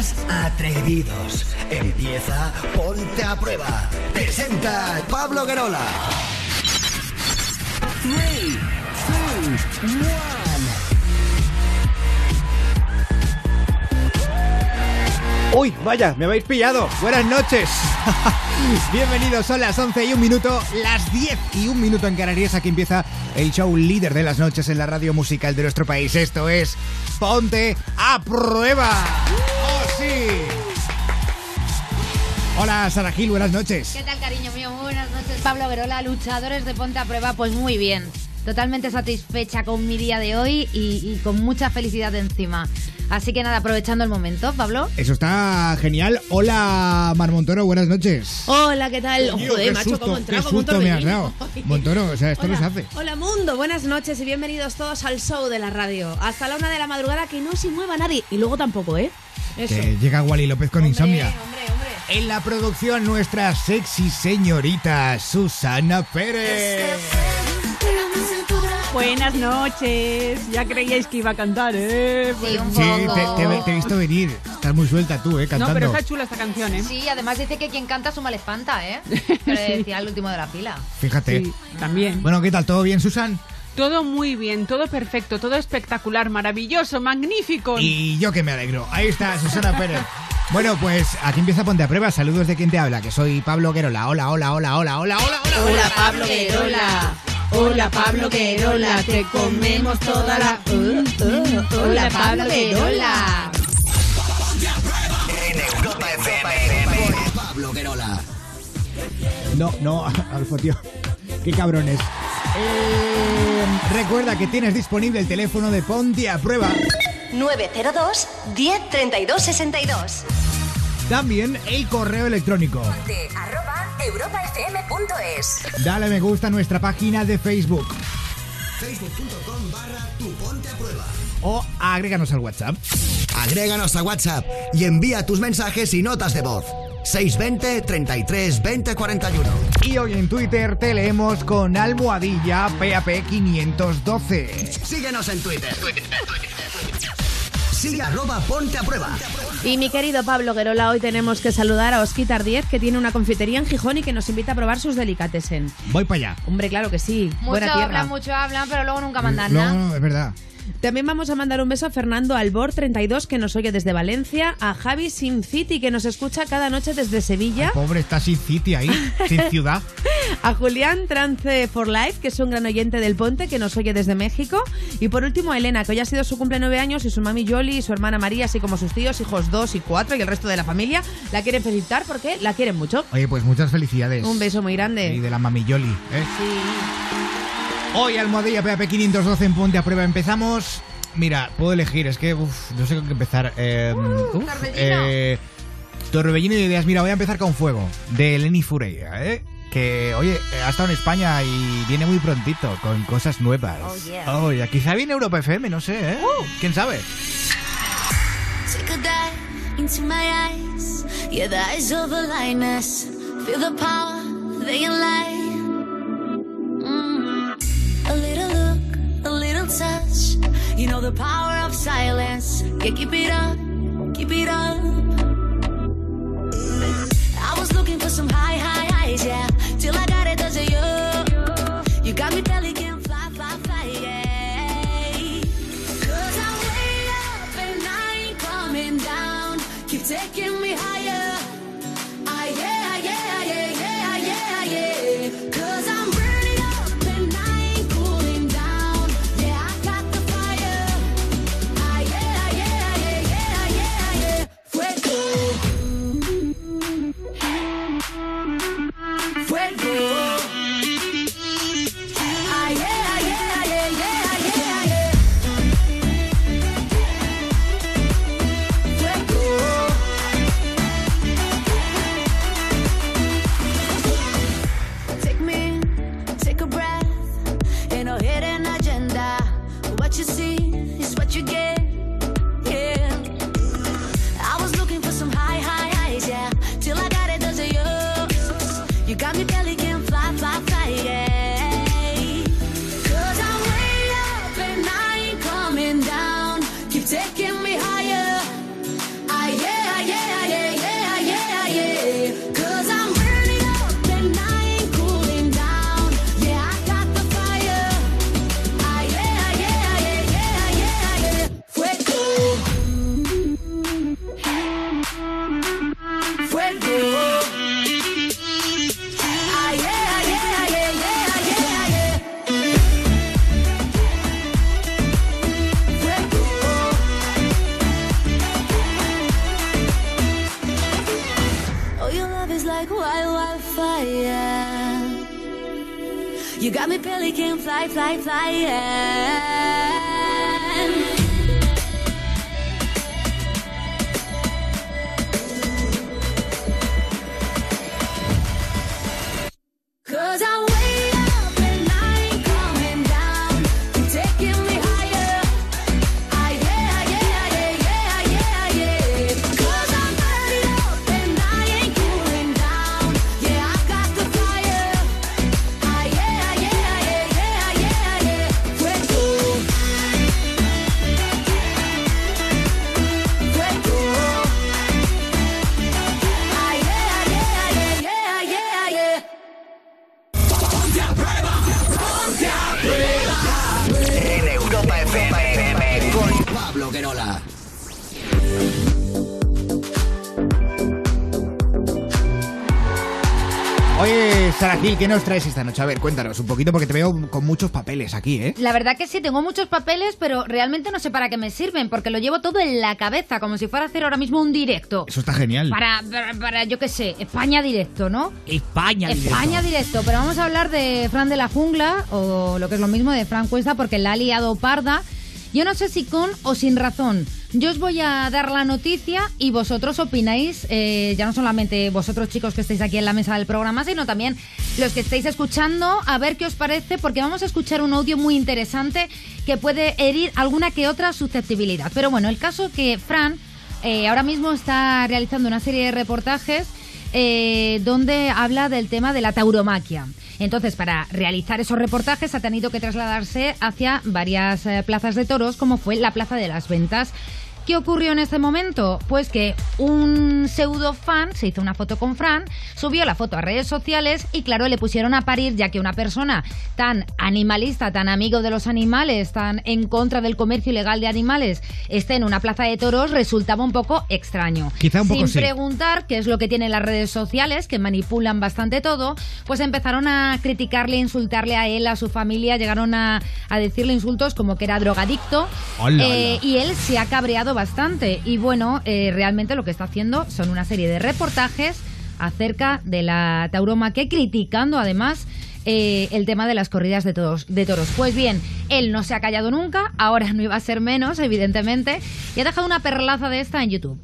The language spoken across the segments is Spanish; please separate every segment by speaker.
Speaker 1: más atrevidos. Empieza Ponte a Prueba. Presenta Pablo Guerola. 3, 2, 1.
Speaker 2: Uy, vaya, me habéis pillado. Buenas noches. Bienvenidos, son las 11 y un minuto, las 10 y un minuto en Canarias. Aquí empieza el show líder de las noches en la radio musical de nuestro país. Esto es Ponte a Prueba. Hola, Sara Gil, buenas noches.
Speaker 3: ¿Qué tal, cariño mío? Muy buenas noches, Pablo Verola, luchadores de Ponte a Prueba. Pues muy bien, totalmente satisfecha con mi día de hoy y, y con mucha felicidad encima. Así que nada, aprovechando el momento, Pablo.
Speaker 2: Eso está genial. Hola, Mar Montoro, buenas noches.
Speaker 4: Hola, ¿qué tal? Joder,
Speaker 2: qué
Speaker 4: macho,
Speaker 2: susto,
Speaker 4: cómo
Speaker 2: qué
Speaker 4: entraba, cómo
Speaker 2: susto me has dado. Montoro, o sea, esto no
Speaker 4: Hola.
Speaker 2: se hace.
Speaker 4: Hola mundo, buenas noches y bienvenidos todos al show de la radio. Hasta la una de la madrugada que no se mueva nadie. Y luego tampoco, ¿eh? Eso.
Speaker 2: Que llega Wally López con
Speaker 4: Hombre,
Speaker 2: insomnia.
Speaker 4: Hombre, hombre.
Speaker 2: En la producción, nuestra sexy señorita Susana Pérez.
Speaker 5: Buenas noches. Ya creíais que iba a cantar, ¿eh?
Speaker 3: Sí, un
Speaker 2: Sí,
Speaker 3: poco.
Speaker 2: te, te- te he visto venir. Estás muy suelta tú, ¿eh?
Speaker 5: No,
Speaker 2: Cantando.
Speaker 5: pero está chula esta canción, ¿eh?
Speaker 3: Sí, además dice que quien canta suma le espanta, ¿eh? Pero decía el último de la fila.
Speaker 2: Fíjate.
Speaker 5: Sí, también.
Speaker 2: Bueno, ¿qué tal? ¿Todo bien, Susan?
Speaker 5: Todo muy bien, todo perfecto, todo espectacular, maravilloso, magnífico.
Speaker 2: Y yo que me alegro. Ahí está, Susana Pérez. Bueno, pues aquí empieza Ponte a Prueba. Saludos de quien te habla, que soy Pablo Guerola. Hola, hola, hola, hola, hola, hola, hola.
Speaker 4: Hola Pablo Querola. Hola Pablo Querola, te comemos toda la. Uh, uh, hola Pablo Querola.
Speaker 1: En Europa FM. Pablo Guerola.
Speaker 2: No, no, Alfo, tío. Qué cabrones. Eh, recuerda que tienes disponible el teléfono de Ponte a Prueba.
Speaker 6: 902 10 32 62.
Speaker 2: También el correo electrónico.
Speaker 6: De arroba europafm.es.
Speaker 2: Dale me gusta a nuestra página de Facebook.
Speaker 1: Facebook.com barra tu Ponte a Prueba.
Speaker 2: O agréganos al WhatsApp.
Speaker 1: Agréganos a WhatsApp y envía tus mensajes y notas de voz. 620 33 20 41.
Speaker 2: Y hoy en Twitter te leemos con almohadilla PAP 512.
Speaker 1: Síguenos en Twitter. Sigue arroba Ponte a Prueba.
Speaker 4: Y mi querido Pablo Guerola, hoy tenemos que saludar a Osquitar 10, que tiene una confitería en Gijón y que nos invita a probar sus delicatessen.
Speaker 2: Voy para allá.
Speaker 4: Hombre, claro que sí.
Speaker 3: Mucho
Speaker 4: Buena tierra.
Speaker 3: hablan, mucho hablan, pero luego nunca mandan
Speaker 2: No,
Speaker 3: nada.
Speaker 2: no, es verdad.
Speaker 4: También vamos a mandar un beso a Fernando Albor 32 que nos oye desde Valencia, a Javi Sin City que nos escucha cada noche desde Sevilla,
Speaker 2: Pobre, está sin City ahí, sin ciudad.
Speaker 4: a Julián Trance for Life que es un gran oyente del Ponte que nos oye desde México y por último a Elena que hoy ha sido su cumple nueve años y su mami Yoli y su hermana María así como sus tíos, hijos 2 y 4 y el resto de la familia la quieren felicitar porque la quieren mucho.
Speaker 2: Oye, pues muchas felicidades.
Speaker 4: Un beso muy
Speaker 2: Y
Speaker 4: grande.
Speaker 2: de la mamilloli, ¿eh?
Speaker 4: Sí.
Speaker 2: Hoy Almohadilla PAP 512 en Ponte a Prueba. Empezamos. Mira, puedo elegir, es que uf, no sé con qué empezar. Eh, uf,
Speaker 3: Torbellino.
Speaker 2: eh, Torbellino de ideas. Mira, voy a empezar con Fuego, de Lenny Fureya, ¿eh? Que, oye, ha estado en España y viene muy prontito, con cosas nuevas.
Speaker 3: Oh, yeah.
Speaker 2: Oh, ya, quizá viene Europa FM, no sé, ¿eh? ¿Quién sabe?
Speaker 7: Take a dive into my eyes. Yeah, the eyes of a lioness. Feel the power, they. You know the power of silence. Yeah, keep it up, keep it up. I was looking for some high, high highs, yeah. Till I got it, does it you? You got me belly can fly, fly, fly, yeah.
Speaker 2: Gil, ¿qué nos traes esta noche? A ver, cuéntanos un poquito porque te veo con muchos papeles aquí, ¿eh?
Speaker 3: La verdad que sí, tengo muchos papeles, pero realmente no sé para qué me sirven, porque lo llevo todo en la cabeza, como si fuera a hacer ahora mismo un directo.
Speaker 2: Eso está genial.
Speaker 3: Para, para, para, yo qué sé, España directo, ¿no?
Speaker 2: España,
Speaker 3: España directo, pero vamos a hablar de Fran de la Jungla, o lo que es lo mismo de Fran Cuesta, porque la ha liado parda. Yo no sé si con o sin razón. Yo os voy a dar la noticia y vosotros opináis, eh, ya no solamente vosotros chicos que estáis aquí en la mesa del programa, sino también los que estáis escuchando, a ver qué os parece, porque vamos a escuchar un audio muy interesante que puede herir alguna que otra susceptibilidad. Pero bueno, el caso que Fran eh, ahora mismo está realizando una serie de reportajes eh, donde habla del tema de la tauromaquia. Entonces, para realizar esos reportajes ha tenido que trasladarse hacia varias plazas de toros, como fue la Plaza de las Ventas. ¿Qué ocurrió en este momento? Pues que un pseudo fan se hizo una foto con Fran, subió la foto a redes sociales y claro, le pusieron a parir ya que una persona tan animalista, tan amigo de los animales, tan en contra del comercio ilegal de animales, esté en una plaza de toros, resultaba un poco extraño.
Speaker 2: Quizá un poco
Speaker 3: Sin
Speaker 2: sí.
Speaker 3: preguntar qué es lo que tienen las redes sociales, que manipulan bastante todo, pues empezaron a criticarle, insultarle a él, a su familia, llegaron a, a decirle insultos como que era drogadicto.
Speaker 2: Hola,
Speaker 3: Eh,
Speaker 2: hola.
Speaker 3: y él se ha cabreado bastante. Y bueno, eh, realmente lo que está haciendo son una serie de reportajes acerca de la tauromaquia, criticando además eh, el tema de las corridas de toros, de toros. Pues bien, él no se ha callado nunca, ahora no iba a ser menos, evidentemente, y ha dejado una perlaza de esta en YouTube.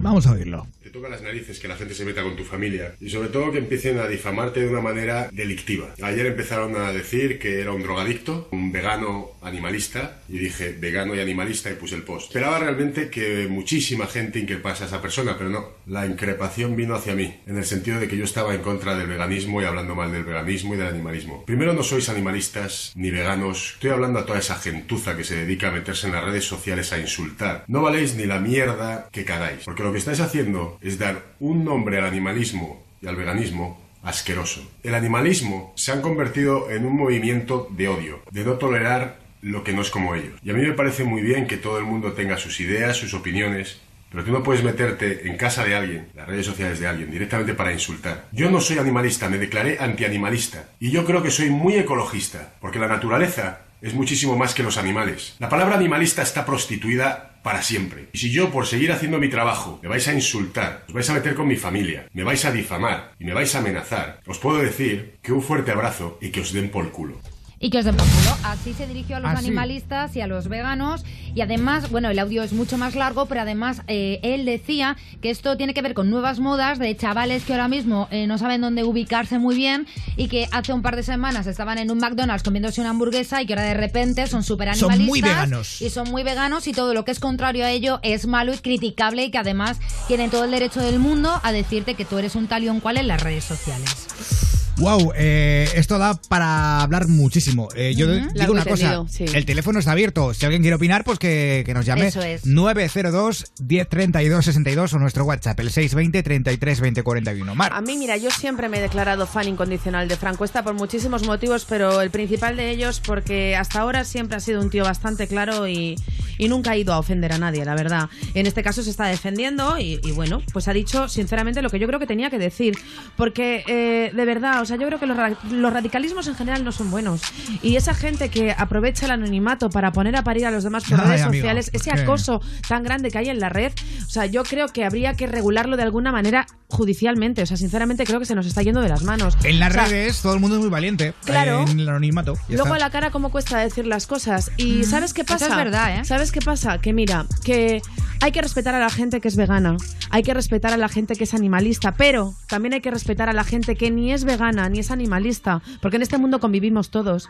Speaker 2: Vamos a oírlo.
Speaker 8: Te toca las narices que la gente se meta con tu familia y sobre todo que empiecen a difamarte de una manera delictiva. Ayer empezaron a decir que era un drogadicto, un vegano animalista y dije vegano y animalista y puse el post. Esperaba realmente que muchísima gente increpase a esa persona, pero no. La increpación vino hacia mí, en el sentido de que yo estaba en contra del veganismo y hablando mal del veganismo y del animalismo. Primero no sois animalistas ni veganos, estoy hablando a toda esa gentuza que se dedica a meterse en las redes sociales a insultar. No valéis ni la mierda que cagáis, porque lo que estáis haciendo es dar un nombre al animalismo y al veganismo asqueroso. El animalismo se han convertido en un movimiento de odio, de no tolerar lo que no es como ellos. Y a mí me parece muy bien que todo el mundo tenga sus ideas, sus opiniones, pero tú no puedes meterte en casa de alguien, las redes sociales de alguien, directamente para insultar. Yo no soy animalista, me declaré antianimalista. Y yo creo que soy muy ecologista, porque la naturaleza es muchísimo más que los animales. La palabra animalista está prostituida para siempre. Y si yo, por seguir haciendo mi trabajo, me vais a insultar, os vais a meter con mi familia, me vais a difamar y me vais a amenazar, os puedo decir que un fuerte abrazo y que os den por culo.
Speaker 3: Y que os den por culo. Así se dirigió a los
Speaker 2: Ah, sí.
Speaker 3: animalistas y a los veganos. Y además, bueno, el audio es mucho más largo, pero además eh, él decía que esto tiene que ver con nuevas modas de chavales que ahora mismo eh, no saben dónde ubicarse muy bien y que hace un par de semanas estaban en un McDonald's comiéndose una hamburguesa y que ahora de repente son súper
Speaker 2: Son
Speaker 3: animalistas.
Speaker 2: muy veganos.
Speaker 3: Y son muy veganos y todo lo que es contrario a ello es malo y criticable y que además tienen todo el derecho del mundo a decirte que tú eres un tal y un cual en las redes sociales.
Speaker 2: Wow, eh, esto da para hablar muchísimo. Eh, yo digo una cosa,
Speaker 5: sí.
Speaker 2: el teléfono está abierto. Si alguien quiere opinar, pues que, que nos llame.
Speaker 3: Eso es.
Speaker 2: 902 1032 62 o nuestro WhatsApp, el 620 33 20 41. Mar.
Speaker 4: A mí, mira, yo siempre me he declarado fan incondicional de Frank Cuesta por muchísimos motivos, pero el principal de ellos porque hasta ahora siempre ha sido un tío bastante claro y, y nunca ha ido a ofender a nadie, la verdad. En este caso se está defendiendo y, y bueno, pues ha dicho sinceramente lo que yo creo que tenía que decir. Porque, eh, de verdad, o sea, yo creo que los, ra- los radicalismos en general no son buenos. Y esa gente que aprovecha el anonimato para poner a parir a los demás por
Speaker 2: Ay,
Speaker 4: redes
Speaker 2: amigo,
Speaker 4: sociales, ese
Speaker 2: ¿qué?
Speaker 4: acoso tan grande que hay en la red, o sea, yo creo que habría que regularlo de alguna manera judicialmente. O sea, sinceramente creo que se nos está yendo de las manos.
Speaker 2: En las
Speaker 4: O sea,
Speaker 2: redes todo el mundo es muy valiente.
Speaker 4: Claro.
Speaker 2: En el anonimato.
Speaker 4: Luego
Speaker 2: está.
Speaker 4: a la cara cómo cuesta decir las cosas. Y ¿sabes qué
Speaker 3: Eso
Speaker 4: pasa?
Speaker 3: es verdad, ¿eh?
Speaker 4: ¿Sabes qué pasa? Que mira, que hay que respetar a la gente que es vegana, hay que respetar a la gente que es animalista, pero también hay que respetar a la gente que ni es vegana ni es animalista, porque en este mundo convivimos todos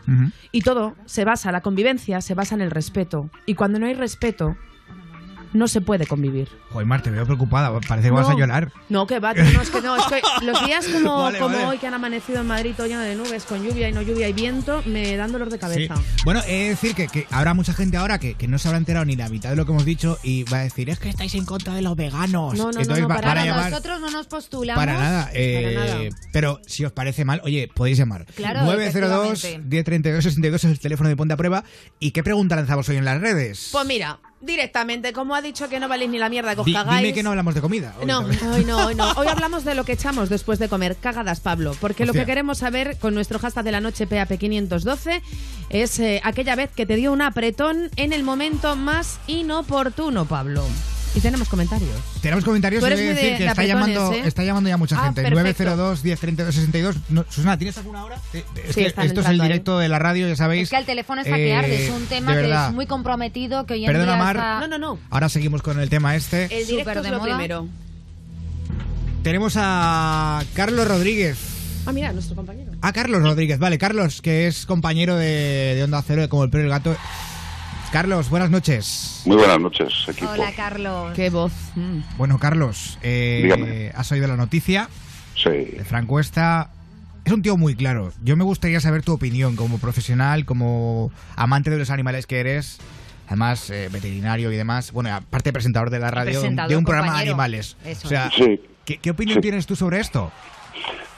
Speaker 4: y todo se basa, la convivencia se basa en el respeto. Y cuando no hay respeto, no se puede convivir.
Speaker 2: Joder, Mar, te veo preocupada. Parece que vas a
Speaker 4: No.
Speaker 2: llorar.
Speaker 4: No, que va, no, es que no, es que los días como,
Speaker 2: Vale,
Speaker 4: como
Speaker 2: vale.
Speaker 4: hoy que han amanecido en Madrid todo lleno de nubes, con lluvia y no lluvia y viento, me dan dolor de cabeza.
Speaker 2: Sí. Bueno, he de decir que, que habrá mucha gente ahora que, que no se habrá enterado ni la mitad de lo que hemos dicho y va a decir, es que estáis en contra de los veganos.
Speaker 4: No, no, no,
Speaker 2: Entonces
Speaker 4: no, para
Speaker 2: van a
Speaker 4: nada.
Speaker 2: llamar-
Speaker 3: Nosotros no nos postulamos.
Speaker 2: Para nada, eh,
Speaker 4: Para nada.
Speaker 2: Pero si os parece mal, oye, podéis llamar.
Speaker 3: Claro,
Speaker 2: 902
Speaker 3: efectivamente.
Speaker 2: 1032 62 es el teléfono de Ponte a Prueba. ¿Y qué pregunta lanzamos hoy en las redes?
Speaker 4: Pues mira, directamente, como ha dicho que no valéis ni la mierda que os
Speaker 2: Di-
Speaker 4: cagáis.
Speaker 2: dime que no hablamos de comida. hoy
Speaker 4: No,
Speaker 2: también.
Speaker 4: hoy no, hoy no. Hoy hablamos de lo que echamos después de comer. Cagadas, Pablo. Porque lo que queremos saber con nuestro hashtag de la noche PAP512 es eh, aquella vez que te dio un apretón en el momento más inoportuno, Pablo. Y tenemos comentarios.
Speaker 2: Tenemos comentarios
Speaker 4: Tú eres
Speaker 2: he de decir que está
Speaker 4: apretones,
Speaker 2: llamando,
Speaker 4: ¿eh?
Speaker 2: está llamando ya mucha
Speaker 4: Ah,
Speaker 2: gente.
Speaker 4: perfecto.
Speaker 2: 902 1032 62. No, Susana, ¿tienes alguna hora? Eh, Es
Speaker 4: Sí,
Speaker 2: que esto es el directo de la radio, ya sabéis.
Speaker 3: Es que el teléfono está
Speaker 2: Eh,
Speaker 3: que arde. Es un tema que es muy comprometido, que hoy en
Speaker 2: Perdona,
Speaker 3: día
Speaker 2: Mar.
Speaker 3: está...
Speaker 4: No, no, no.
Speaker 2: Ahora seguimos con el tema este.
Speaker 4: El directo es
Speaker 3: de
Speaker 4: lo
Speaker 3: moda.
Speaker 4: primero.
Speaker 2: Tenemos a Carlos Rodríguez.
Speaker 4: Ah, mira, nuestro compañero.
Speaker 2: A Carlos Rodríguez, vale, Carlos, que es compañero de, de Onda Cero, de como el perro y el gato. Carlos, buenas noches.
Speaker 9: Muy buenas noches, equipo.
Speaker 3: Hola, Carlos.
Speaker 4: Qué voz. Mm.
Speaker 2: Bueno, Carlos, eh, has oído la noticia
Speaker 9: Sí.
Speaker 2: de Frank Cuesta. Es un tío muy claro. Yo me gustaría saber tu opinión como profesional, como amante de los animales que eres. Además, eh, veterinario y demás. Bueno, aparte presentador de la radio, de un programa de animales.
Speaker 3: Eso.
Speaker 2: O sea,
Speaker 9: Sí.
Speaker 2: ¿qué, qué opinión
Speaker 9: Sí.
Speaker 2: tienes tú sobre esto?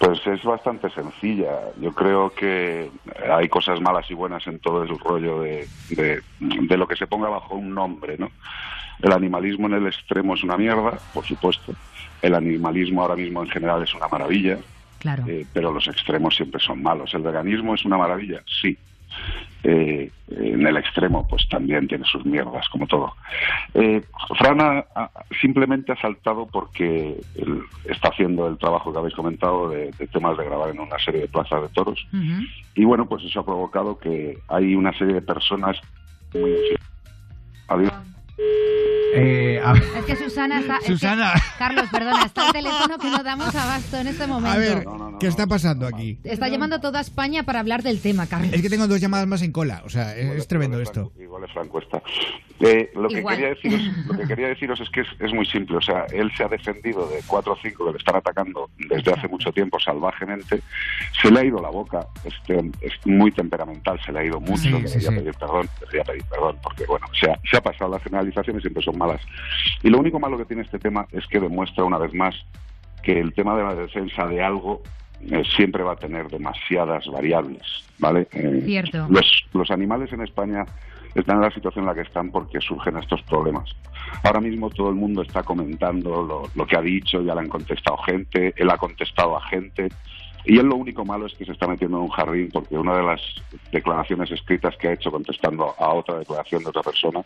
Speaker 9: Pues es bastante sencilla. Yo creo que hay cosas malas y buenas en todo el rollo de, de, de lo que se ponga bajo un nombre, ¿no? El animalismo en el extremo es una mierda, por supuesto. El animalismo ahora mismo en general es una maravilla,
Speaker 3: Claro.
Speaker 9: eh, pero los extremos siempre son malos. ¿El veganismo es una maravilla? Sí. Eh, en el extremo, pues también tiene sus mierdas, como todo. Eh, Fran ha- ha- simplemente ha saltado porque él está haciendo el trabajo que habéis comentado de, de temas de grabar en una serie de plazas de toros. Y bueno, pues eso ha provocado que hay una serie de personas. muy- Adiós.
Speaker 2: Eh, a
Speaker 3: Es que Susana está... es que-
Speaker 2: Susana.
Speaker 3: Carlos, perdona, está el teléfono que no damos abasto en este momento.
Speaker 2: a ver,
Speaker 9: No, no, no,
Speaker 2: ¿qué está pasando aquí?
Speaker 3: Está llamando a toda España para hablar del tema, Carlos.
Speaker 2: Es que tengo dos llamadas más en cola. O sea, es,
Speaker 9: Igual
Speaker 2: es tremendo
Speaker 9: igual es
Speaker 2: esto.
Speaker 9: Franco- Igual es Franco esta. Eh, lo, que quería deciros, lo que quería deciros es que es, es muy simple. O sea, él se ha defendido de cuatro o cinco que le están atacando desde hace mucho tiempo salvajemente. Se le ha ido la boca. Este, es muy temperamental, se le ha ido mucho.
Speaker 2: Sí, sí, sí.
Speaker 9: pedir perdón, debería pedir perdón, porque bueno, se ha, se ha pasado. Las generalizaciones siempre son malas. Y lo único malo que tiene este tema es que demuestra una vez más que el tema de la defensa de algo eh, siempre va a tener demasiadas variables, ¿vale? Eh,
Speaker 3: Cierto.
Speaker 9: Los, los animales en España están en la situación en la que están porque surgen estos problemas. Ahora mismo todo el mundo está comentando lo, lo que ha dicho, ya le han contestado gente, él ha contestado a gente, y él lo único malo es que se está metiendo en un jardín porque una de las declaraciones escritas que ha hecho contestando a otra declaración de otra persona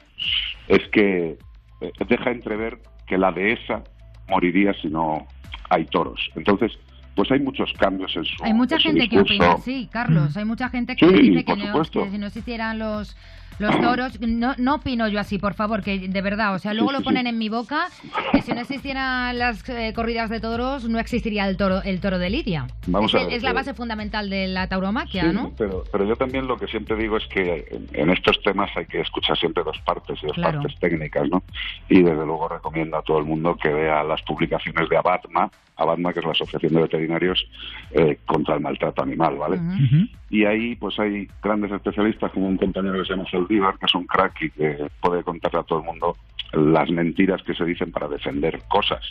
Speaker 9: es que eh, deja entrever que la dehesa moriría si no hay toros. Entonces, pues hay muchos cambios en su
Speaker 3: Hay mucha gente que opina así, Carlos. Hay mucha gente que
Speaker 9: Sí,
Speaker 3: dice que, no- que si no existieran los los toros, no, no opino yo así, por favor, que de verdad, o sea, luego
Speaker 9: Sí,
Speaker 3: lo
Speaker 9: sí,
Speaker 3: ponen
Speaker 9: sí.
Speaker 3: en mi boca, que si no existieran las eh, corridas de toros, no existiría el toro el toro de Lidia.
Speaker 9: Vamos
Speaker 3: es,
Speaker 9: a ver,
Speaker 3: es la
Speaker 9: pero-
Speaker 3: base fundamental de la tauromaquia,
Speaker 9: Sí,
Speaker 3: ¿no?
Speaker 9: pero, pero yo también lo que siempre digo es que en, en estos temas hay que escuchar siempre dos partes y dos
Speaker 3: Claro.
Speaker 9: partes técnicas, ¿no? Y desde luego recomiendo a todo el mundo que vea las publicaciones de Abatma, Abatma que es la Asociación de Veterinarios eh, contra el Maltrato Animal, ¿vale?
Speaker 3: Ujú.
Speaker 2: Ujú.
Speaker 9: Y ahí pues hay grandes especialistas como un compañero que se llama Saldívar, que es un crack y que puede contarle a todo el mundo las mentiras que se dicen para defender cosas.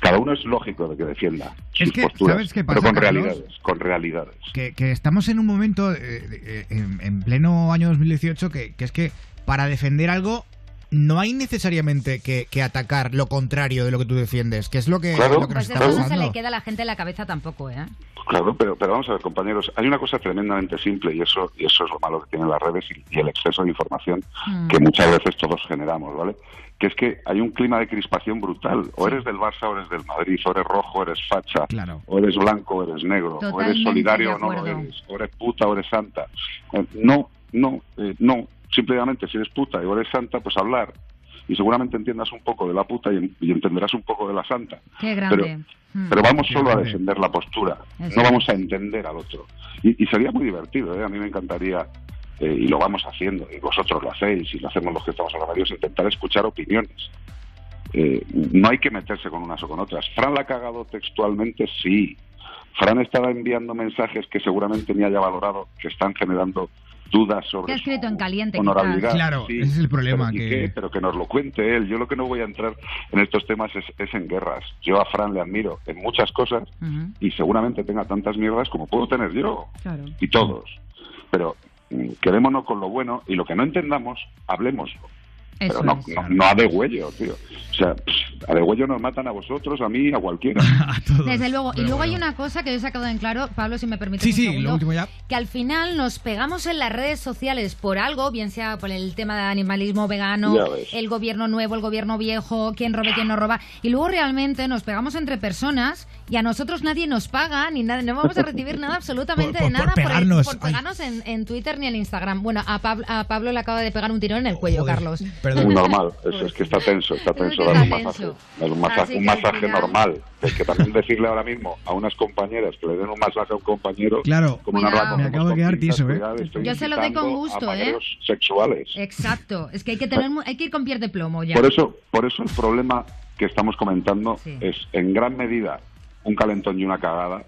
Speaker 9: Cada uno es lógico de que defienda
Speaker 2: Es
Speaker 9: sus
Speaker 2: que,
Speaker 9: posturas,
Speaker 2: ¿sabes qué
Speaker 9: pero
Speaker 2: pasa,
Speaker 9: con
Speaker 2: Carlos?
Speaker 9: realidades, con realidades.
Speaker 2: que, que estamos en un momento, eh, eh, en, en pleno año 2018, que, que es que para defender algo no hay necesariamente que, que atacar lo contrario de lo que tú defiendes, que es lo que,
Speaker 9: Claro.
Speaker 2: lo que nos
Speaker 3: Pues
Speaker 2: está
Speaker 3: eso no se le queda a la gente en la cabeza tampoco, ¿eh?
Speaker 9: Claro, pero, pero vamos a ver, compañeros, hay una cosa tremendamente simple y eso y eso es lo malo que tienen las redes y, y el exceso de información
Speaker 3: Mm.
Speaker 9: que muchas veces todos generamos, ¿vale? Que es que hay un clima de crispación brutal. O eres del Barça o eres del Madrid, o eres rojo o eres facha,
Speaker 2: Claro.
Speaker 9: o eres blanco o eres negro, o eres solidario o no lo eres, o eres puta o eres santa. Eh, No, no, eh, no. Simplemente si eres puta y eres santa, pues hablar. Y seguramente entiendas un poco de la puta y, y entenderás un poco de la santa.
Speaker 3: Qué grande. Mm.
Speaker 9: Pero vamos
Speaker 2: Qué
Speaker 9: solo a defender la postura,
Speaker 3: Eso
Speaker 9: no vamos a entender al otro. Y, y sería muy divertido, ¿eh? a mí me encantaría, eh, y lo vamos haciendo, y vosotros lo hacéis, y lo hacemos los que estamos en la radio, es intentar escuchar opiniones. Eh, no hay que meterse con unas o con otras. Fran la ha cagado textualmente, sí. Fran estaba enviando mensajes que seguramente ni haya valorado, que están generando dudas sobre
Speaker 3: Que ha escrito
Speaker 9: su
Speaker 3: en caliente,
Speaker 9: honorabilidad.
Speaker 2: quizás. Claro, ese es el problema,
Speaker 9: Pero, ¿y
Speaker 2: que-
Speaker 9: qué? Pero que nos lo cuente él. Yo lo que no voy a entrar en estos temas es, es en guerras. Yo a Fran le admiro en muchas cosas y seguramente tenga tantas mierdas como puedo tener yo
Speaker 4: Claro.
Speaker 9: y todos. Pero mm, quedémonos con lo bueno y lo que no entendamos, hablemoslo.
Speaker 3: Eso
Speaker 9: Pero no,
Speaker 3: es.
Speaker 9: no, no a degüello, tío. O sea, pff, a degüello nos matan a vosotros, a mí, a cualquiera.
Speaker 2: A todos.
Speaker 3: Desde luego. Y luego hay una cosa que yo he sacado en claro, Pablo, si me permites
Speaker 2: Sí,
Speaker 3: un
Speaker 2: sí,
Speaker 3: segundo,
Speaker 2: lo último ya.
Speaker 3: que al final nos pegamos en las redes sociales por algo, bien sea por el tema de animalismo vegano, el gobierno nuevo, el gobierno viejo, quién roba, quién no roba, y luego realmente nos pegamos entre personas y a nosotros nadie nos paga, ni nada, no vamos a recibir nada absolutamente
Speaker 2: Por- por-
Speaker 3: de nada
Speaker 2: por pegarnos.
Speaker 3: por pegarnos en, en Twitter ni en Instagram. Bueno, a Pablo, a Pablo le acaba de pegar un tirón en el cuello,
Speaker 2: Joder,
Speaker 3: Carlos.
Speaker 2: Perdón.
Speaker 9: Normal, eso es que está tenso, está
Speaker 3: Es que
Speaker 9: tenso,
Speaker 3: está
Speaker 9: darle un masaje, un masaje, un normal. Es que también decirle ahora mismo a unas compañeras que le den un masaje a un compañero,
Speaker 2: Claro.
Speaker 9: como una rama,
Speaker 2: Me acabo de
Speaker 9: con
Speaker 2: quedar tieso, ¿eh?
Speaker 3: Yo se lo doy con gusto,
Speaker 9: a
Speaker 3: ¿eh?
Speaker 9: sexuales.
Speaker 3: Exacto, es que hay que tener, mu- hay que ir con pies de plomo ya.
Speaker 9: Por eso, por eso el problema que estamos comentando
Speaker 3: Sí.
Speaker 9: es en gran medida un calentón y una cagada,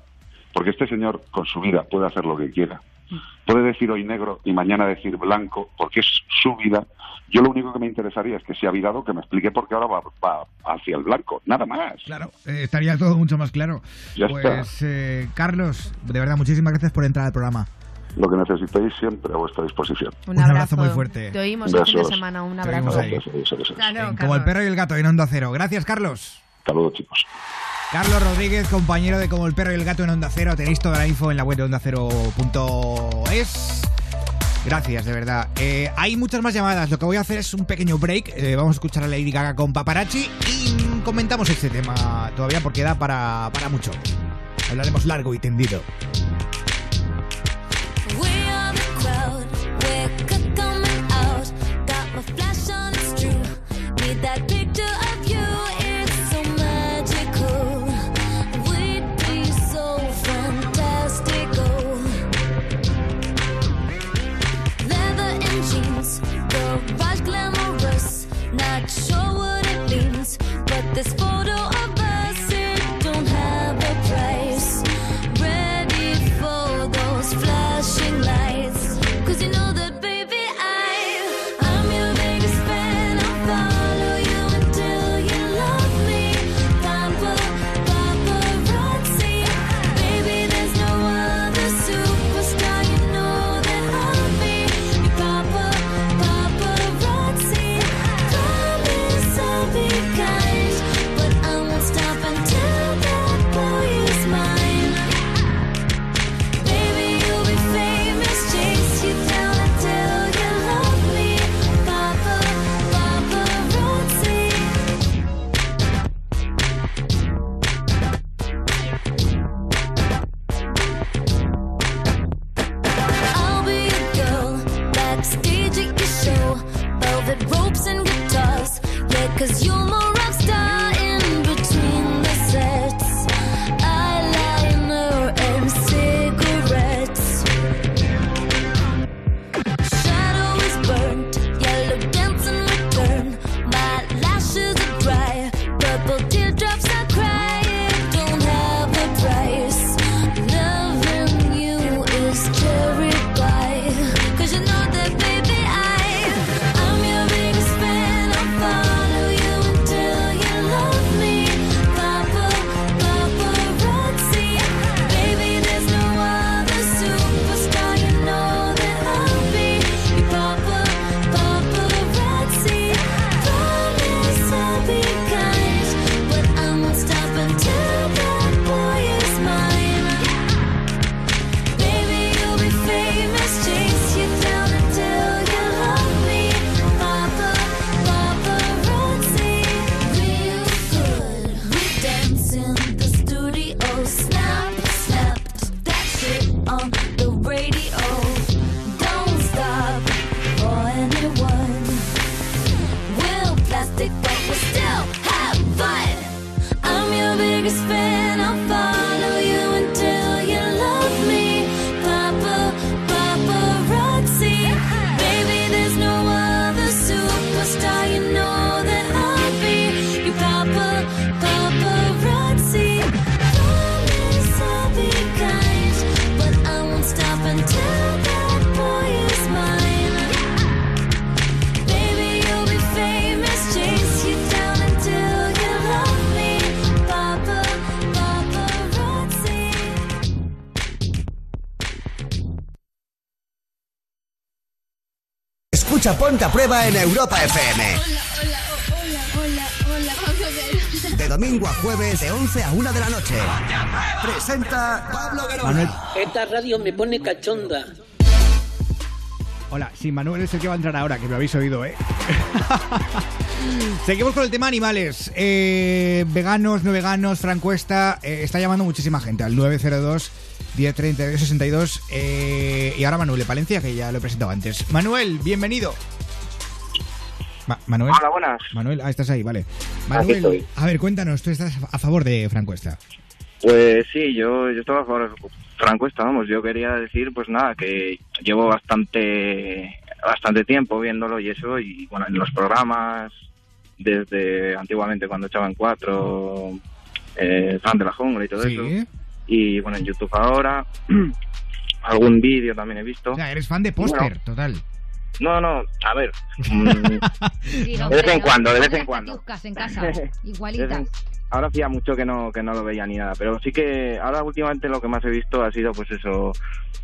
Speaker 9: porque este señor con su vida puede hacer lo que quiera. Puede decir hoy negro y mañana decir blanco, porque es su vida. Yo lo único que me interesaría es que si ha virado, que me explique por qué ahora va, va hacia el blanco, nada más.
Speaker 2: Claro, eh, estaría todo mucho más claro.
Speaker 9: Ya
Speaker 2: pues, eh, Carlos, de verdad, muchísimas gracias por entrar al programa.
Speaker 9: Lo que necesitéis siempre a vuestra disposición.
Speaker 4: Un,
Speaker 2: Un abrazo muy fuerte.
Speaker 4: Te oímos el fin de semana. Un abrazo.
Speaker 2: ahí.
Speaker 9: Eso, eso, eso.
Speaker 3: Claro,
Speaker 2: Como el perro y el gato en Onda Cero. Gracias, Carlos.
Speaker 9: Saludos, chicos.
Speaker 2: Carlos Rodríguez, compañero de Como el perro y el gato en Onda Cero. Tenéis toda la info en la web de ondacero.es. Gracias, de verdad. Eh, hay muchas más llamadas. Lo que voy a hacer es un pequeño break. Eh, vamos a escuchar a Lady Gaga con Paparazzi y comentamos este tema todavía porque da para, para mucho. Hablaremos largo y tendido.
Speaker 1: Escucha Ponte a Prueba en Europa FM.
Speaker 7: Hola, hola, hola, hola, vamos a ver.
Speaker 1: De domingo a jueves, de 11 a 1 de la noche. Presenta Pablo
Speaker 2: Manuel,
Speaker 1: Guerrero.
Speaker 10: Esta radio me pone cachonda.
Speaker 2: hola, sí, Manuel es el que va a entrar ahora, que me habéis oído, ¿eh? Seguimos con el tema animales. Eh, veganos, no veganos, Francuesta. eh, está llamando muchísima gente al 902 1032 62. Y ahora Manuel de Palencia, que ya lo he presentado antes. Manuel, bienvenido. Ma- Manuel.
Speaker 11: Hola, buenas.
Speaker 2: Manuel, ah, estás ahí, vale. Manuel, a ver, cuéntanos, tú estás a favor de Francuesta.
Speaker 11: Pues sí, yo, yo estaba a favor de Franco, estábamos. Yo quería decir, pues nada, que llevo bastante bastante tiempo viéndolo y eso, y bueno, en los programas, desde antiguamente cuando echaban cuatro, eh, fan de la jungla y todo
Speaker 2: Sí.
Speaker 11: eso. Y bueno, en YouTube ahora, algún vídeo también he visto.
Speaker 2: O sea, eres fan de póster, total.
Speaker 11: No, no, a ver. mm, De vez en cuando, de vez en cuando.
Speaker 3: en casa, igualitas.
Speaker 11: ahora hacía mucho que no que no lo veía ni nada pero sí que ahora últimamente lo que más he visto ha sido pues eso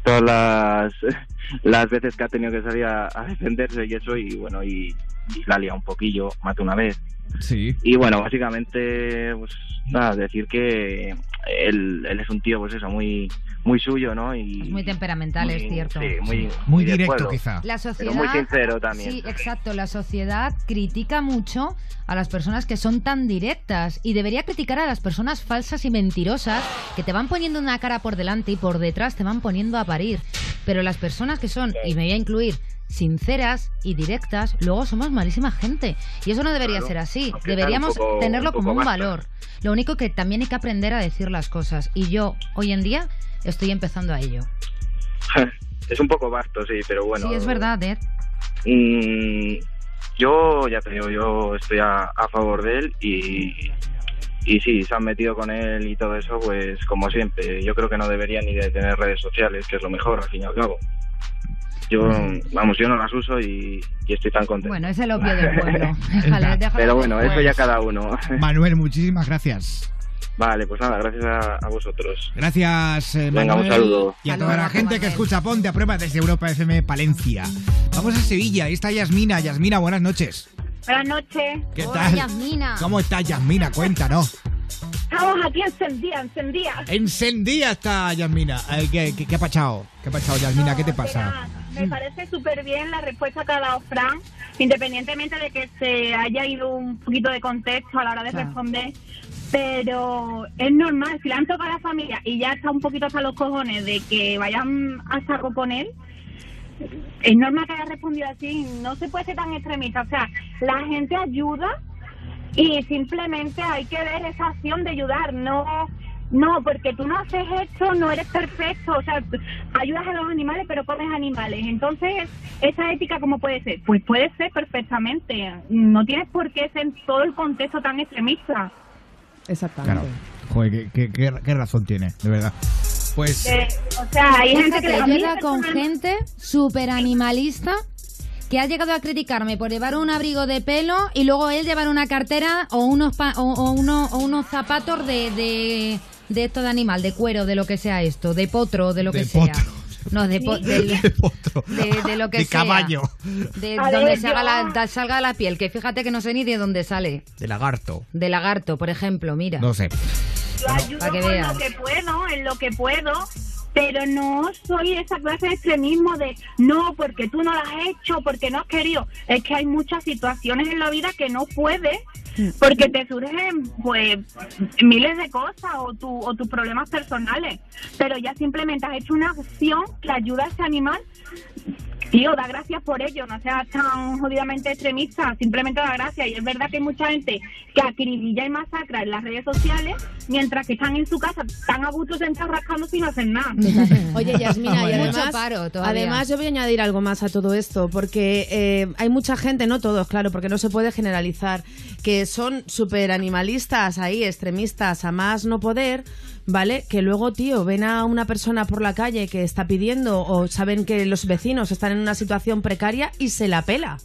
Speaker 11: todas las las veces que ha tenido que salir a, a defenderse y eso y bueno y, y la lía un poquillo de una vez
Speaker 2: Sí.
Speaker 11: y bueno básicamente pues nada decir que él, él es un tío pues eso muy muy suyo no y
Speaker 3: Es muy temperamental, es cierto.
Speaker 11: sí, muy
Speaker 2: Muy directo, quizá.
Speaker 3: La
Speaker 11: pero
Speaker 3: sociedad.
Speaker 11: muy sincero también
Speaker 3: Sí, exacto. La sociedad critica mucho a las personas que son tan directas y debería criticar a las personas falsas y mentirosas que te van poniendo una cara por delante y por detrás te van poniendo a parir. Pero las personas que son, y me voy a incluir, sinceras y directas, luego somos malísima gente. Y eso no debería
Speaker 11: Claro.
Speaker 3: ser así. Deberíamos
Speaker 11: poco-
Speaker 3: tenerlo como un valor. Lo único que también hay que aprender a decir las cosas. Y yo, hoy en día, estoy empezando a ello.
Speaker 11: es un poco vasto sí pero bueno
Speaker 3: sí, es verdad, Ed.
Speaker 11: Mm, yo, ya te digo, yo estoy a, a favor de él y, y sí, se han metido con él y todo eso, pues como siempre. Yo creo que no debería ni de tener redes sociales, que es lo mejor al fin y al cabo. Yo, vamos, yo no las uso y, y estoy tan contento.
Speaker 3: Bueno, es el opio del pueblo. Déjale, déjale
Speaker 11: Pero bueno, eso ya cada uno.
Speaker 2: Manuel, muchísimas gracias.
Speaker 11: vale, pues nada, gracias a, a vosotros.
Speaker 2: Gracias, eh,
Speaker 11: Venga, un saludo.
Speaker 2: Y a toda la gente que escucha Ponte a Prueba desde Europa FM Palencia. Vamos a Sevilla, ahí está Yasmina. Yasmina, buenas noches.
Speaker 12: Buenas noches.
Speaker 2: ¿Qué
Speaker 3: Hola,
Speaker 2: tal?
Speaker 3: Yasmina.
Speaker 2: ¿Cómo estás, Yasmina? Cuéntanos.
Speaker 12: Estamos aquí encendida, encendida.
Speaker 2: Encendida está Yasmina. Ay, ¿Qué, qué, qué ha pasado? ¿Qué ha pasado, Yasmina? ¿Qué te pasa?
Speaker 12: Me parece súper bien la respuesta que ha dado Fran, independientemente de que se haya ido un poquito de contexto a la hora de
Speaker 3: Claro.
Speaker 12: responder. Pero es normal, si le han tocado a la familia y ya está un poquito hasta los cojones de que vayan a saco con él, es normal que haya respondido así. No se puede ser tan extremista. O sea, la gente ayuda y simplemente hay que ver esa acción de ayudar, no no, porque tú no haces esto, no eres perfecto, o sea, ayudas a los animales pero comes animales. Entonces, esa ética cómo puede ser? Pues puede ser perfectamente. No tienes por qué ser en todo el contexto tan extremista.
Speaker 4: Exactamente.
Speaker 2: Claro. Joder, qué, qué- qué- qué razón tiene, de verdad. Pues
Speaker 12: Eh, o sea, hay gente que
Speaker 3: Fíjate,
Speaker 12: a
Speaker 3: yo
Speaker 12: mí
Speaker 3: he dado con gente súper animalista que ha llegado a criticarme por llevar un abrigo de pelo y luego él llevar una cartera o unos pa- o, o uno- o unos zapatos de, de, de esto de animal, de cuero, de lo que sea esto, de potro, de lo que
Speaker 2: De
Speaker 3: sea.
Speaker 2: potro.
Speaker 3: No, de, po- del-
Speaker 2: otro.
Speaker 3: de, de lo que
Speaker 2: De
Speaker 3: sea.
Speaker 2: caballo.
Speaker 3: De
Speaker 12: A
Speaker 3: donde
Speaker 12: ver, yo-
Speaker 3: la, da- salga la piel, que fíjate que no sé ni de dónde sale.
Speaker 2: De lagarto.
Speaker 3: De lagarto, por ejemplo, mira.
Speaker 2: No sé.
Speaker 12: Yo ayudo
Speaker 3: para que
Speaker 12: con
Speaker 3: veas.
Speaker 12: lo que puedo, en lo que puedo, pero no soy esa clase de extremismo de no, porque tú no lo has hecho, porque no has querido. Es que hay muchas situaciones en la vida que no puedes, porque te surgen pues miles de cosas o, tu, o tus problemas personales, pero ya simplemente has hecho una acción que ayuda a ese animal. Tío, da gracias por ello, no seas tan jodidamente extremista, simplemente da gracias. Y es verdad que hay mucha gente que acribilla y masacra en las redes sociales, mientras que están en su casa tan a gusto sentados rascando sin hacer nada.
Speaker 4: Oye, Yasmina, y
Speaker 3: Mucho
Speaker 4: además,
Speaker 3: paro todavía.
Speaker 4: además yo voy a añadir algo más a todo esto, porque eh, hay mucha gente, no todos, claro, porque no se puede generalizar, que son súper animalistas ahí, extremistas, a más no poder, ¿vale? Que luego, tío, ven a una persona por la calle que está pidiendo o saben que los vecinos están en una situación precaria y se la pela.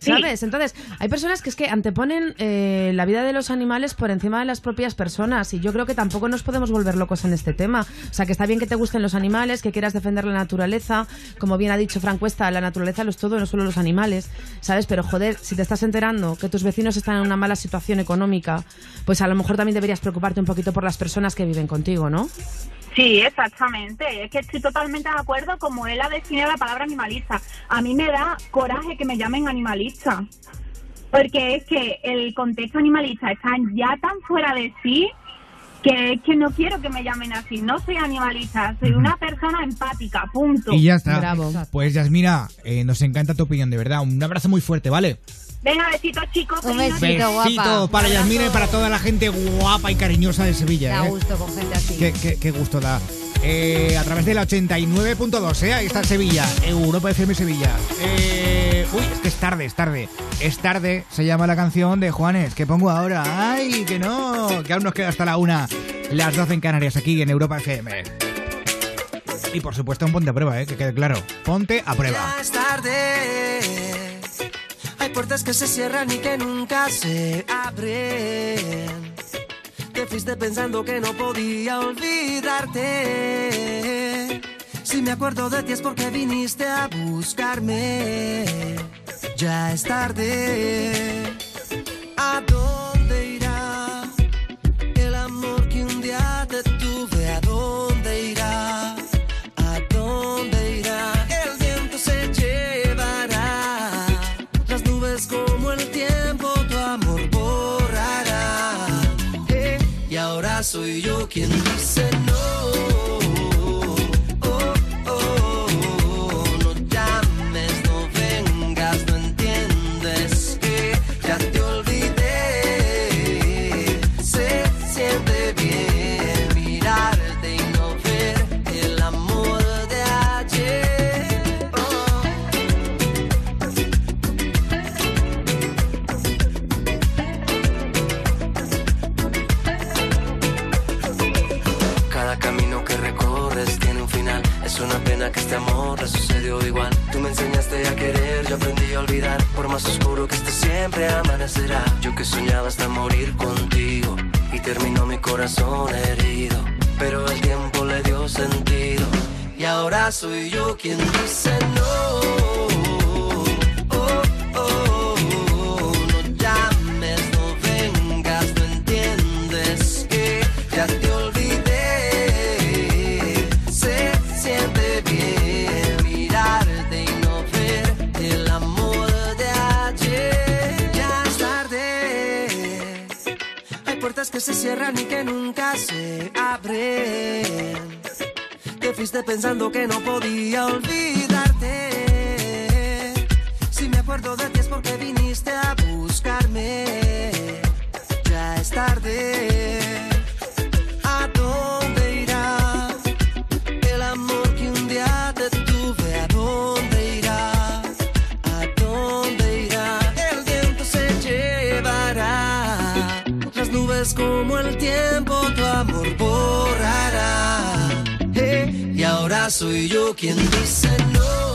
Speaker 4: ¿Sabes? Entonces, hay personas que es que anteponen eh, la vida de los animales por encima de las propias personas y yo creo que tampoco nos podemos volver locos en este tema. O sea, que está bien que te gusten los animales, que quieras defender la naturaleza. Como bien ha dicho Frank Cuesta, la naturaleza lo es todo, no solo los animales, ¿sabes? Pero joder, si te estás enterando que tus vecinos están en una mala situación económica, pues a lo mejor también deberías preocuparte un poquito por las personas que viven contigo, ¿no?
Speaker 12: Sí, exactamente. Es que estoy totalmente de acuerdo como él ha definido la palabra animalista. A mí me da coraje que me llamen animalista. Porque es que el contexto animalista está ya tan fuera de sí que es que no quiero que me llamen así. No soy animalista, soy una persona empática, punto.
Speaker 2: Y ya está. Pues Yasmina, eh, nos encanta tu opinión, de verdad. Un abrazo muy fuerte, ¿vale?
Speaker 12: Venga, besitos chicos.
Speaker 3: Un
Speaker 12: noche.
Speaker 2: Besito para Yasmina y para toda la gente guapa y cariñosa de Sevilla.
Speaker 3: Da
Speaker 2: ¿eh?
Speaker 3: gusto con gente así.
Speaker 2: Qué, qué- qué gusto da. Eh, a través de la 89.2, ¿eh? ahí está Sevilla, Europa FM Sevilla. Eh, uy, es que es tarde, es tarde. Es tarde, se llama la canción de Juanes, que pongo ahora. ¡Ay, que no! Que aún nos queda hasta la una, las 12 en Canarias, aquí en Europa FM. Y por supuesto un ponte a prueba, ¿eh? que quede claro. Ponte a prueba.
Speaker 13: Ya es tarde. Puertas que se cierran y que nunca se abren. Te fuiste pensando que no podía olvidarte. Si me acuerdo de ti es porque viniste a buscarme. Ya es tarde. ¿A dónde más oscuro que esté, siempre amanecerá. Yo que soñaba hasta morir contigo. Y terminó mi corazón herido. Pero el tiempo le dio sentido. Y ahora soy yo quien dice no. Puertas que se cierran y que nunca se abren. Te fuiste pensando que no podía olvidarte. Si me acuerdo de ti es porque viniste a buscarme. Ya es tarde. Soy yo quien dice no.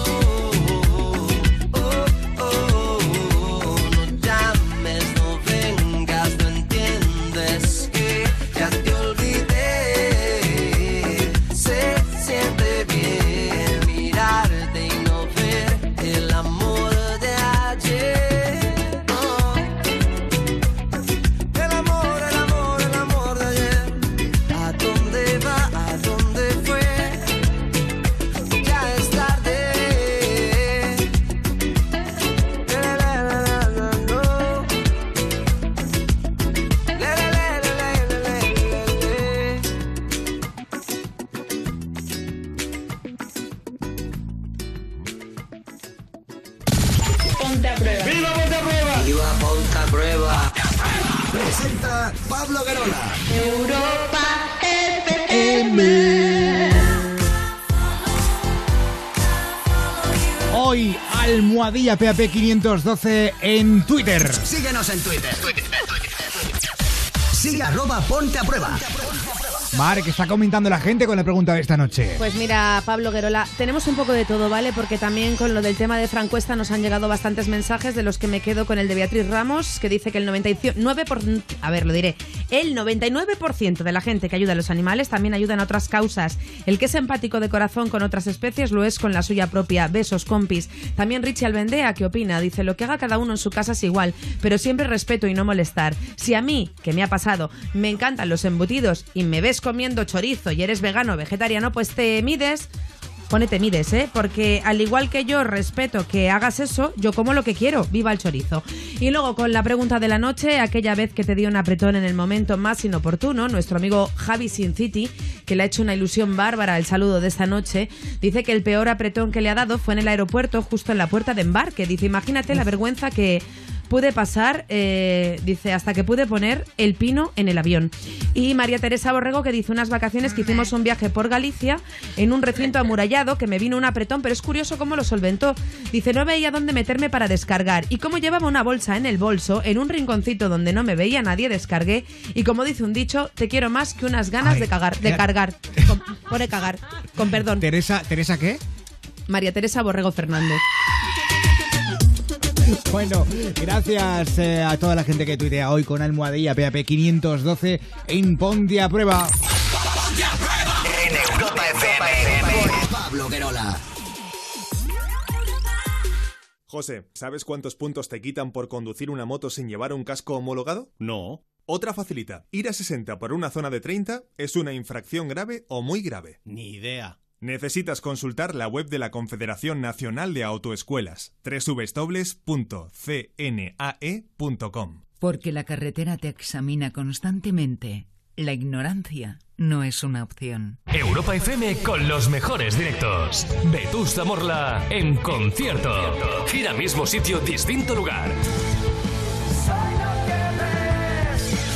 Speaker 2: Almohadilla PAP 512 en Twitter.
Speaker 1: Síguenos en Twitter. Sigue arroba ponte a prueba.
Speaker 2: Mar, que está comentando la gente con la pregunta de esta noche.
Speaker 4: Pues mira, Pablo Guerola, tenemos un poco de todo, ¿vale? Porque también con lo del tema de Francuesta nos han llegado bastantes mensajes de los que me quedo con el de Beatriz Ramos, que dice que el 99%, por, a ver, lo diré, el 99% de la gente que ayuda a los animales también ayuda en otras causas. El que es empático de corazón con otras especies lo es con la suya propia. Besos, compis. También Richie Albendea, ¿qué opina? Dice, lo que haga cada uno en su casa es igual, pero siempre respeto y no molestar. Si a mí, que me ha pasado, me encantan los embutidos y me ves comiendo chorizo y eres vegano o vegetariano, pues te mides Ponete mides, ¿eh? Porque al igual que yo respeto que hagas eso, yo como lo que quiero. Viva el chorizo. Y luego con la pregunta de la noche, aquella vez que te dio un apretón en el momento más inoportuno, nuestro amigo Javi Sin City, que le ha hecho una ilusión bárbara el saludo de esta noche, dice que el peor apretón que le ha dado fue en el aeropuerto, justo en la puerta de embarque. Dice, imagínate la vergüenza que pude pasar, eh, dice, hasta que pude poner el pino en el avión. Y María Teresa Borrego que dice unas vacaciones que hicimos un viaje por Galicia en un recinto amurallado que me vino un apretón, pero es curioso cómo lo solventó. Dice, no veía dónde meterme para descargar y como llevaba una bolsa en el bolso, en un rinconcito donde no me veía nadie, descargué y como dice un dicho, te quiero más que unas ganas
Speaker 2: Ay,
Speaker 4: de cagar, de cargar. Con, pone cagar, con perdón.
Speaker 2: Teresa, ¿Teresa qué?
Speaker 4: María Teresa Borrego Fernández.
Speaker 2: Bueno, gracias eh, a toda la gente que tuitea hoy con almohadilla PAP 512 en Ponte a Prueba.
Speaker 1: En Europa FM. Por Pablo Guerola.
Speaker 14: José, ¿sabes cuántos puntos te quitan por conducir una moto sin llevar un casco homologado? No. Otra facilita. Ir a 60 por una zona de 30 es una infracción grave o muy grave.
Speaker 15: Ni idea.
Speaker 14: Necesitas consultar la web de la Confederación Nacional de Autoescuelas, www.cnae.com.
Speaker 16: Porque la carretera te examina constantemente. La ignorancia no es una opción.
Speaker 17: Europa FM con los mejores directos. Vetusta Morla en concierto. Gira mismo sitio, distinto lugar.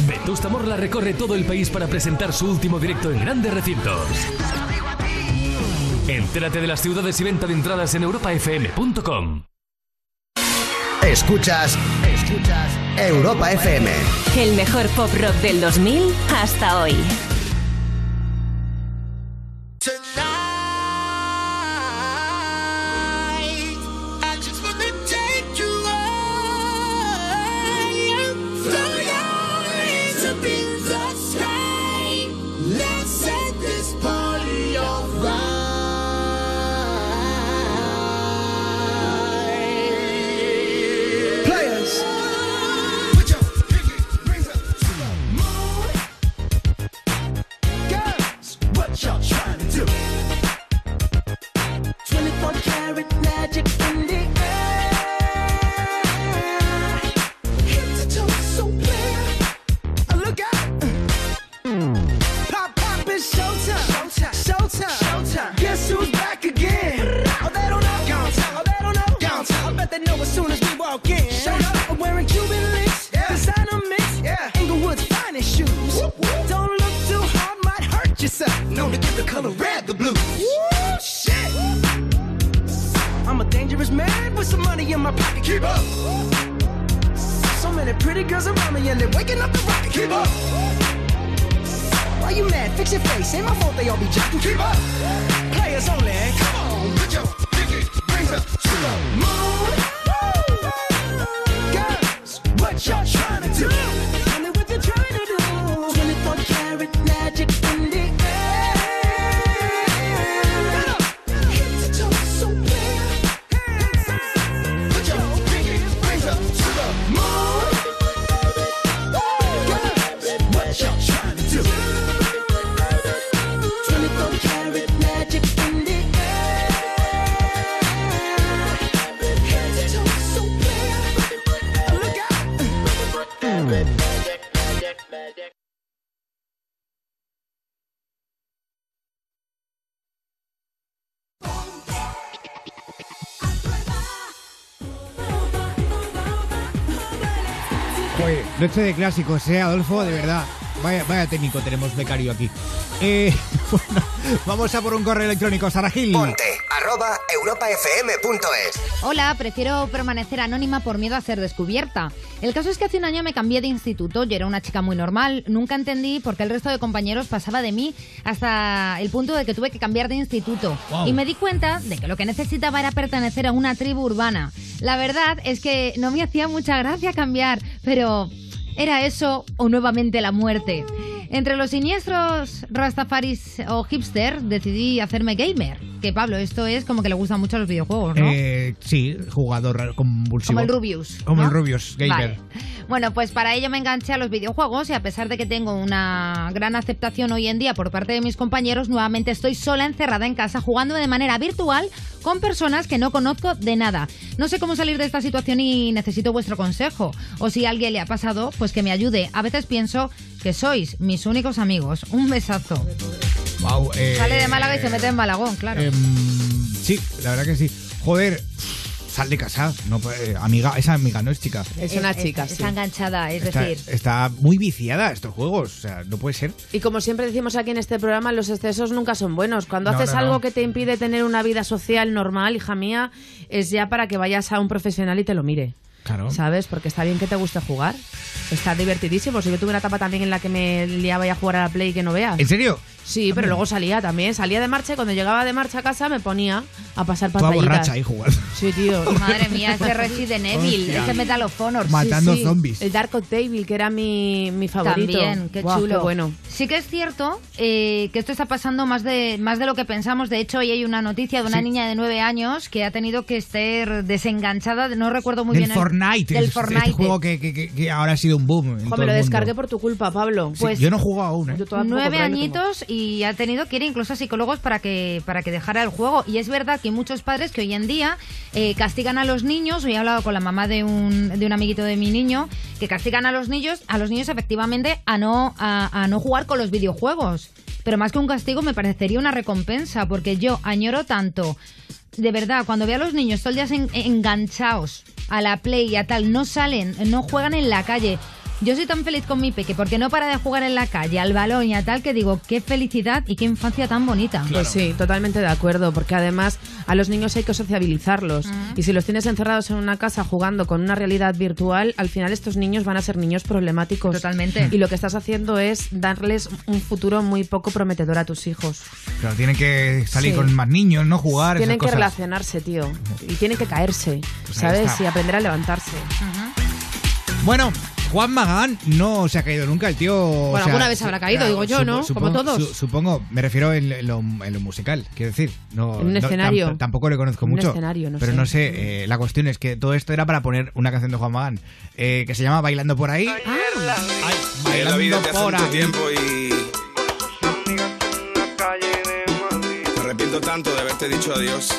Speaker 17: Vetusta Morla recorre todo el país para presentar su último directo en grandes recintos. Entérate de las ciudades y venta de entradas en europafm.com.
Speaker 1: Escuchas, escuchas Europa FM.
Speaker 6: El mejor pop rock del 2000 hasta hoy.
Speaker 2: Noche de clásicos, ¿eh, Adolfo? De verdad. Vaya, vaya técnico tenemos becario aquí. Eh, bueno, vamos a por un correo electrónico, Sara Gil.
Speaker 1: Ponte
Speaker 15: arroba europafm.es.
Speaker 3: Hola, prefiero permanecer anónima por miedo a ser descubierta. El caso es que hace un año me cambié de instituto, yo era una chica muy normal, nunca entendí por qué el resto de compañeros pasaba de mí hasta el punto de que tuve que cambiar de instituto.
Speaker 18: Wow.
Speaker 3: Y me di cuenta de que lo que necesitaba era pertenecer a una tribu urbana. La verdad es que no me hacía mucha gracia cambiar, pero ¿era eso o nuevamente la muerte? Entre los siniestros rastafaris o hipster decidí hacerme gamer. Que Pablo, esto es como que le gustan mucho los videojuegos, ¿no?
Speaker 2: Eh, sí, jugador convulsivo.
Speaker 3: Como el Rubius.
Speaker 2: Como
Speaker 3: ¿no?
Speaker 2: el Rubius, gamer.
Speaker 3: Vale. Bueno, pues para ello me enganché a los videojuegos y a pesar de que tengo una gran aceptación hoy en día por parte de mis compañeros, nuevamente estoy sola encerrada en casa jugando de manera virtual con personas que no conozco de nada. No sé cómo salir de esta situación y necesito vuestro consejo. O si a alguien le ha pasado, pues que me ayude. A veces pienso que sois mis únicos amigos. Un besazo.
Speaker 2: Wow, eh,
Speaker 3: Sale de Málaga y se mete en Malagón, claro.
Speaker 2: em, sí, la verdad que sí. Joder, sal de casa. No, amiga, esa amiga no es chica.
Speaker 4: Es una chica, sí.
Speaker 3: Está enganchada, es
Speaker 2: Está,
Speaker 3: decir...
Speaker 2: está muy viciada a estos juegos. O sea, no puede ser.
Speaker 4: Y como siempre decimos aquí en este programa, los excesos nunca son buenos. Cuando
Speaker 2: No,
Speaker 4: haces
Speaker 2: no,
Speaker 4: algo
Speaker 2: no.
Speaker 4: que te impide tener una vida social normal, hija mía, es ya para que vayas a un profesional y te lo mire.
Speaker 2: Claro.
Speaker 4: ¿Sabes? Porque está bien que te guste jugar. Está divertidísimo. Si yo tuve una etapa también en la que me liaba ya a jugar a la Play que no veas.
Speaker 2: ¿En serio?
Speaker 4: Sí, pero luego salía también. Salía de marcha y cuando llegaba de marcha a casa me ponía a pasar
Speaker 2: Toda
Speaker 4: pantallitas.
Speaker 2: borracha ahí jugando.
Speaker 4: Sí, tío.
Speaker 3: Madre mía, este Resident Evil,
Speaker 2: Hostia.
Speaker 3: este Metal of Honor.
Speaker 2: Matando
Speaker 4: Sí, sí.
Speaker 2: zombies.
Speaker 4: El Dark of Devil, que era mi, mi favorito.
Speaker 3: También, qué
Speaker 4: Guau,
Speaker 3: chulo.
Speaker 4: qué bueno.
Speaker 3: Sí que es cierto eh, que esto está pasando más de, más de lo que pensamos. De hecho, hoy hay una noticia de una
Speaker 2: Sí.
Speaker 3: niña de nueve años que ha tenido que estar desenganchada, de- no recuerdo muy
Speaker 2: Del
Speaker 3: bien. el-
Speaker 2: Fortnite.
Speaker 3: Del
Speaker 2: es-
Speaker 3: Fortnite.
Speaker 2: Este juego que, que- que- que ahora ha sido un boom. en
Speaker 4: Jo,
Speaker 2: todo
Speaker 4: me lo
Speaker 2: el
Speaker 4: descargué por tu culpa, Pablo.
Speaker 2: Sí, yo no he jugado aún, ¿eh?
Speaker 4: Yo
Speaker 3: Nueve añitos y ha tenido que ir incluso a psicólogos para que, para que dejara el juego. Y es verdad que muchos padres que hoy en día eh, castigan a los niños. Hoy he hablado con la mamá de un, de un amiguito de mi niño que castigan a los niños, a los niños efectivamente a no, a, a no jugar con los videojuegos. Pero más que un castigo me parecería una recompensa porque yo añoro tanto. De verdad, cuando veo a los niños todo el día en- enganchados a la play y a tal, no salen, no juegan en la calle. Yo soy tan feliz con mi peque porque no para de jugar en la calle, al balón y a tal, que digo, qué felicidad y qué infancia tan bonita.
Speaker 4: Pues sí, totalmente de acuerdo, porque además a los niños hay que sociabilizarlos. Y si los tienes encerrados en una casa jugando con una realidad virtual, al final estos niños van a ser niños problemáticos.
Speaker 3: Totalmente.
Speaker 4: Y lo que estás haciendo es darles un futuro muy poco prometedor a tus hijos.
Speaker 2: Claro, tienen que salir
Speaker 4: Sí.
Speaker 2: con más niños, no jugar.
Speaker 4: tienen
Speaker 2: esas
Speaker 4: que
Speaker 2: cosas.
Speaker 4: relacionarse, tío. Y tienen que caerse,
Speaker 2: Pues
Speaker 4: ¿sabes? Y aprender a levantarse.
Speaker 2: Bueno, Juan Magán no se ha caído nunca, el tío. o
Speaker 4: Bueno,
Speaker 2: sea,
Speaker 4: alguna vez habrá caído, digo yo, ¿no? Como todos.
Speaker 2: su- supongo, me refiero en, en lo, en lo musical, quiero decir. No,
Speaker 4: En un
Speaker 2: no,
Speaker 4: escenario.
Speaker 2: tam- tampoco le conozco
Speaker 4: En un
Speaker 2: mucho.
Speaker 4: escenario, no
Speaker 2: pero
Speaker 4: sé.
Speaker 2: no sé, eh, la cuestión es que todo esto era para poner una canción de Juan Magán eh, que se llama Bailando por ahí.
Speaker 4: Ah.
Speaker 19: Ay, la vida
Speaker 2: Bailando
Speaker 19: te hace
Speaker 2: por
Speaker 19: mucho
Speaker 2: ahí.
Speaker 19: tiempo y. Me arrepiento tanto de haberte dicho adiós.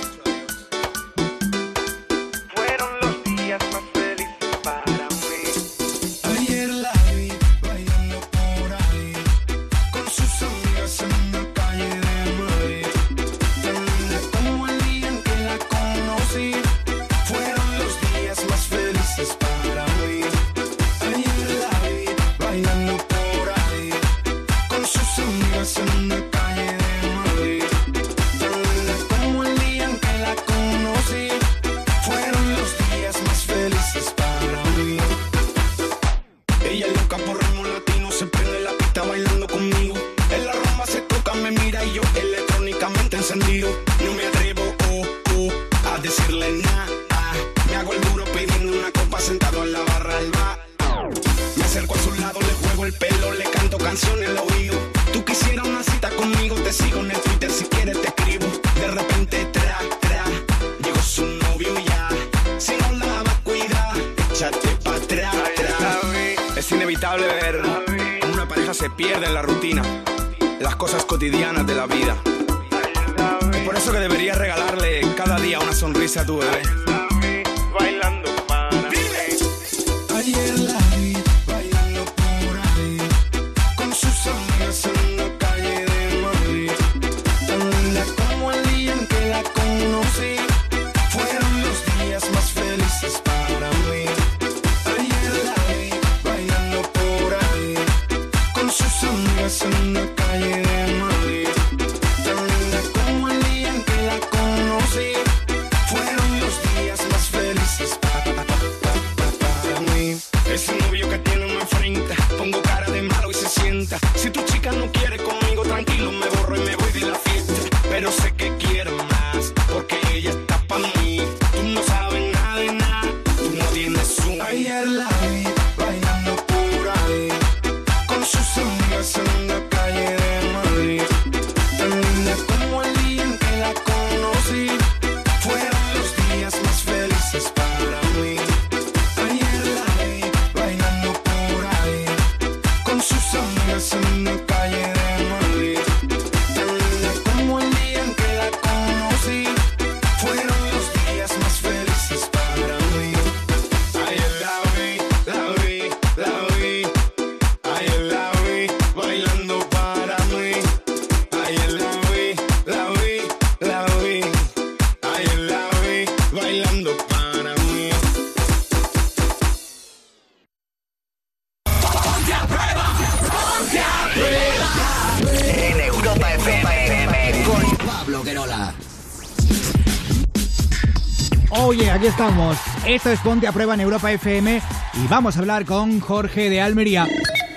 Speaker 20: Se
Speaker 19: pierde en la rutina, las cosas cotidianas de la vida. Es por eso que deberías regalarle cada día una sonrisa a tu bebé.
Speaker 20: Bailando
Speaker 2: estamos. Esto es Ponte a Prueba en Europa FM y vamos a hablar con Jorge de Almería.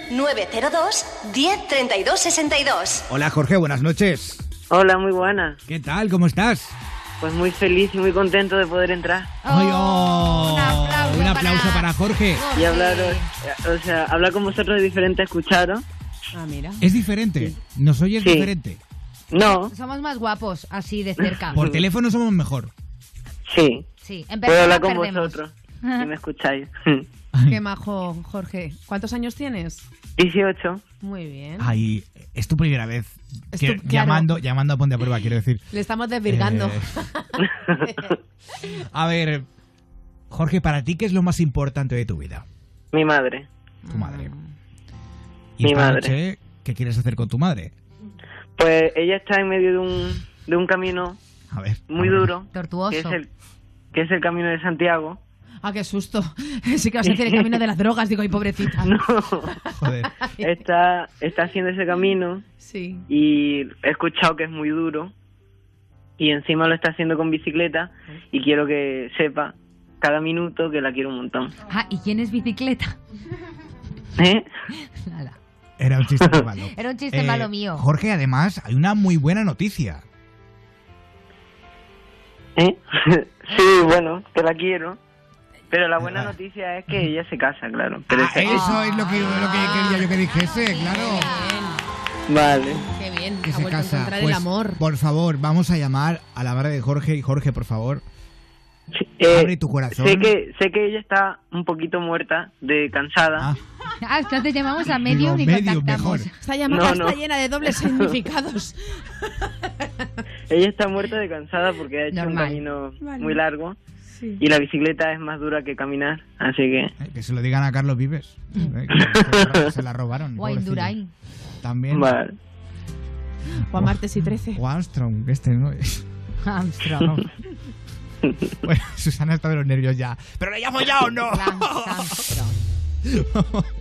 Speaker 18: 902 10 32 62.
Speaker 2: Hola Jorge, buenas noches.
Speaker 21: Hola, muy buena.
Speaker 2: ¿Qué tal? ¿Cómo estás?
Speaker 21: Pues muy feliz y muy contento de poder entrar.
Speaker 2: Ay, oh, un aplauso, para... Jorge.
Speaker 21: Y hablar, o sea, hablar con vosotros es diferente a escucharos.
Speaker 4: Ah, mira.
Speaker 2: Es diferente. ¿Nos oyes
Speaker 21: Sí.
Speaker 2: diferente?
Speaker 21: No.
Speaker 3: Somos más guapos, así de cerca.
Speaker 2: Por teléfono somos mejor.
Speaker 21: Sí.
Speaker 3: Sí, en
Speaker 21: Puedo hablar con
Speaker 3: perdemos.
Speaker 21: vosotros. Si me escucháis.
Speaker 4: Qué majo, Jorge. ¿Cuántos años tienes?
Speaker 21: 18.
Speaker 4: Muy bien.
Speaker 2: Ay, es tu primera vez
Speaker 4: Es
Speaker 2: que-
Speaker 4: tu- claro.
Speaker 2: llamando, llamando a Ponte a Prueba, quiero decir.
Speaker 4: Le estamos desvirgando.
Speaker 2: Eh, A ver, Jorge, para ti, ¿qué es lo más importante de tu vida?
Speaker 21: Mi madre.
Speaker 2: Tu madre. Y
Speaker 21: Mi
Speaker 2: esta
Speaker 21: madre.
Speaker 2: noche, ¿qué quieres hacer con tu madre?
Speaker 21: Pues ella está en medio de un, de un camino
Speaker 2: A ver.
Speaker 21: muy
Speaker 2: a ver.
Speaker 21: duro.
Speaker 3: Tortuoso.
Speaker 21: Que es, el, que es el camino de Santiago.
Speaker 4: Ah, qué susto. Sí que vas a decir el camino de las drogas. Digo, ay, pobrecita.
Speaker 2: Joder.
Speaker 21: Está, está haciendo ese camino
Speaker 4: Sí.
Speaker 21: y he escuchado que es muy duro y encima lo está haciendo con bicicleta y quiero que sepa cada minuto que la quiero un montón.
Speaker 3: Ah, ¿y quién es bicicleta?
Speaker 21: ¿Eh?
Speaker 3: Nada.
Speaker 2: Era un chiste malo.
Speaker 3: Era un chiste
Speaker 2: Eh,
Speaker 3: malo mío.
Speaker 2: Jorge, además, hay una muy buena noticia.
Speaker 21: ¿Eh? Sí, bueno, que la quiero. Pero la buena noticia es que ella se casa, claro. Pero
Speaker 2: Ah, Eso es lo que, lo que quería yo que dijese, claro.
Speaker 21: Vale.
Speaker 4: Qué bien.
Speaker 2: Que
Speaker 4: ha
Speaker 2: se
Speaker 4: vuelto a
Speaker 2: casa.
Speaker 4: encontrar
Speaker 2: Pues,
Speaker 4: el amor.
Speaker 2: Por favor, vamos a llamar a la madre de Jorge. Y Jorge, por favor,
Speaker 21: Eh,
Speaker 2: abre tu corazón.
Speaker 21: Sé que, sé que ella está un poquito muerta, de cansada.
Speaker 3: Ah, entonces llamamos a Medium y
Speaker 21: Medium,
Speaker 3: contactamos.
Speaker 21: mejor.
Speaker 4: Esta llamada
Speaker 21: No, no.
Speaker 4: está llena de dobles significados.
Speaker 21: Ella está muerta de cansada porque ha hecho
Speaker 3: Normal.
Speaker 21: un camino
Speaker 4: Vale.
Speaker 21: muy largo
Speaker 4: Sí.
Speaker 21: y la bicicleta es más dura que caminar, así que...
Speaker 2: Eh, Que se lo digan a Carlos Vives. eh, que se, la robaron.
Speaker 3: O a. Indurain.
Speaker 2: También.
Speaker 21: Vale.
Speaker 4: O a martes y 13.
Speaker 2: O Armstrong, este no es.
Speaker 3: Armstrong.
Speaker 2: Bueno, Susana está de los nervios ya. ¿Pero le llamo ya o no?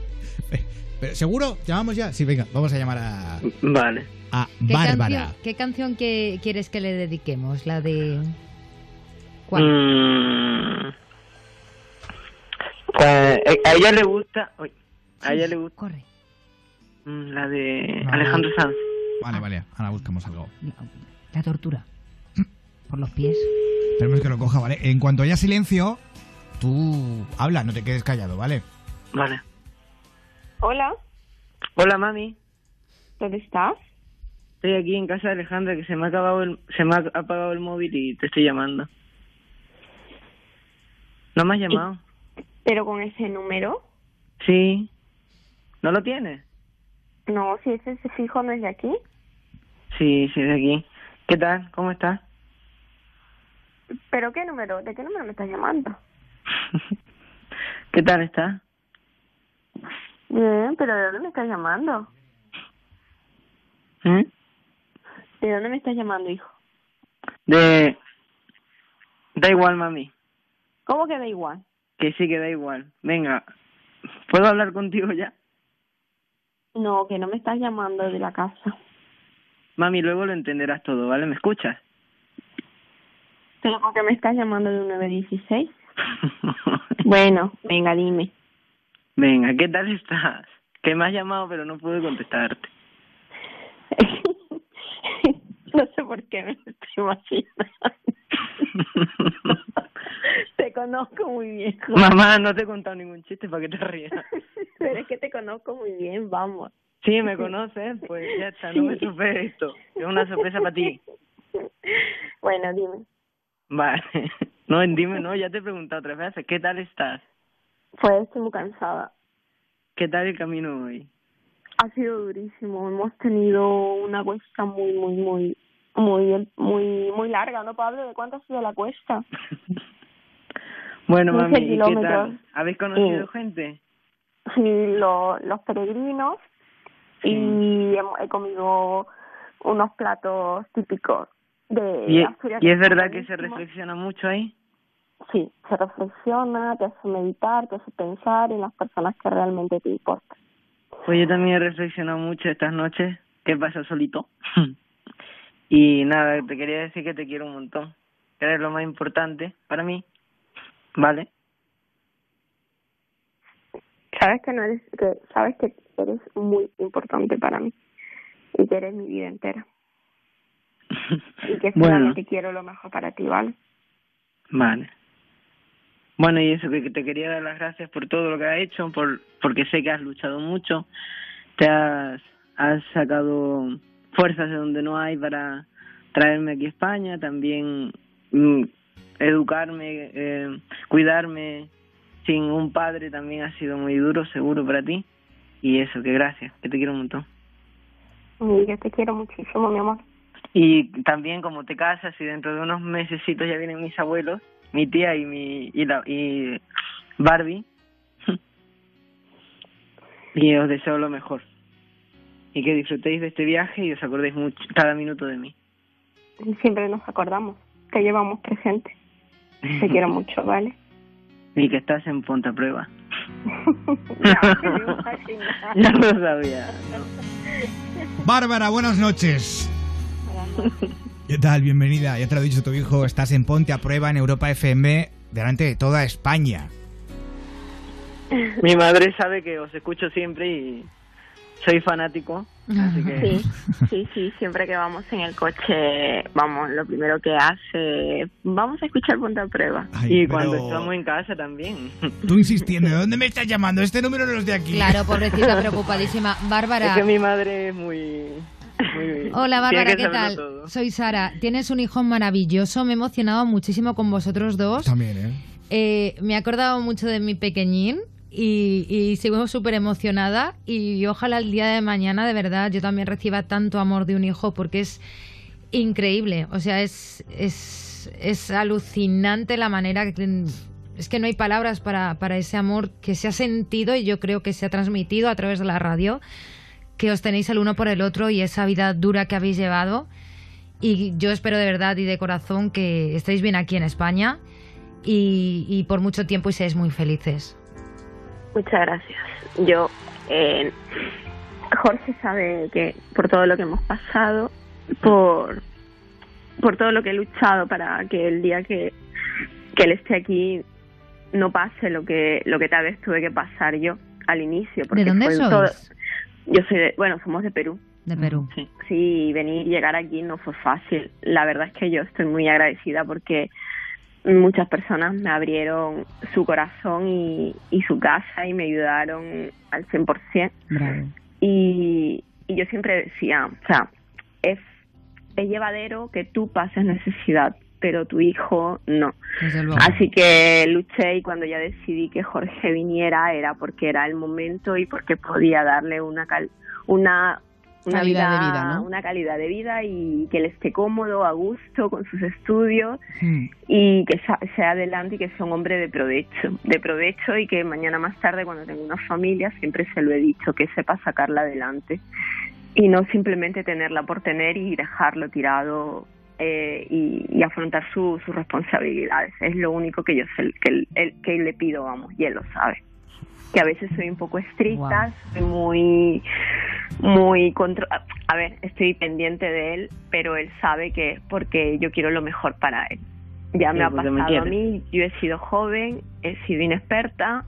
Speaker 2: Pero, ¿Seguro? ¿Llamamos ya? Sí, venga, vamos a llamar a,
Speaker 21: Vale.
Speaker 2: a
Speaker 3: ¿Qué
Speaker 2: Bárbara.
Speaker 3: canción, ¿Qué canción que quieres que le dediquemos? La de... ¿Cuál?
Speaker 21: Mm, pues, eh, a ella le gusta... uy, a ella le gusta...
Speaker 3: Corre.
Speaker 21: Mm, La de. Alejandro Sanz.
Speaker 2: Vale, vale, ahora buscamos algo.
Speaker 3: La tortura. Por los pies.
Speaker 2: Esperemos que lo coja, ¿vale? En cuanto haya silencio, tú habla, no te quedes callado, ¿vale?
Speaker 21: Vale.
Speaker 12: Hola,
Speaker 21: Hola, mami.
Speaker 12: ¿dónde estás?
Speaker 21: Estoy aquí en casa de Alejandra que se me ha acabado el, se me ha apagado el móvil y te estoy llamando. ¿No me has llamado?
Speaker 12: ¿Pero con ese número?
Speaker 21: Sí. ¿No lo tienes?
Speaker 12: No, si ese ese fijo no es de aquí.
Speaker 21: Sí, sí, de aquí. ¿Qué tal? ¿Cómo estás?
Speaker 12: ¿Pero qué número? ¿De qué número me estás llamando?
Speaker 21: ¿Qué tal estás?
Speaker 12: Bien, pero ¿de dónde me estás llamando?
Speaker 21: ¿Eh?
Speaker 12: ¿De dónde me estás llamando, hijo?
Speaker 21: De... Da igual, mami.
Speaker 12: ¿Cómo que da igual?
Speaker 21: Que sí que da igual. Venga, ¿puedo hablar contigo ya?
Speaker 12: No, que no me estás llamando de la casa.
Speaker 21: Mami, luego lo entenderás todo, ¿vale? ¿Me escuchas?
Speaker 12: ¿Pero por qué me estás llamando de un 916? bueno, venga, dime.
Speaker 21: Venga, ¿qué tal estás? Que me has llamado pero no puedo contestarte.
Speaker 12: No sé por qué me estoy imaginando. te conozco muy bien.
Speaker 21: Mamá, no te he contado ningún chiste para que te rías.
Speaker 12: Pero es que te conozco muy bien, vamos.
Speaker 21: Sí, me conoces, pues ya está, no me sorprende esto. Es una sorpresa para ti.
Speaker 12: Bueno, dime.
Speaker 21: Vale. No, dime, no, ya te he preguntado tres veces. ¿Qué tal estás?
Speaker 12: Pues estoy muy cansada.
Speaker 21: ¿Qué tal el camino hoy?
Speaker 12: Ha sido durísimo. Hemos tenido una cuesta muy, muy, muy, muy, muy, muy larga, ¿no, Pablo? ¿De cuánto ha sido la cuesta?
Speaker 21: Bueno,
Speaker 12: 15
Speaker 21: mami, ¿y qué tal? ¿Habéis conocido gente?
Speaker 12: Sí, lo- los peregrinos y he comido unos platos típicos de
Speaker 21: ¿Y,
Speaker 12: Asturias.
Speaker 21: y es verdad que se reflexiona mucho ahí?
Speaker 22: sí, se reflexiona, te hace meditar, te hace pensar en las personas que realmente te importan.
Speaker 21: Pues yo también he reflexionado mucho estas noches, que pasa solito. y nada, te quería decir que te quiero un montón, que eres lo más importante para mí, ¿vale?
Speaker 22: Sabes que no eres, que sabes que eres muy importante para mí y que eres mi vida entera y que
Speaker 21: Bueno.
Speaker 22: solamente quiero lo mejor para ti, ¿vale?
Speaker 21: Vale. Bueno, y eso, que te quería dar las gracias por todo lo que has hecho, por porque sé que has luchado mucho, te has, has sacado fuerzas de donde no hay para traerme aquí a España, también mm, educarme, eh, cuidarme sin un padre también ha sido muy duro, seguro para ti. Y eso, que gracias, que te quiero un montón.
Speaker 22: Y yo te quiero muchísimo, mi amor.
Speaker 21: Y también como te casas y dentro de unos mesecitos ya vienen mis abuelos, mi tía y mi y, la, y Barbie. y os deseo lo mejor. Y que disfrutéis de este viaje y os acordéis mucho cada minuto de mí.
Speaker 22: Siempre nos acordamos, te llevamos presente. Te quiero mucho, ¿vale?
Speaker 21: Y que estás en Ponta Prueba. ya lo sabía.
Speaker 2: Bárbara, buenas noches. ¿Qué tal? Bienvenida. Ya te lo ha dicho tu hijo, estás en Ponte a Prueba en Europa FM delante de toda España.
Speaker 21: Mi madre sabe que os escucho siempre y soy fanático, así que
Speaker 22: Sí, sí, sí, siempre que vamos en el coche, vamos, lo primero que hace, vamos a escuchar punta a prueba.
Speaker 21: y
Speaker 2: pero-
Speaker 21: cuando estamos en casa también.
Speaker 2: Tú insistiendo, ¿de dónde me estás llamando? Este número no es de aquí.
Speaker 3: Claro, pobrecita, preocupadísima. Bárbara.
Speaker 21: Es que mi madre es muy... muy
Speaker 3: Hola Bárbara, ¿qué tal?
Speaker 21: todo.
Speaker 3: Soy Sara. Tienes un hijo maravilloso. Me he emocionado muchísimo con vosotros dos.
Speaker 2: También, ¿eh?
Speaker 3: Eh, me he acordado mucho de mi pequeñín y, y sigo súper emocionada y ojalá el día de mañana de verdad yo también reciba tanto amor de un hijo porque es increíble. O sea, es, es, es alucinante la manera que... Es que no hay palabras para, para ese amor que se ha sentido y yo creo que se ha transmitido a través de la radio, que os tenéis el uno por el otro y esa vida dura que habéis llevado. Y yo espero de verdad y de corazón que estéis bien aquí en España y, y por mucho tiempo y seáis muy felices.
Speaker 22: Muchas gracias. Yo, eh, Jorge sabe que por todo lo que hemos pasado, por, por todo lo que he luchado para que el día que, que él esté aquí no pase lo que lo que tal vez tuve que pasar yo al inicio. Porque
Speaker 3: ¿De dónde sois?
Speaker 22: Yo soy de, bueno, somos de Perú.
Speaker 3: De Perú.
Speaker 22: Sí, venir y llegar aquí no fue fácil. La verdad es que yo estoy muy agradecida porque muchas personas me abrieron su corazón y, y su casa y me ayudaron al 100%.
Speaker 3: Bravo.
Speaker 22: Y, y yo siempre decía, o sea, es, es llevadero que tú pases necesidad, pero tu hijo no. Así que luché y cuando ya decidí que Jorge viniera era porque era el momento y porque podía darle una cal una una
Speaker 4: Calidad de
Speaker 22: vida,
Speaker 4: vida, ¿no?
Speaker 22: una calidad de vida y que él esté cómodo, a gusto con sus estudios
Speaker 3: Hmm.
Speaker 22: y que sea adelante y que sea un hombre de provecho, de provecho y que mañana más tarde cuando tenga una familia siempre se lo he dicho que sepa sacarla adelante y no simplemente tenerla por tener y dejarlo tirado eh, y, y afrontar su- sus responsabilidades. Es lo único que yo sé que, él- que le pido vamos y él lo sabe. Que a veces soy un poco estricta soy muy muy contro a ver estoy pendiente de él pero él sabe que es porque yo quiero lo mejor para él. Ya me
Speaker 21: Sí,
Speaker 22: ha
Speaker 21: me
Speaker 22: pasado a mí yo he sido joven he sido inexperta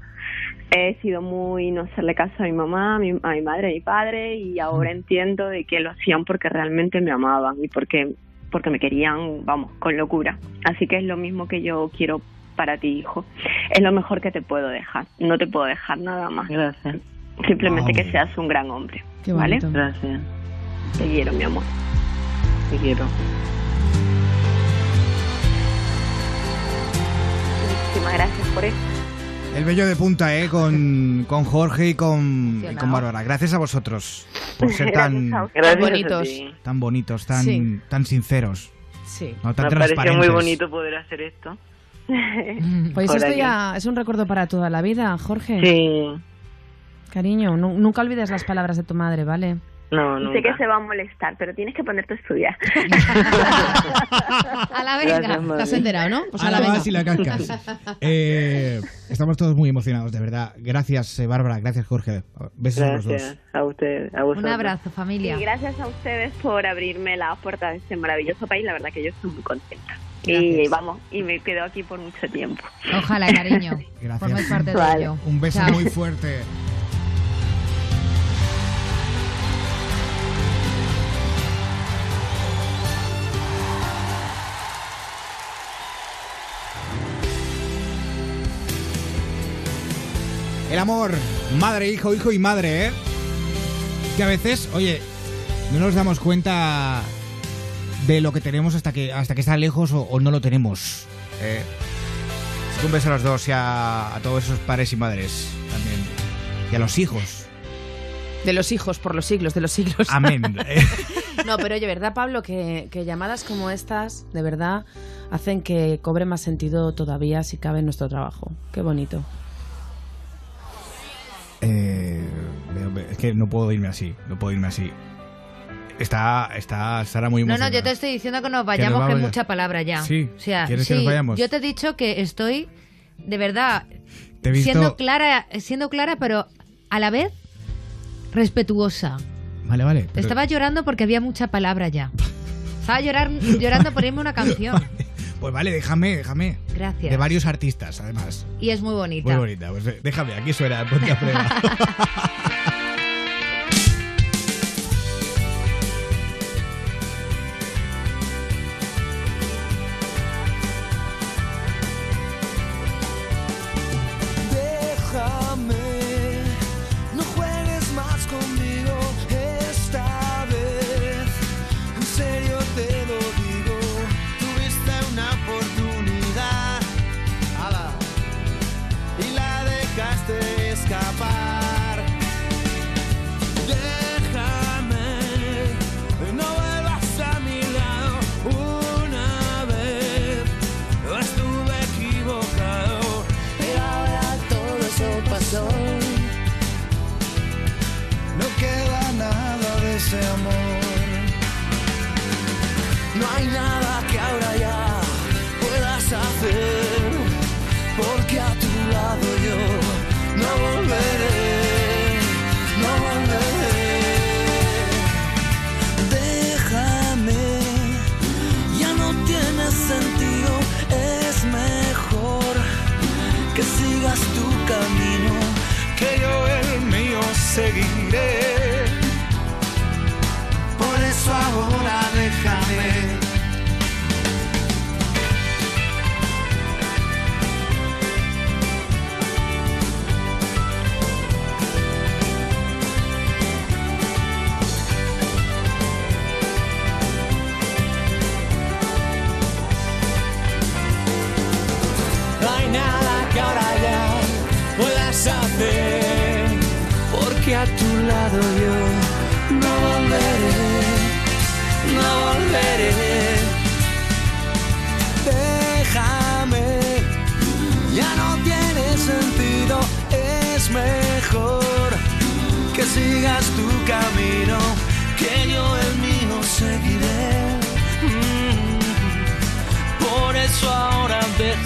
Speaker 22: he sido muy no hacerle caso a mi mamá a mi, a mi madre a mi padre y ahora entiendo de que lo hacían porque realmente me amaban y porque porque me querían vamos con locura así que es lo mismo que yo quiero para ti hijo es lo mejor que te puedo dejar no te puedo dejar nada más
Speaker 21: gracias
Speaker 22: simplemente
Speaker 21: Wow.
Speaker 22: que seas un gran hombre
Speaker 21: Qué
Speaker 22: vale.
Speaker 21: Gracias.
Speaker 22: te quiero mi amor
Speaker 21: Te quiero.
Speaker 22: muchísimas gracias por eso
Speaker 2: El bello de punta, ¿eh? Con, con Jorge y con, y con Bárbara. Gracias a vosotros por ser tan,
Speaker 22: a
Speaker 21: Bonitos.
Speaker 2: tan bonitos, tan,
Speaker 21: Sí.
Speaker 2: tan sinceros.
Speaker 4: Sí.
Speaker 2: No, tan
Speaker 21: Me pareció muy bonito poder hacer esto.
Speaker 4: Pues
Speaker 21: Por
Speaker 4: esto
Speaker 21: aquí.
Speaker 4: ya es un recuerdo para toda la vida, Jorge.
Speaker 21: Sí.
Speaker 4: Cariño, nu- nunca olvides las palabras de tu madre, ¿vale?
Speaker 21: No,
Speaker 22: Y sé que se va a molestar, pero tienes que ponerte a estudiar.
Speaker 3: A la
Speaker 21: Gracias,
Speaker 3: venga.
Speaker 4: ¿Te has enterado, no? Pues a la
Speaker 2: Ahora
Speaker 4: venga.
Speaker 2: vas y la cascas. Eh, estamos todos muy emocionados, de verdad. Gracias, eh, Bárbara. Gracias, Jorge. Besos a los dos.
Speaker 21: Gracias a usted, a vosotros.
Speaker 3: Un abrazo, familia.
Speaker 22: Y gracias a ustedes por abrirme la puerta de este maravilloso país. La verdad que yo estoy muy contenta. Y
Speaker 3: Gracias.
Speaker 22: vamos, y me quedo aquí por mucho tiempo.
Speaker 3: Ojalá, cariño.
Speaker 2: Gracias.
Speaker 3: Formes parte de
Speaker 22: Vale.
Speaker 3: ello.
Speaker 2: Un beso
Speaker 3: Chao.
Speaker 2: muy fuerte. El amor, madre, hijo, hijo y madre, ¿eh? Que a veces, oye, no nos damos cuenta de lo que tenemos hasta que, hasta que está lejos o, o no lo tenemos. ¿eh? Un beso a los dos y a, a todos esos padres y madres también. Y a los hijos.
Speaker 4: De los hijos, por los siglos, de los siglos.
Speaker 2: Amén.
Speaker 4: No, pero oye, ¿verdad, Pablo? Que, que llamadas como estas, de verdad, hacen que cobre más sentido todavía si cabe en nuestro trabajo. Qué bonito.
Speaker 2: Eh, es que no puedo irme así, no puedo irme así. Está, está Sara muy
Speaker 3: No, no,
Speaker 2: emocionada.
Speaker 3: yo te estoy diciendo que nos vayamos, que, es mucha palabra ya.
Speaker 2: Sí.
Speaker 3: O sea,
Speaker 2: ¿Quieres que nos vayamos?
Speaker 3: Yo te he dicho que estoy, de verdad,
Speaker 2: Te he visto-
Speaker 3: siendo clara, siendo clara, pero a la vez respetuosa.
Speaker 2: Vale, vale. pero-
Speaker 3: Estaba llorando porque había mucha palabra ya. Estaba llorar, llorando por irme una canción.
Speaker 2: Pues vale, déjame, déjame.
Speaker 3: Gracias.
Speaker 2: De varios artistas, además.
Speaker 3: Y es muy bonita.
Speaker 2: Muy bonita. Pues eh, déjame, aquí suena, ponte a prueba.
Speaker 13: tu lado yo no volveré, no volveré. Déjame, ya no tiene sentido, es mejor que sigas tu camino, que yo el mío seguiré. Mm. Por eso ahora déjame.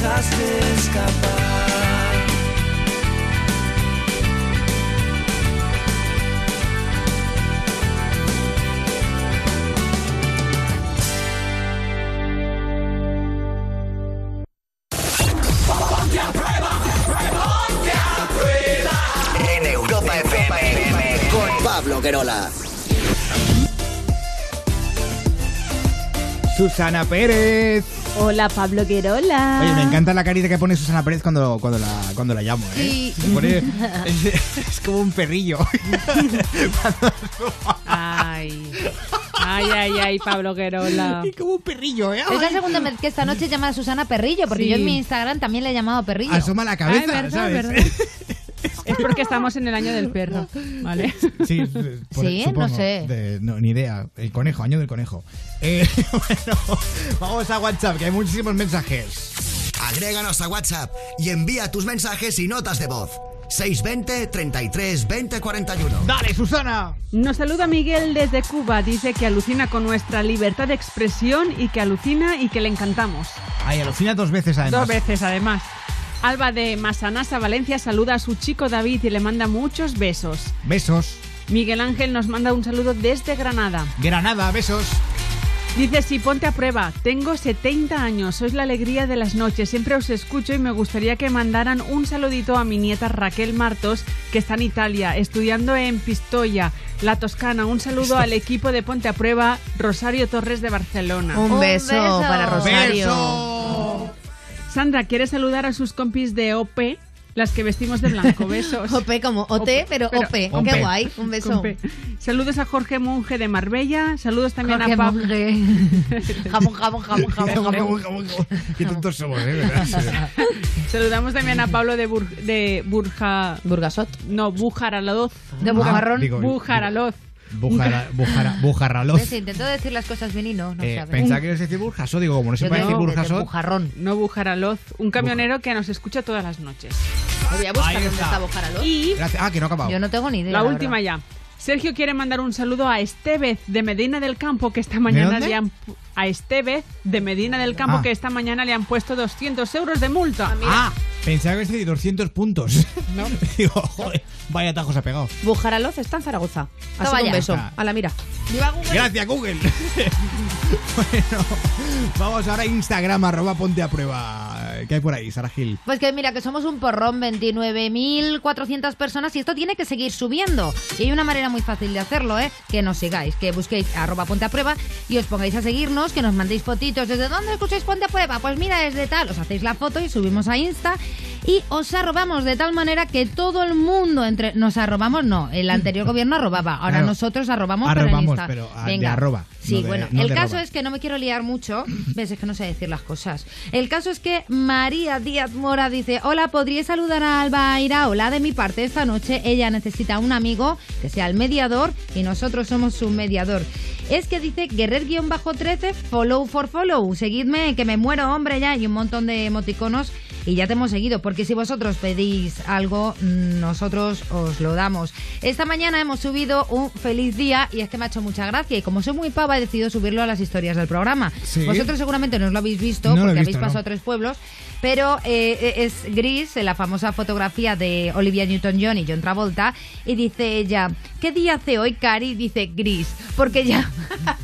Speaker 13: Dejaste escapar.
Speaker 15: En Europa FM con Pablo Querola.
Speaker 2: Susana Pérez.
Speaker 23: Hola, Pablo Querola.
Speaker 2: Oye, me encanta la carita que pone Susana Pérez cuando, cuando, la, cuando la llamo, ¿eh?
Speaker 23: Sí.
Speaker 2: Se pone- es, es como un perrillo.
Speaker 23: Ay. Ay, ay, ay, Pablo Querola.
Speaker 2: Y como un perrillo, ¿eh?
Speaker 3: Es la segunda vez que esta noche llama a Susana Perrillo, porque
Speaker 23: Sí.
Speaker 3: yo en mi Instagram también le he llamado Perrillo.
Speaker 2: Asoma la cabeza,
Speaker 3: es verdad,
Speaker 2: ¿sabes?
Speaker 3: verdad.
Speaker 23: Es porque estamos en el año del perro, ¿vale?
Speaker 2: Sí, por-
Speaker 3: Sí,
Speaker 2: supongo.
Speaker 3: no sé.
Speaker 2: De- no, ni idea. El conejo, año del conejo. Eh, bueno, vamos a WhatsApp, que hay muchísimos mensajes.
Speaker 1: Agréganos a WhatsApp y envía tus mensajes y notas de voz. 620 33 20 41.
Speaker 2: Dale, Susana.
Speaker 23: Nos saluda Miguel desde Cuba. Dice que alucina con nuestra libertad de expresión y que alucina y que le encantamos.
Speaker 2: Ay, alucina dos veces además.
Speaker 23: Dos veces, además. Alba de Masanasa, Valencia, saluda a su chico David y le manda muchos besos.
Speaker 2: Besos.
Speaker 23: Miguel Ángel nos manda un saludo desde Granada.
Speaker 2: Granada, besos.
Speaker 23: Dice, sí, ponte a prueba. Tengo 70 años, sois la alegría de las noches. Siempre os escucho y me gustaría que mandaran un saludito a mi nieta Raquel Martos, que está en Italia, estudiando en Pistoia, la Toscana. Un saludo al equipo de Ponte a Prueba, Rosario Torres de Barcelona.
Speaker 4: Un Un beso beso. para Rosario.
Speaker 23: Sandra, ¿quiere saludar a sus compis de OP? Las que vestimos de blanco, besos.
Speaker 4: OP como OT, pero OP. Qué guay, un beso.
Speaker 23: Saludos a Jorge Monge de Marbella. Saludos también
Speaker 3: Jorge
Speaker 23: a Pablo.
Speaker 3: Monge. jamón, jamón, jamón, jamón, jamón.
Speaker 2: Qué tontos somos, ¿eh?
Speaker 23: Saludamos también a Pablo de, Bur- de Burja...
Speaker 4: Burgasot.
Speaker 23: No, Bujaraloz.
Speaker 3: De Bujarrón.
Speaker 2: Ah, digo,
Speaker 23: Bujaraloz.
Speaker 2: Bujara, bujara, bujarraloz.
Speaker 3: Ves, intento decir las cosas bien y no, no
Speaker 2: Eh,
Speaker 3: sabe.
Speaker 2: pensaba que ibas a decir burjaso, digo, como no se
Speaker 3: Yo
Speaker 2: puede decir burjasot.
Speaker 3: bujarrón.
Speaker 23: No Bujaraloz. Un camionero que nos escucha todas las noches.
Speaker 4: Voy a buscar
Speaker 2: Ahí
Speaker 4: dónde
Speaker 2: está.
Speaker 23: Y
Speaker 2: Gracias. Ah, que no ha acabado.
Speaker 3: Yo no tengo ni idea.
Speaker 23: la
Speaker 3: la
Speaker 23: última
Speaker 3: verdad.
Speaker 23: ya. Sergio quiere mandar un saludo a Estevez de Medina del Campo, que esta mañana le han... A Estevez de Medina del Campo,
Speaker 2: Ah.
Speaker 23: que esta mañana le han puesto 200 euros de multa.
Speaker 2: Ah, pensaba que decir 200 puntos.
Speaker 23: No.
Speaker 2: digo, joder, vaya tajos ha pegado.
Speaker 4: Bujaraloz está en Zaragoza. Así
Speaker 3: Toma
Speaker 4: que un beso. A la mira. Viva Google.
Speaker 2: Gracias, Google. bueno, vamos ahora a Instagram, arroba ponte a prueba. ¿Qué hay por ahí, Sara Gil?
Speaker 3: Pues que mira, que somos un porrón, 29.400 personas y esto tiene que seguir subiendo. Y hay una manera muy fácil de hacerlo, ¿eh? Que nos sigáis, que busquéis arroba ponte a prueba y os pongáis a seguirnos, que nos mandéis fotitos. ¿Desde dónde escucháis ponte a prueba? Pues mira, desde tal. Os hacéis la foto y subimos a Insta y os arrobamos de tal manera que todo el mundo entre... Nos arrobamos, no, el anterior gobierno arrobaba. Ahora
Speaker 2: Claro.
Speaker 3: nosotros arrobamos, pero en
Speaker 2: Arrobamos,
Speaker 3: Insta.
Speaker 2: pero, ah, de
Speaker 3: Venga.
Speaker 2: arroba,
Speaker 3: Sí,
Speaker 2: no de-
Speaker 3: bueno,
Speaker 2: no
Speaker 3: el caso es que no me quiero liar mucho. Ves, es que no sé decir las cosas. El caso es que María Díaz Mora dice: Hola, ¿podría saludar a Alba Iraola de mi parte esta noche? Ella necesita un amigo que sea el mediador y nosotros somos su mediador. Es que dice Guerrer-13, follow for follow. Seguidme, que me muero, hombre, ya. Y un montón de emoticonos. Y ya te hemos seguido, porque si vosotros pedís algo, nosotros os lo damos. Esta mañana hemos subido un feliz día y es que me ha hecho mucha gracia. Y como soy muy pava, he decidido subirlo a las historias del programa.
Speaker 2: Sí.
Speaker 3: Vosotros seguramente no os lo habéis visto
Speaker 2: No
Speaker 3: porque
Speaker 2: visto,
Speaker 3: habéis
Speaker 2: no.
Speaker 3: pasado tres pueblos. Pero eh, es gris, la famosa fotografía de Olivia Newton-John y John Travolta. Y dice ella, ¿qué día hace hoy, Cari? Dice gris. Porque ya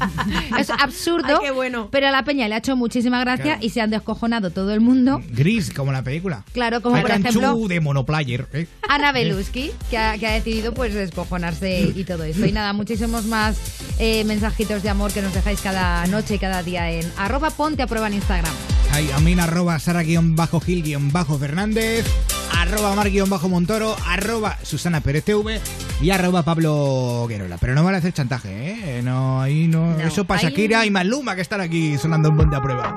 Speaker 3: es absurdo.
Speaker 4: Ay, qué bueno.
Speaker 3: Pero a la peña le ha hecho muchísima gracia
Speaker 2: Claro.
Speaker 3: y se han descojonado todo el mundo.
Speaker 2: Gris, como la película.
Speaker 3: Claro, como por ejemplo
Speaker 2: de monoplayer. ¿eh?
Speaker 3: Ana Beluski, que ha, que ha decidido pues descojonarse y todo esto. Y nada, muchísimos más eh, mensajitos de amor que nos dejáis cada noche y cada día en arroba ponte a prueba en Instagram.
Speaker 2: Hay a mí arroba Sara-Gil-Fernández, arroba Mar-Montoro, arroba Susana Pérez TV y arroba Pablo Guerola. Pero no van a hacer chantaje, ¿eh? No, ahí no.
Speaker 3: No,
Speaker 2: Eso para
Speaker 3: ahí-
Speaker 2: Shakira y Maluma que están aquí sonando un ponte a prueba.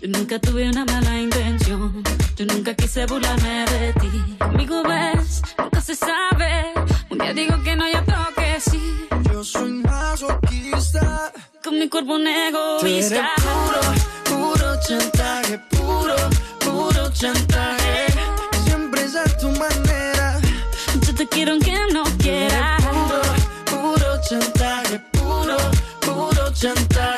Speaker 24: Yo nunca tuve una mala intención. Yo nunca quise burlarme de ti. Conmigo ves, nunca se sabe. Un día digo que no, y otro que sí.
Speaker 25: Yo soy masoquista
Speaker 24: Con mi cuerpo un egoísta.
Speaker 25: puro, puro chantaje Puro, puro chantaje Siempre es a tu manera
Speaker 24: Yo te quiero aunque no quieras.
Speaker 25: Puro, puro chantaje, puro, puro chantaje.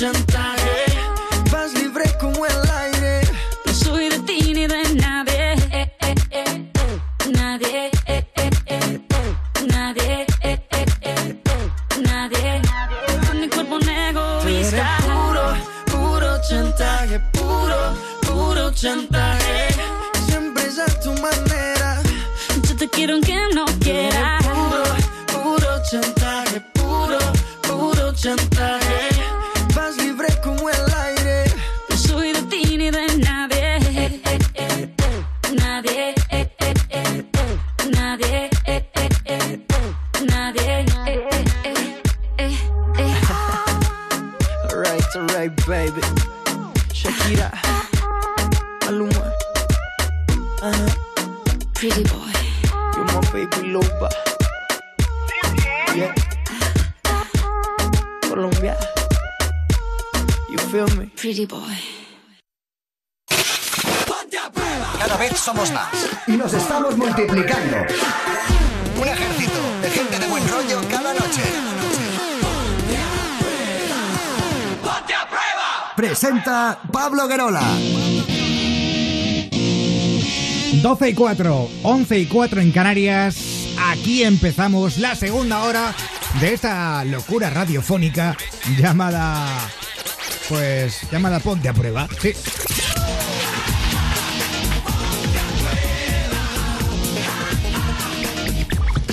Speaker 26: chantaje. Vas libre como el aire.
Speaker 24: No soy de ti ni de nadie eh, eh, eh, eh. Nadie eh, eh, eh. Nadie eh, eh, eh. Nadie Con mi cuerpo un
Speaker 26: eres
Speaker 24: egoísta
Speaker 26: puro, puro chantaje, puro, puro chantaje. Siempre es a tu manera.
Speaker 24: Yo te quiero aunque no quieras
Speaker 26: Puro, puro chantaje, puro, puro chantaje. Alright, baby. Shakira, Maluma, uh-huh.
Speaker 24: Pretty boy
Speaker 26: you're my baby lover. Yeah. Colombia, you feel me?
Speaker 24: Pretty boy
Speaker 15: Cada vez somos más y nos estamos multiplicando. Un ejército de gente de buen rollo cada noche. Presenta Pablo Guerola.
Speaker 2: 12 y 4, 11 y 4 en Canarias. Aquí empezamos la segunda hora de esta locura radiofónica llamada. Pues llamada Ponte a prueba. Sí.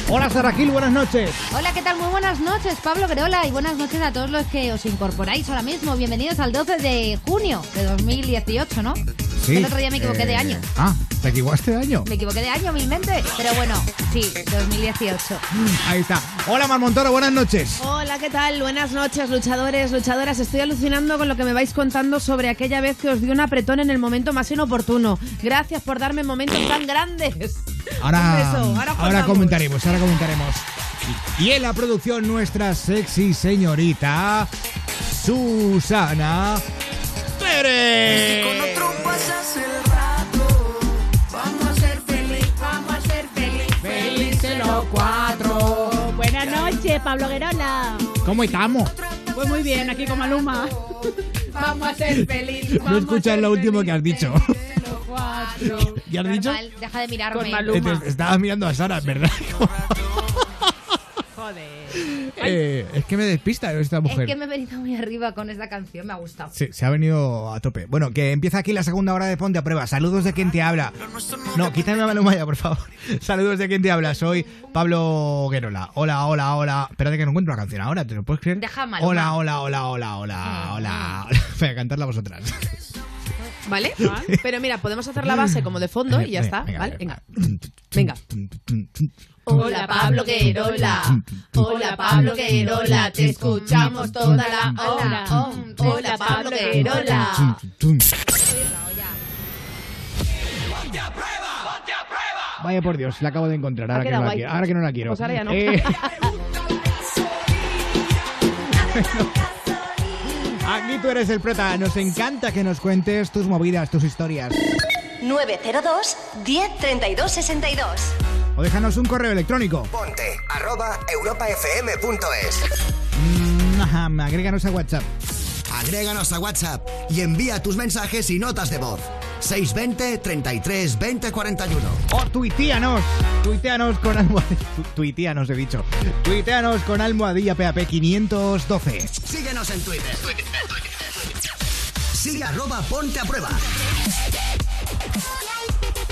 Speaker 2: Hola Sara buenas noches.
Speaker 3: Hola, ¿qué tal? Muy buenas noches, Pablo Greola, y buenas noches a todos los que os incorporáis ahora mismo. Bienvenidos al 12 de junio de 2018, ¿no?
Speaker 2: Sí,
Speaker 3: El otro día me equivoqué de
Speaker 2: eh,
Speaker 3: año.
Speaker 2: Ah, ¿te equivocaste de año?
Speaker 3: Me equivoqué de año, humilmente. Pero bueno, sí, 2018.
Speaker 2: Ahí está. Hola Marmontoro, buenas noches.
Speaker 4: Hola, ¿qué tal? Buenas noches, luchadores, luchadoras. Estoy alucinando con lo que me vais contando sobre aquella vez que os di un apretón en el momento más inoportuno. Gracias por darme momentos tan grandes.
Speaker 2: Ahora,
Speaker 4: ahora
Speaker 2: comentaremos, ahora comentaremos. Y en la producción nuestra sexy señorita Susana
Speaker 26: Con otro pasas el rato. Vamos a ser feliz, vamos a ser feliz.
Speaker 23: Felices los cuatro. Buenas noches, Pablo Guerola.
Speaker 2: ¿Cómo estamos?
Speaker 23: Pues muy bien, aquí con Maluma.
Speaker 4: Vamos a ser feliz.
Speaker 2: No escuchas lo último que has dicho. ¿Qué has dicho?
Speaker 3: Deja de mirarme.
Speaker 23: Con Maluma.
Speaker 2: Te- Estabas mirando a Sara, ¿verdad?
Speaker 23: Joder.
Speaker 2: Eh, es que me despista esta
Speaker 3: Es
Speaker 2: mujer.
Speaker 3: que me he venido muy arriba con esta canción, me ha gustado.
Speaker 2: Sí, se ha venido a tope. Bueno, que empieza aquí la segunda hora de Ponte a Prueba. Saludos de quien te habla. No, quítame a Maluma ya, por favor. Saludos de quien te habla. Soy Pablo Guerola. Hola, hola, hola. Espérate que no encuentro la canción ahora, ¿te lo puedes creer?
Speaker 3: Maluma.
Speaker 2: Hola, hola, hola, hola, hola, hola. Voy a cantarla vosotras.
Speaker 4: ¿Vale? Pero mira, podemos hacer la base como de fondo y ya está. ¿Vale? Venga. Venga. Hola Pablo Querola, hola Pablo Querola, te escuchamos toda la hora. Hola Pablo Querola.
Speaker 2: Vaya por Dios, la acabo de encontrar. Ahora, que no, la quiero, ahora que no la quiero.
Speaker 4: Pues ahora ya no.
Speaker 2: Eh, Aquí tú eres el prota. Nos encanta que nos cuentes tus movidas, tus historias.
Speaker 18: 902 10 32 62.
Speaker 2: O déjanos un correo electrónico.
Speaker 15: Ponte arroba europafm.es.
Speaker 2: Mm, agréganos a WhatsApp.
Speaker 1: Agréganos a WhatsApp y envía tus mensajes y notas de voz. 620 33 20 41.
Speaker 2: O tuiteanos. Tuiteanos con almohadilla. Tu, tuiteanos he dicho. Tuiteanos con almohadilla PAP 512.
Speaker 1: Síguenos en Twitter.
Speaker 15: Sigue arroba ponte a prueba.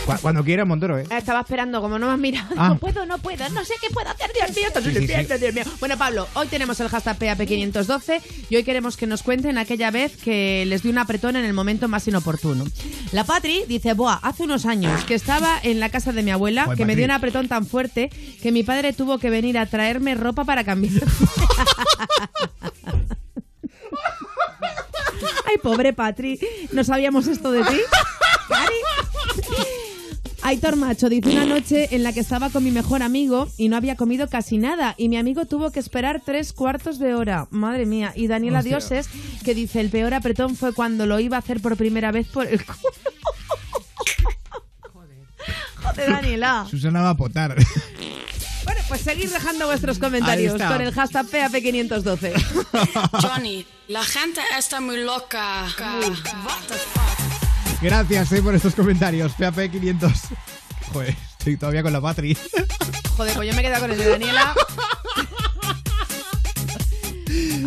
Speaker 2: Cu- Cuando quiera, Montoro, ¿eh?
Speaker 4: Estaba esperando, como no me has mirado.
Speaker 2: Ah.
Speaker 4: No puedo, no puedo, no sé qué puedo hacer, Dios mío,
Speaker 2: Sí, sí, sí.
Speaker 4: Dios mío. Bueno, Pablo, hoy tenemos el hashtag PAP512 y hoy queremos que nos cuenten aquella vez que les dio un apretón en el momento más inoportuno. La Patri dice, Boa, hace unos años que estaba en la casa de mi abuela,
Speaker 2: Joder,
Speaker 4: que me dio un apretón tan fuerte que mi padre tuvo que venir a traerme ropa para cambiar. Ay, pobre Patri, no sabíamos esto de ti. Patri. Aitor Macho dice una noche en la que estaba con mi mejor amigo y no había comido casi nada y mi amigo tuvo que esperar tres cuartos de hora. Madre mía. Y Daniela
Speaker 2: Hostia.
Speaker 4: Dioses que dice el peor apretón fue cuando lo iba a hacer por primera vez por el culo. Joder, Daniela.
Speaker 2: Susana va a potar.
Speaker 4: Bueno, pues seguid dejando vuestros comentarios con el hashtag PAP512.
Speaker 24: Johnny, la gente está muy loca. What the fuck?
Speaker 2: Gracias eh, por estos comentarios. PAP 500. Joder, estoy todavía con la Patri.
Speaker 4: Joder, pues yo me he quedado con el de Daniela.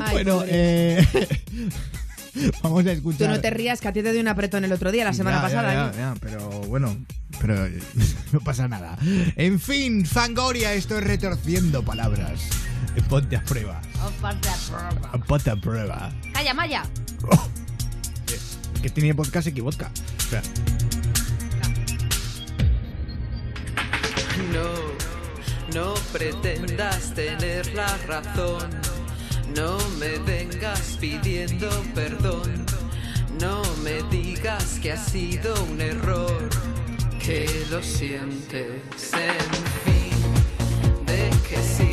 Speaker 4: Ay,
Speaker 2: bueno, eh, vamos a
Speaker 4: Tú
Speaker 2: escuchar.
Speaker 4: no te rías que a ti te dio un apretón el otro día, la semana
Speaker 2: Ya,
Speaker 4: pasada.
Speaker 2: ya,
Speaker 4: ¿eh?
Speaker 2: ya, pero bueno, pero no pasa nada. En fin, Fangoria, esto es retorciendo palabras. Ponte a prueba. Ponte a prueba.
Speaker 3: Calla, Maya.
Speaker 2: Que tiene podcast. O sea,
Speaker 13: No, no pretendas tener la razón. No me vengas pidiendo perdón. No me digas que ha sido un error. Que lo sientes, en fin. ¿De qué sirve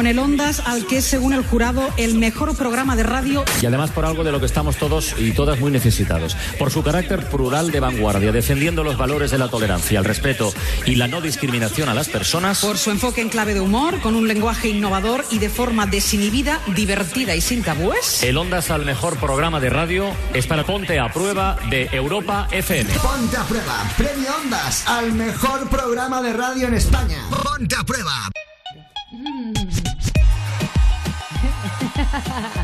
Speaker 27: con el Ondas, al que es, según el jurado, el mejor programa de radio.
Speaker 28: Y además por algo de lo que estamos todos y todas muy necesitados. Por su carácter plural de vanguardia, defendiendo los valores de la tolerancia, el respeto y la no discriminación a las personas.
Speaker 27: Por su enfoque en clave de humor, con un lenguaje innovador y de forma desinhibida, divertida y sin tabúes.
Speaker 28: El Ondas al mejor programa de radio es para Ponte a Prueba de Europa FM.
Speaker 15: Ponte a prueba. Premio Ondas al mejor programa de radio en España. Ponte a prueba.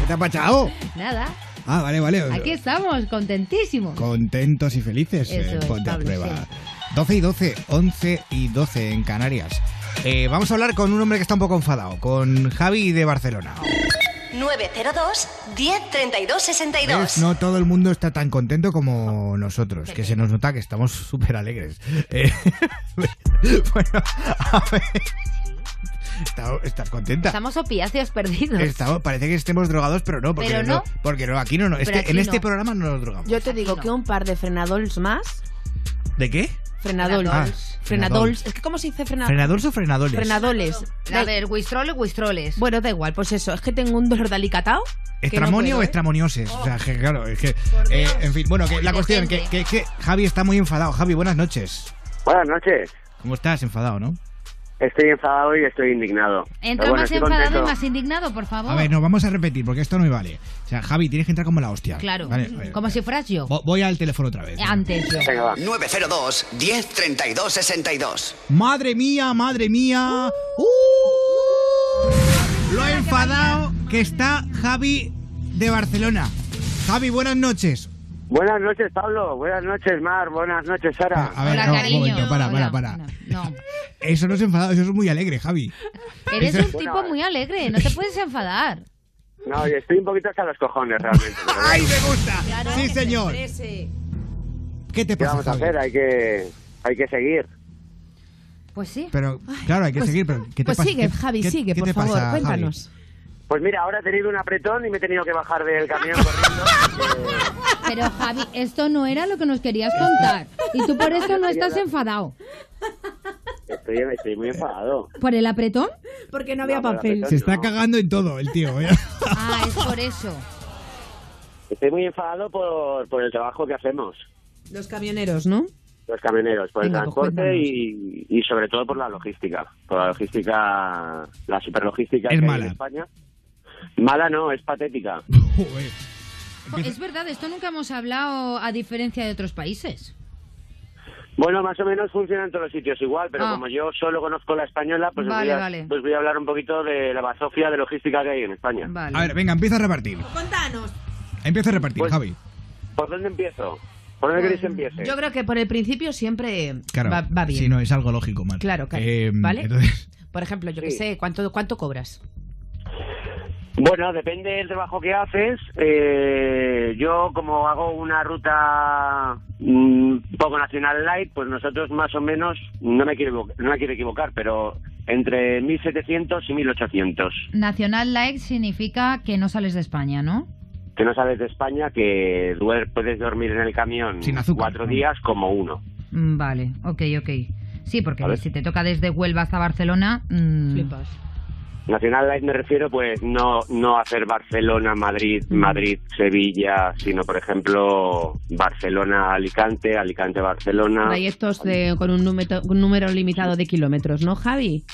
Speaker 2: ¿Qué te ha pachado?
Speaker 3: Nada.
Speaker 2: Ah, vale, vale.
Speaker 3: Aquí estamos, contentísimos.
Speaker 2: Contentos y felices.
Speaker 3: Eso
Speaker 2: eh,
Speaker 3: es,
Speaker 2: ponte a
Speaker 3: Pablo,
Speaker 2: prueba.
Speaker 3: sí.
Speaker 2: 12 y 12, 11 y 12 en Canarias. Eh, vamos a hablar con un hombre que está un poco enfadado, con Javi de Barcelona.
Speaker 18: 902 10 32 62.
Speaker 2: ¿Ves? No todo el mundo está tan contento como nosotros, que se nos nota que estamos súper alegres. Eh, bueno, a ver. Está- ¿Estás contenta?
Speaker 3: Estamos opiáceos perdidos.
Speaker 2: Estamos- parece que estemos drogados, pero no, porque
Speaker 3: Pero no.
Speaker 2: porque no, aquí no, no. Este-
Speaker 4: aquí
Speaker 2: en este
Speaker 4: no.
Speaker 2: programa no nos drogamos.
Speaker 4: Yo te digo que un par de frenadols más.
Speaker 2: ¿De qué?
Speaker 4: Frenadols.
Speaker 2: Ah,
Speaker 4: frenadols.
Speaker 2: frenadols.
Speaker 4: Es que, ¿cómo se dice frenadols?
Speaker 2: ¿Frenadols o frenadoles?
Speaker 4: Frenadoles.
Speaker 3: A ver, Wistrol Wistroles.
Speaker 4: Bueno, da igual, pues eso. Es que tengo un dolor de alicatao. no
Speaker 2: ¿Estramonio
Speaker 4: puedo,
Speaker 2: o
Speaker 4: ¿eh?
Speaker 2: estramoniosis? O sea, que claro, es que. eh, en fin, bueno, que la cuestión, que, que, que Javi está muy enfadado. Javi, buenas noches.
Speaker 29: Buenas noches.
Speaker 2: ¿Cómo estás? Enfadado, ¿no?
Speaker 29: Estoy enfadado y estoy indignado.
Speaker 3: Entra
Speaker 29: bueno,
Speaker 3: más enfadado
Speaker 29: contento.
Speaker 3: y más indignado, por favor.
Speaker 2: A ver, no, vamos a repetir, porque esto no me vale. O sea, Javi, tienes que entrar como la hostia.
Speaker 3: Claro,
Speaker 2: Vale, vale.
Speaker 3: como si fueras yo.
Speaker 2: Vo- Voy al teléfono otra vez.
Speaker 3: Antes yo.
Speaker 15: 902 10 32 62.
Speaker 2: Madre mía, madre mía. ¡Uh! Lo enfadado que está Javi de Barcelona. Javi, buenas noches.
Speaker 29: Buenas noches, Pablo. Buenas noches, Mar. Buenas noches, Sara.
Speaker 2: A ver, no, un momento, para, para, para.
Speaker 3: No.
Speaker 2: Eso no es enfadado, eso es muy alegre, Javi.
Speaker 3: Eres
Speaker 2: Eso-
Speaker 3: un tipo muy alegre, no te puedes enfadar.
Speaker 29: No, y estoy un poquito hasta los cojones, realmente.
Speaker 2: ¡Ay, me gusta! sí, señor. ¿Qué te
Speaker 29: ¿Qué
Speaker 2: pasa,
Speaker 29: vamos a hacer? Hay que, hay que seguir.
Speaker 3: Pues sí.
Speaker 2: Pero, claro, hay que
Speaker 29: Pues-
Speaker 2: seguir, pero ¿qué te
Speaker 29: pues
Speaker 2: pasa?
Speaker 29: sigue,
Speaker 2: ¿Qué-
Speaker 29: Javi,
Speaker 2: qué-
Speaker 29: sigue,
Speaker 2: qué
Speaker 29: por
Speaker 2: te
Speaker 29: favor,
Speaker 2: pasa, Javi?
Speaker 29: Pues mira, ahora he tenido un apretón y me he tenido que bajar del camión corriendo.
Speaker 3: Pero Javi, esto no era lo que nos querías contar. Y tú por eso no estás enfadado.
Speaker 29: Estoy, estoy muy enfadado.
Speaker 3: ¿Por el apretón?
Speaker 4: Porque no
Speaker 29: había No, por el papel. apretón
Speaker 2: Se está cagando en todo el tío. ¿eh?
Speaker 3: Ah, es por eso.
Speaker 29: Estoy muy enfadado por, por el trabajo que hacemos.
Speaker 4: Los camioneros, ¿no?
Speaker 29: los camioneros, por
Speaker 4: Venga,
Speaker 29: el
Speaker 4: pues
Speaker 29: transporte
Speaker 4: cuéntanos.
Speaker 29: y, y sobre todo por la logística. Por la logística, la superlogística
Speaker 2: Es
Speaker 29: que hay
Speaker 2: mala.
Speaker 29: en España. Mala no, es patética.
Speaker 3: Es verdad, esto nunca hemos hablado a diferencia de otros países.
Speaker 29: Bueno, más o menos funciona en todos los sitios igual, pero
Speaker 3: Ah.
Speaker 29: como yo solo conozco la española, pues, os
Speaker 3: Vale,
Speaker 29: voy a,
Speaker 3: vale.
Speaker 29: pues voy a hablar un poquito de la bazofia de logística que hay en España.
Speaker 2: A ver, venga, empieza a repartir.
Speaker 4: Contanos.
Speaker 2: Empieza a repartir,
Speaker 29: Pues-
Speaker 2: Javi.
Speaker 29: ¿Por dónde empiezo? ¿Por dónde queréis que empiece?
Speaker 4: Yo creo que por el principio siempre
Speaker 2: Claro,
Speaker 4: va, va bien.
Speaker 2: Sí, no, es algo lógico, Mar.
Speaker 4: Claro, claro.
Speaker 2: Eh,
Speaker 4: ¿Vale?
Speaker 2: entonces-
Speaker 4: Por ejemplo, yo que
Speaker 29: Sí.
Speaker 4: sé, ¿cuánto, ¿cuánto cobras?
Speaker 29: Bueno, depende del trabajo que haces. Eh, yo, como hago una ruta mm, poco nacional light, pues nosotros más o menos, no me quiero, no me quiero equivocar, pero entre 1.700 y 1.800.
Speaker 3: Nacional Light significa que no sales de España, ¿no?
Speaker 29: Que no sales de España, que duer- puedes dormir en el camión
Speaker 2: Sin azúcar,
Speaker 29: cuatro
Speaker 2: ¿no?
Speaker 29: días como uno.
Speaker 3: Mm, Vale, ok, ok. Sí, porque si te toca desde Huelva hasta Barcelona... mm,
Speaker 29: Nacional light me refiero, pues no no hacer Barcelona, Madrid, Madrid, Sevilla, sino por ejemplo Barcelona, Alicante, Alicante, Barcelona.
Speaker 4: Hay estos de- con un número, un número limitado de kilómetros, ¿no, Javi?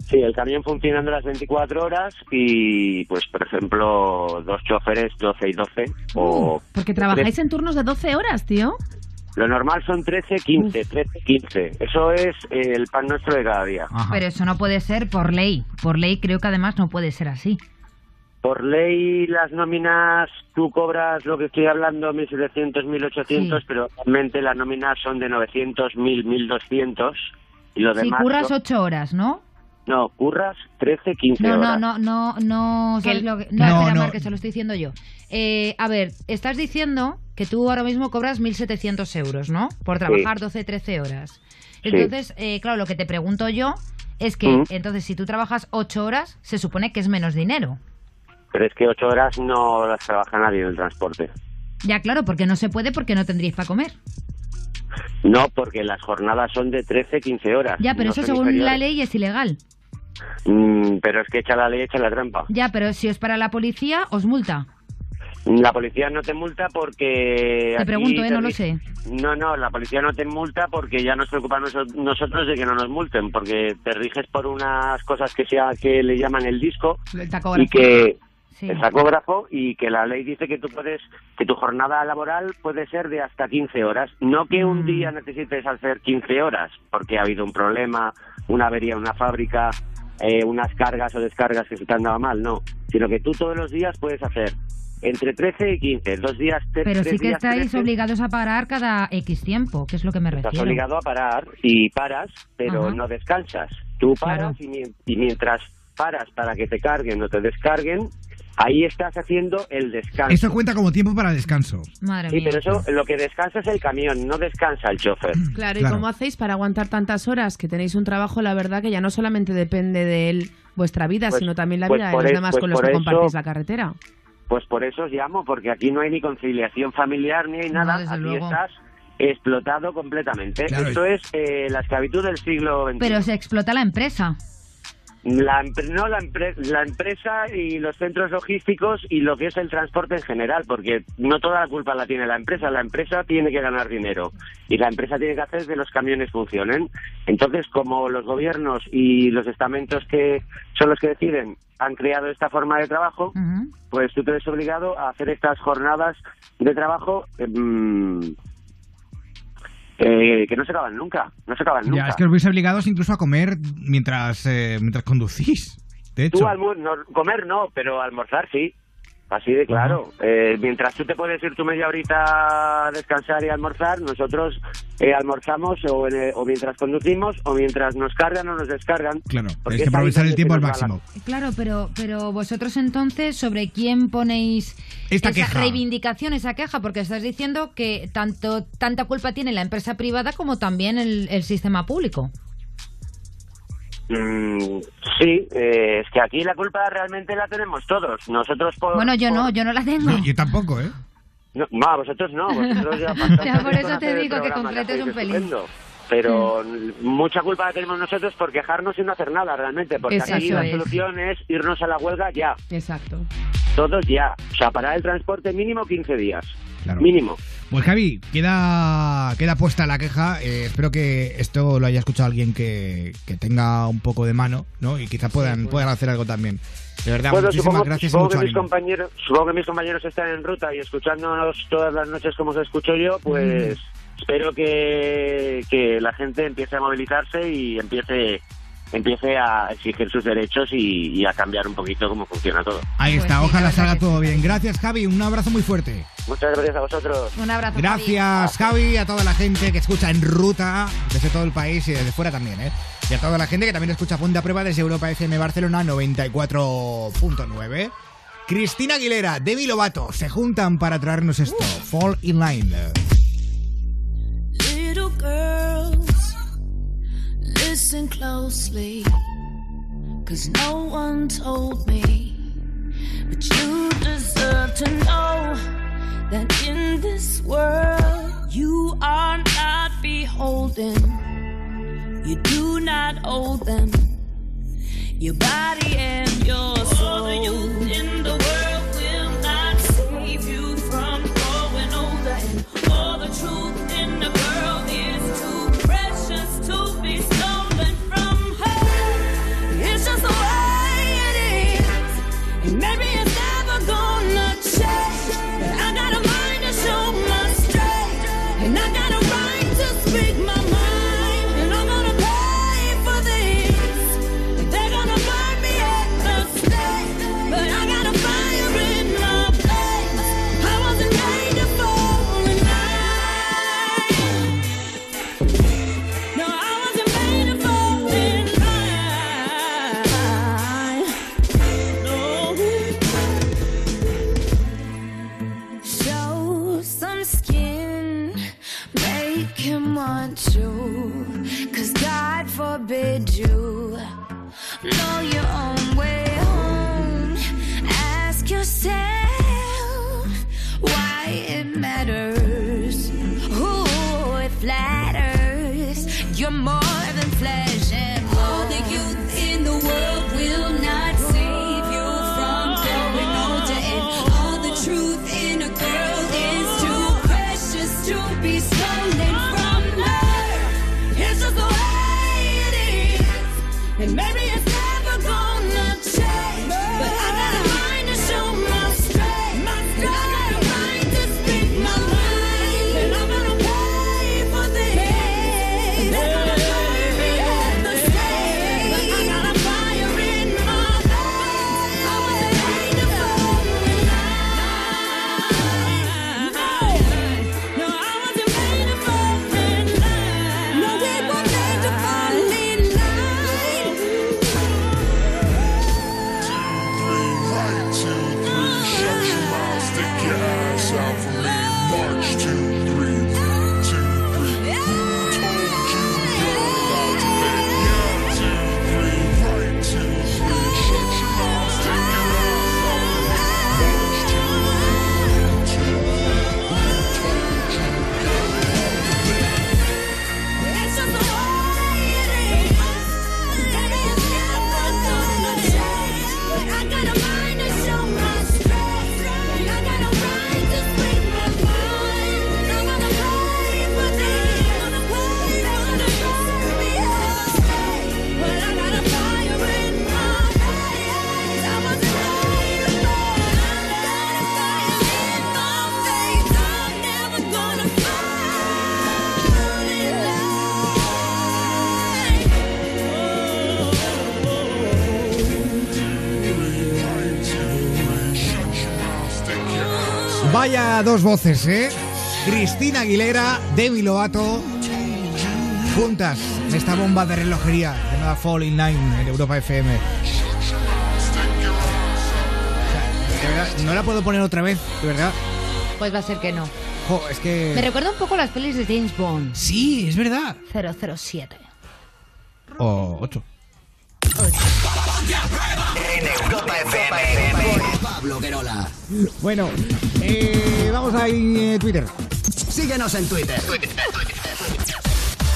Speaker 29: Sí, el camión funcionando las 24 horas y, pues, por ejemplo, dos choferes, 12 y 12. O
Speaker 4: Porque trabajáis en turnos de 12 horas, tío.
Speaker 29: Lo normal son 13, 15, 13, 15. Eso es eh, el pan nuestro de cada día.
Speaker 3: Pero eso no puede ser por ley. Por ley creo que además no puede ser así.
Speaker 29: Por ley, las nóminas, tú cobras lo que estoy hablando, 1.700, 1.800,
Speaker 3: Sí.
Speaker 29: pero realmente las nóminas son de 900, 1.000, 1.200. Y lo
Speaker 3: Si
Speaker 29: demás.
Speaker 3: curras
Speaker 29: son-
Speaker 3: ocho horas, ¿no?
Speaker 29: No, curras 13, 15
Speaker 3: No, no,
Speaker 29: horas.
Speaker 3: no, no, no, ¿sabes lo que-
Speaker 29: No,
Speaker 3: No, espera,
Speaker 29: no.
Speaker 3: Mar, que se lo estoy diciendo yo. Eh, a ver, estás diciendo que tú ahora mismo cobras 1.700 euros, ¿no? Por trabajar 12, 13 horas.
Speaker 29: Sí.
Speaker 3: Entonces, eh, claro, lo que te pregunto yo es que,
Speaker 29: Mm.
Speaker 3: entonces, si tú trabajas 8 horas, se supone que es menos dinero.
Speaker 29: Pero es que 8 horas no las trabaja nadie en el transporte.
Speaker 3: Ya, claro, porque no se puede porque no tendríais para comer.
Speaker 29: No, porque las jornadas son de 13, 15 horas.
Speaker 3: Ya, pero
Speaker 29: no
Speaker 3: eso según la ley es ilegal.
Speaker 29: Mm, pero es que echa la ley, echa la trampa.
Speaker 3: Ya, pero si es para la policía, os multa.
Speaker 29: La policía no te multa porque...
Speaker 3: Te pregunto, ¿eh? No lo sé.
Speaker 29: No, no, la policía no te multa porque ya nos preocupamos noso- nosotros de que no nos multen, porque te riges por unas cosas que sea que le llaman el disco
Speaker 4: El
Speaker 29: y que
Speaker 3: Sí.
Speaker 29: el tacógrafo y que la ley dice que tú puedes que tu jornada laboral puede ser de hasta 15 horas, no que
Speaker 3: Mm.
Speaker 29: un día necesites hacer 15 horas porque ha habido un problema, una avería en una fábrica, eh, unas cargas o descargas que se te han dado mal, no, sino que tú todos los días puedes hacer entre 13 y 15, dos días, te-
Speaker 3: Pero
Speaker 29: tres
Speaker 3: sí que
Speaker 29: días,
Speaker 3: estáis
Speaker 29: 13,
Speaker 3: obligados a parar cada X tiempo, que es lo que me
Speaker 29: Estás
Speaker 3: refiero.
Speaker 29: obligado a parar y paras, pero
Speaker 3: Ajá.
Speaker 29: no descansas. Tú paras y, mien- y mientras paras para que te carguen o te descarguen, ahí estás haciendo el descanso.
Speaker 2: Eso cuenta como tiempo para descanso.
Speaker 3: Madre
Speaker 29: Sí,
Speaker 3: mía.
Speaker 29: pero eso, lo que descansa es el camión, no descansa el chofer.
Speaker 4: Claro, ¿y cómo hacéis para aguantar tantas horas? Que tenéis un trabajo, la verdad, que ya no solamente depende de él vuestra vida,
Speaker 29: Pues-
Speaker 4: sino también la
Speaker 29: pues
Speaker 4: vida de los
Speaker 29: e-
Speaker 4: demás
Speaker 29: pues
Speaker 4: con los que
Speaker 29: eso-
Speaker 4: compartís la carretera.
Speaker 29: Pues por eso os llamo, porque aquí no hay ni conciliación familiar ni hay nada. aquí
Speaker 3: luego.
Speaker 29: estás explotado completamente.
Speaker 3: Claro.
Speaker 29: Esto es eh, la esclavitud del siglo XXI.
Speaker 3: Pero se explota la empresa.
Speaker 29: La, empre- no, la, empre- la empresa y los centros logísticos y lo que es el transporte en general, porque no toda la culpa la tiene la empresa. La empresa tiene que ganar dinero y la empresa tiene que hacer que los camiones funcionen. Entonces, como los gobiernos y los estamentos que son los que deciden han creado esta forma de trabajo, pues tú te ves obligado a hacer estas jornadas de trabajo mm, eh, que no se acaban nunca. No se acaban nunca.
Speaker 2: Ya, es que os veis obligados incluso a comer mientras, eh, mientras conducís. De hecho.
Speaker 29: Tú no, comer no, pero almorzar sí. Así de claro. Eh, mientras tú te puedes ir tu media horita a descansar y almorzar, nosotros eh, almorzamos o, en el- o mientras conducimos o mientras nos cargan o nos descargan.
Speaker 2: Claro,
Speaker 29: Porque
Speaker 2: tenéis que aprovechar el tiempo al máximo.
Speaker 3: Claro, pero, pero vosotros entonces, ¿sobre quién ponéis
Speaker 2: Esta
Speaker 3: esa
Speaker 2: queja.
Speaker 3: reivindicación, esa queja? Porque estás diciendo que tanto tanta culpa tiene la empresa privada como también el, el sistema público.
Speaker 29: Mm, sí, eh, es que aquí la culpa realmente la tenemos todos. Nosotros por...
Speaker 3: Bueno, yo
Speaker 29: por-
Speaker 3: no, yo no la tengo.
Speaker 2: Yo tampoco, ¿eh?
Speaker 29: No, no, vosotros no, vosotros ya
Speaker 3: Ya, por eso te
Speaker 29: el
Speaker 3: digo que completes un pelín.
Speaker 29: Pero mucha culpa la tenemos nosotros por quejarnos y no hacer nada realmente, porque aquí la
Speaker 4: es.
Speaker 29: solución es irnos a la huelga ya,
Speaker 4: Exacto.
Speaker 29: todos ya. O sea, parar el transporte mínimo 15 días,
Speaker 2: Claro.
Speaker 29: mínimo.
Speaker 2: Pues Javi, queda, queda puesta la queja. Eh, espero que esto lo haya escuchado alguien que, que tenga un poco de mano, ¿no? Y quizá puedan, puedan hacer algo también. De verdad,
Speaker 29: Bueno,
Speaker 2: muchísimas
Speaker 29: supongo,
Speaker 2: gracias y
Speaker 29: supongo
Speaker 2: mucho
Speaker 29: que mis
Speaker 2: ánimo.
Speaker 29: compañeros, supongo que mis compañeros están en ruta y escuchándonos todas las noches como os escucho yo, pues
Speaker 2: Mm.
Speaker 29: espero que, que la gente empiece a movilizarse y empiece empiece a exigir sus derechos y, y a cambiar un poquito cómo funciona todo.
Speaker 2: Ahí
Speaker 3: Pues
Speaker 2: está,
Speaker 3: sí,
Speaker 2: ojalá salga todo bien. Gracias, Javi. Un abrazo muy fuerte.
Speaker 29: Muchas gracias a vosotros.
Speaker 3: Un abrazo.
Speaker 2: Gracias, Javi, a toda la gente que escucha en ruta desde todo el país y desde fuera también, ¿eh? Y a toda la gente que también escucha Ponte a Prueba desde Europa FM Barcelona 94.9. Cristina Aguilera, Demi Lovato se juntan para traernos esto. Fall in Line.
Speaker 24: Little girls, listen closely. Cause no one told me. But you deserve to know that in this world you are not beholden. You do not owe them your body and your soul. All the youth in the world will not save you from growing older. And all the truth
Speaker 2: Dos voces, ¿eh? Cristina Aguilera, Demi Lovato, juntas en esta bomba de relojería llamada Falling Line en Europa FM. O sea, de verdad, no la puedo poner otra vez, de verdad.
Speaker 3: Pues va a ser que no.
Speaker 2: Jo, es que...
Speaker 3: Me recuerda un poco las pelis de James Bond.
Speaker 2: Sí, es verdad.
Speaker 3: 007.
Speaker 2: O ocho.
Speaker 15: En Europa FM. Pablo Guerola.
Speaker 2: Bueno, eh, vamos a eh, Twitter.
Speaker 15: Síguenos en Twitter.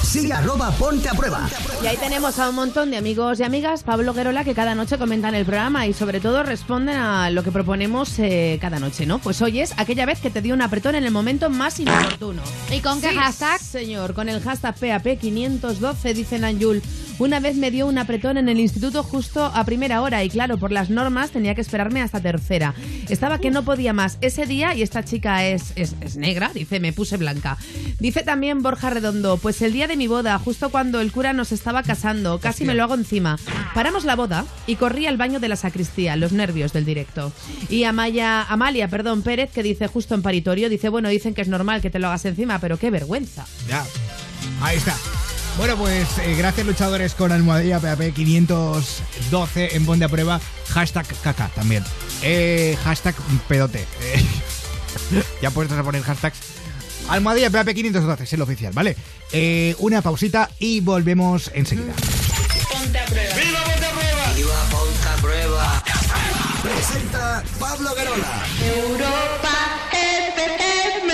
Speaker 15: Sigue arroba ponte a prueba.
Speaker 4: Y ahí tenemos a un montón de amigos y amigas, Pablo Guerola, que cada noche comentan el programa y sobre todo responden a lo que proponemos eh, cada noche, ¿no? Pues hoy es aquella vez que te dio un apretón en el momento más inoportuno.
Speaker 3: ¿Y con qué
Speaker 4: Sí,
Speaker 3: hashtag?
Speaker 4: Señor, con el hashtag PAP512, dice Nanjul. Una vez me dio un apretón en el instituto justo a primera hora y claro, por las normas tenía que esperarme hasta tercera. Estaba que no podía más ese día y esta chica es, es, es negra, dice, me puse blanca. Dice también Borja Redondo, pues el día de mi boda, justo cuando el cura nos estaba casando, casi me lo hago encima. Paramos la boda y corrí al baño de la sacristía, los nervios del directo. Y Amaya, Amalia, perdón, Pérez, que dice justo en paritorio, dice, bueno, dicen que es normal que te lo hagas encima, pero qué vergüenza.
Speaker 2: Ya. Ahí está. Bueno, pues eh, gracias luchadores con almohadilla PAP 512 en Bonde a Prueba. Hashtag caca también. Eh, hashtag pedote. Eh, ya puestos a poner hashtags. Almohadilla PAP 512 es el oficial, ¿vale? Eh, una pausita y volvemos enseguida.
Speaker 30: Ponte a prueba. ¡Viva Ponte a prueba!
Speaker 15: ¡Viva ponte a prueba! Presenta Pablo Guerola.
Speaker 30: Europa FM.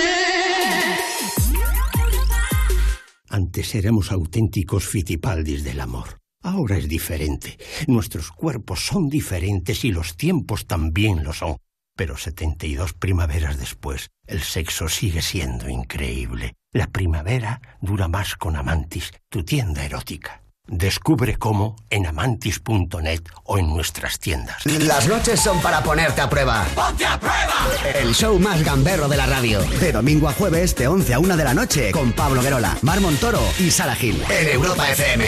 Speaker 31: Antes éramos auténticos fitipaldis del amor. Ahora es diferente. Nuestros cuerpos son diferentes y los tiempos también lo son. Pero 72 primaveras después, el sexo sigue siendo increíble. La primavera dura más con Amantis, tu tienda erótica. Descubre cómo en amantis.net o en nuestras tiendas.
Speaker 15: Las noches son para ponerte a prueba.
Speaker 30: ¡Ponte a prueba!
Speaker 15: El show más gamberro de la radio. De domingo a jueves, de 11 a 1 de la noche, con Pablo Guerola, Mar Montoro y Sara Gil. En Europa FM.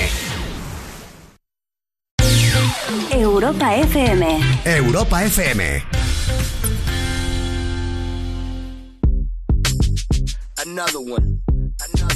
Speaker 18: Europa FM.
Speaker 15: Europa FM.
Speaker 26: Another one. Another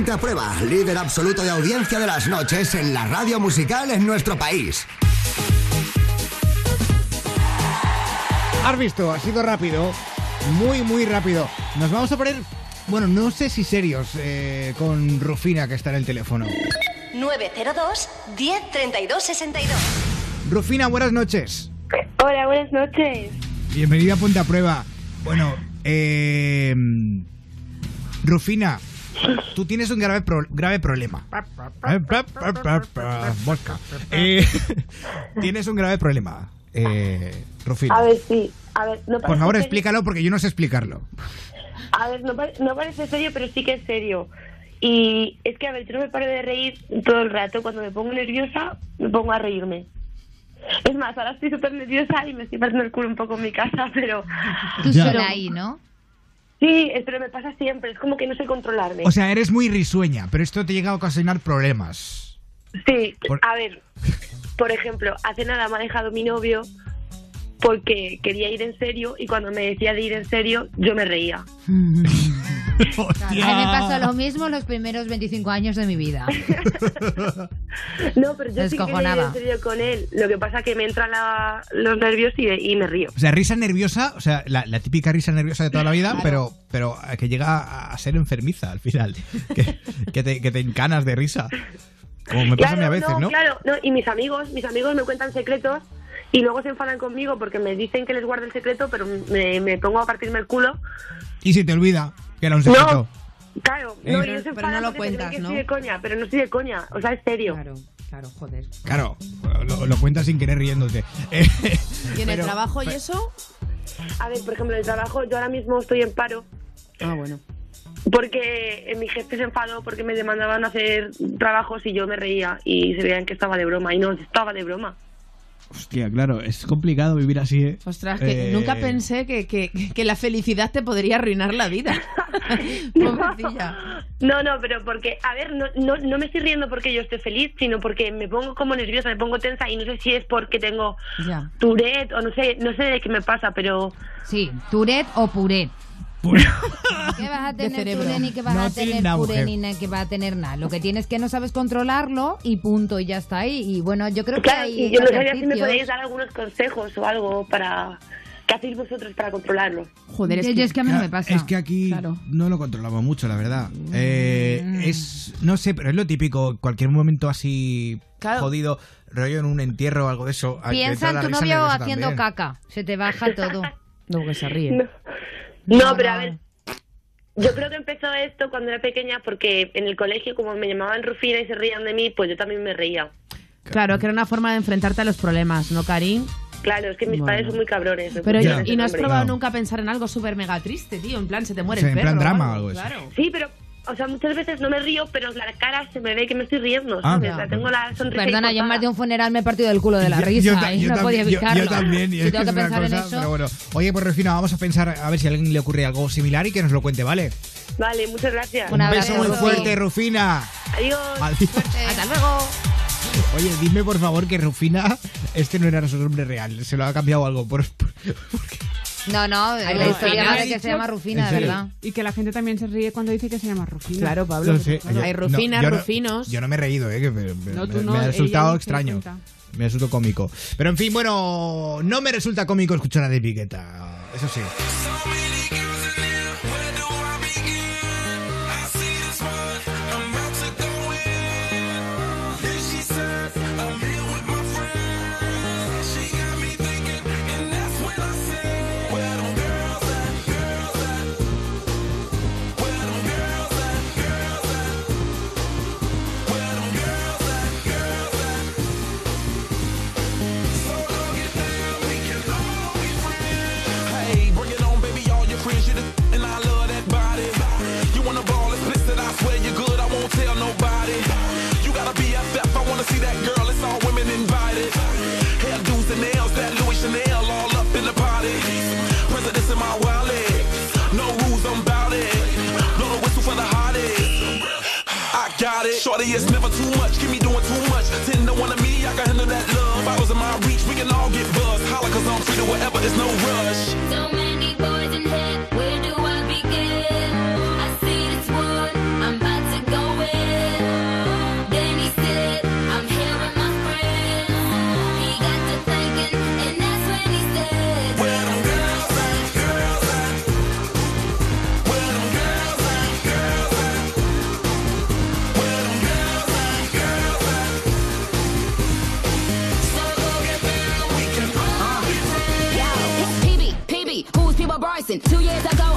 Speaker 15: Ponte a prueba, líder absoluto de audiencia de las noches en la radio musical en nuestro país.
Speaker 2: Has visto, ha sido rápido, muy, muy rápido. Nos vamos a poner, bueno, no sé si serios, eh, con Rufina que está en el teléfono.
Speaker 18: 902 10 32 62.
Speaker 2: Rufina, buenas noches.
Speaker 32: Hola, buenas noches.
Speaker 2: Bienvenida a Ponte a Prueba. Bueno, eh, Rufina, tú tienes un grave, pro- grave problema. Vodka. Eh, tienes un grave problema, eh, Rufina.
Speaker 33: A ver, sí. A ver, no
Speaker 2: Por favor,
Speaker 33: serio.
Speaker 2: explícalo porque yo no sé explicarlo.
Speaker 33: A ver, no, pare- no parece serio, pero sí que es serio. Y es que, a ver, yo no me paro de reír todo el rato. Cuando me pongo nerviosa, me pongo a reírme. Es más, ahora estoy súper nerviosa y me estoy partiendo el culo un poco en mi casa, pero...
Speaker 3: Tú
Speaker 2: Ya.
Speaker 3: sola ahí, ¿no?
Speaker 33: Sí, pero me pasa siempre. Es como que no sé controlarme.
Speaker 2: O sea, eres muy risueña, pero esto te llega a ocasionar problemas.
Speaker 33: Sí,
Speaker 2: Por-
Speaker 33: a ver, por ejemplo, hace nada me ha dejado mi novio porque quería ir en serio y cuando me decía de ir en serio, yo me reía.
Speaker 3: A mí me pasó lo mismo los primeros 25 años de mi vida.
Speaker 33: No, pero yo sí que
Speaker 3: Descojonaba.
Speaker 33: en serio con él. Lo que pasa que me entran la- los nervios y, y me río.
Speaker 2: O sea, risa nerviosa, o sea, la, la típica risa nerviosa de toda la vida, pero, pero eh, que llega a- ser enfermiza al final. Que, que te, que te encanas de risa. Como me pasa a mí a
Speaker 33: Claro,
Speaker 2: veces, ¿no?
Speaker 33: Claro, no, y mis amigos, mis amigos me cuentan secretos y luego se enfadan conmigo porque me dicen que les guarde el secreto, pero me, me pongo a partirme el culo.
Speaker 2: Y si te olvida que era un secreto.
Speaker 33: Claro,
Speaker 2: Eh.
Speaker 33: no,
Speaker 2: Pero-
Speaker 33: y ellos se
Speaker 4: pero no lo cuentas,
Speaker 33: que
Speaker 4: ¿no?
Speaker 33: estoy de coña, pero no estoy de coña, o sea, es serio.
Speaker 4: Claro, claro, joder.
Speaker 2: Claro, lo, lo cuentas sin querer riéndote. Eh,
Speaker 4: ¿Y en el trabajo y eso?
Speaker 33: A ver, por ejemplo, en el trabajo, yo ahora mismo estoy en paro
Speaker 4: Ah, bueno.
Speaker 33: porque mi jefe se enfadó porque me demandaban hacer trabajos y yo me reía y se veían que estaba de broma y no estaba de broma.
Speaker 2: Hostia, claro, es complicado vivir así, ¿eh?
Speaker 4: Ostras, que
Speaker 2: Eh,
Speaker 4: nunca pensé que, que, que la felicidad te podría arruinar la vida. Pobrecilla.
Speaker 33: No, no, pero porque, a ver, no, no, no me estoy riendo porque yo esté feliz, sino porque me pongo como nerviosa, me pongo tensa y no sé si es porque tengo
Speaker 4: Ya.
Speaker 33: Tourette o no sé, no sé de qué me pasa, pero...
Speaker 3: Sí, Tourette o Puret. ¿Qué vas a tener. Tourette ni que vas
Speaker 2: No
Speaker 3: a tener
Speaker 2: nada,
Speaker 3: Puré ni que vas a tener nada? Lo que tienes que no sabes controlarlo y punto, y ya está ahí. Y bueno, yo creo que
Speaker 33: Claro,
Speaker 3: hay
Speaker 33: y yo no sabía si me podéis dar algunos consejos o algo para... ¿Qué hacéis vosotros para controlarlo?
Speaker 4: Joder, es que,
Speaker 3: es que a mí no me pasa.
Speaker 2: Es que aquí no lo controlamos mucho, la verdad. Eh,
Speaker 3: Mm.
Speaker 2: es, no sé, pero es lo típico, cualquier momento así
Speaker 4: Claro.
Speaker 2: jodido, rollo en un entierro o algo de eso. hay-
Speaker 3: Piensa en tu novio haciendo
Speaker 2: también.
Speaker 3: caca. Se te baja todo.
Speaker 4: No, que se ríe.
Speaker 33: No, No,
Speaker 3: No,
Speaker 33: pero a ver, yo creo que empezó esto cuando era pequeña porque en el colegio como me llamaban Rufina y se reían de mí, pues yo también me reía.
Speaker 4: Claro, que era una forma de enfrentarte a los problemas, ¿no, Karim?
Speaker 33: Claro, es que mis
Speaker 4: Bueno.
Speaker 33: padres son muy cabrones.
Speaker 4: Pero y no has probado nunca pensar en algo súper mega triste, tío. En plan, se te muere
Speaker 2: Sí,
Speaker 4: el
Speaker 2: en plan drama
Speaker 4: o
Speaker 2: o algo así.
Speaker 4: Claro.
Speaker 33: Sí, pero, o sea, muchas veces no me río, pero la cara se me ve que me estoy riendo,
Speaker 2: Ah.
Speaker 33: ¿sabes? O sea, tengo la sonrisa
Speaker 3: Perdona, yo en más de un funeral me he partido del culo de la
Speaker 2: Yo-
Speaker 3: risa
Speaker 2: yo ta-
Speaker 3: y
Speaker 2: yo
Speaker 3: no
Speaker 2: tam-
Speaker 3: podía
Speaker 2: yo-
Speaker 3: evitarlo.
Speaker 2: Yo, también, y
Speaker 3: Si
Speaker 2: es que
Speaker 3: tengo que
Speaker 2: es una
Speaker 3: pensar en
Speaker 2: cosa,
Speaker 3: eso.
Speaker 2: pero bueno. Oye, pues Rufina, vamos a pensar a ver si a alguien le ocurre algo similar y que nos lo cuente, ¿vale?
Speaker 33: Vale, muchas gracias.
Speaker 3: Un
Speaker 2: beso muy fuerte, Rufina.
Speaker 33: Adiós.
Speaker 2: Adiós.
Speaker 3: Hasta luego.
Speaker 2: Oye, dime por favor que Rufina, este no era su nombre real, se lo ha cambiado algo. Por, por-
Speaker 3: No, no, la historia de que se llama Rufina,
Speaker 2: ¿En
Speaker 3: de verdad.
Speaker 23: Y que la gente también se ríe cuando dice que se llama Rufina.
Speaker 4: Claro, Pablo.
Speaker 2: no sé, yo-
Speaker 4: Hay
Speaker 2: no,
Speaker 4: rufinas,
Speaker 2: yo no-
Speaker 4: rufinos.
Speaker 2: Yo no me he reído, ¿eh? Que me, me-
Speaker 23: No, tú
Speaker 2: me-
Speaker 23: no,
Speaker 2: me ha resultado extraño. Me resultó cómico. Pero en fin, bueno, no me resulta cómico escuchar a de Piqueta. Eso sí.
Speaker 20: Shorty, it's never too much. Keep me doing too much. Ten to one of me, I can handle that love. Bottles in my reach, we can all get buzzed. Holla, cause I'm free to whatever, it's no rush.
Speaker 32: Two years ago,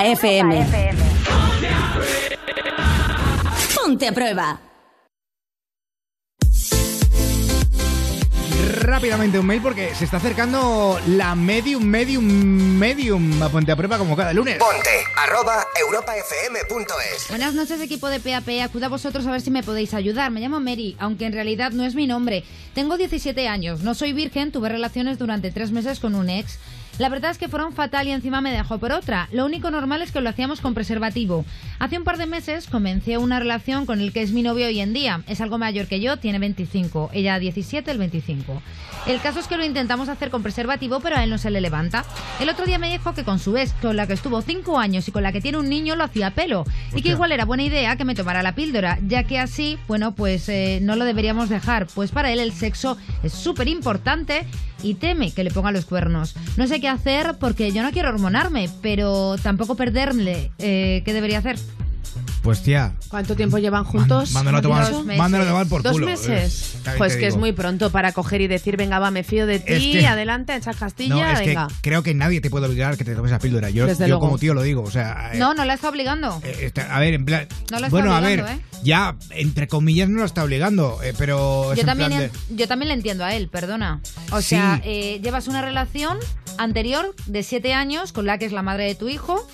Speaker 18: Europa FM. Ponte a prueba.
Speaker 2: Rápidamente un mail porque se está acercando la medium, medium, medium a Ponte a Prueba como cada lunes.
Speaker 15: Ponte, arroba europafm.es.
Speaker 3: Buenas noches, equipo de PAP. Acudo a vosotros a ver si me podéis ayudar. Me llamo Mary, aunque en realidad no es mi nombre. Tengo 17 años, no soy virgen, tuve relaciones durante tres meses con un ex. La verdad es que fueron fatal y encima me dejó por otra. Lo único normal es que lo hacíamos con preservativo. Hace un par de meses comencé una relación con el que es mi novio hoy en día. Es algo mayor que yo, tiene 25. Ella 17, el 25. El caso es que lo intentamos hacer con preservativo, pero a él no se le levanta. El otro día me dijo que con su ex, con la que estuvo 5 años y con la que tiene un niño, lo hacía pelo. Y que igual era buena idea que me tomara la píldora, ya que así, bueno, pues eh, no lo deberíamos dejar. Pues para él el sexo es súper importante y teme que le ponga los cuernos. No sé qué hacer porque yo no quiero hormonarme, pero tampoco perderle. Eh, ¿Qué debería hacer?
Speaker 2: Pues tía,
Speaker 4: ¿Cuánto tiempo llevan juntos?
Speaker 2: mándalo a tomar,
Speaker 4: Dos meses.
Speaker 2: mándalo a tomar por
Speaker 4: ¿Dos
Speaker 2: culo.
Speaker 4: meses?
Speaker 2: Es- también
Speaker 4: Pues que es muy pronto para coger y decir, venga, va, me fío de ti,
Speaker 2: Es que-
Speaker 4: adelante, echa Castilla,
Speaker 2: No, es que
Speaker 4: venga.
Speaker 2: creo que nadie te puede obligar a que te tomes la píldora. Yo,
Speaker 4: Desde
Speaker 2: yo
Speaker 4: luego.
Speaker 2: como tío lo digo, o sea... eh,
Speaker 3: No, no la está obligando.
Speaker 2: está- a ver, en plan...
Speaker 3: No lo está
Speaker 2: bueno, a ver,
Speaker 3: obligando, ¿eh?
Speaker 2: ya, entre comillas no lo está obligando, eh, pero...
Speaker 3: Yo también,
Speaker 2: de-
Speaker 3: yo también le entiendo a él, perdona. O
Speaker 2: Sí.
Speaker 3: sea, eh, llevas una relación anterior de siete años con la que es la madre de tu hijo.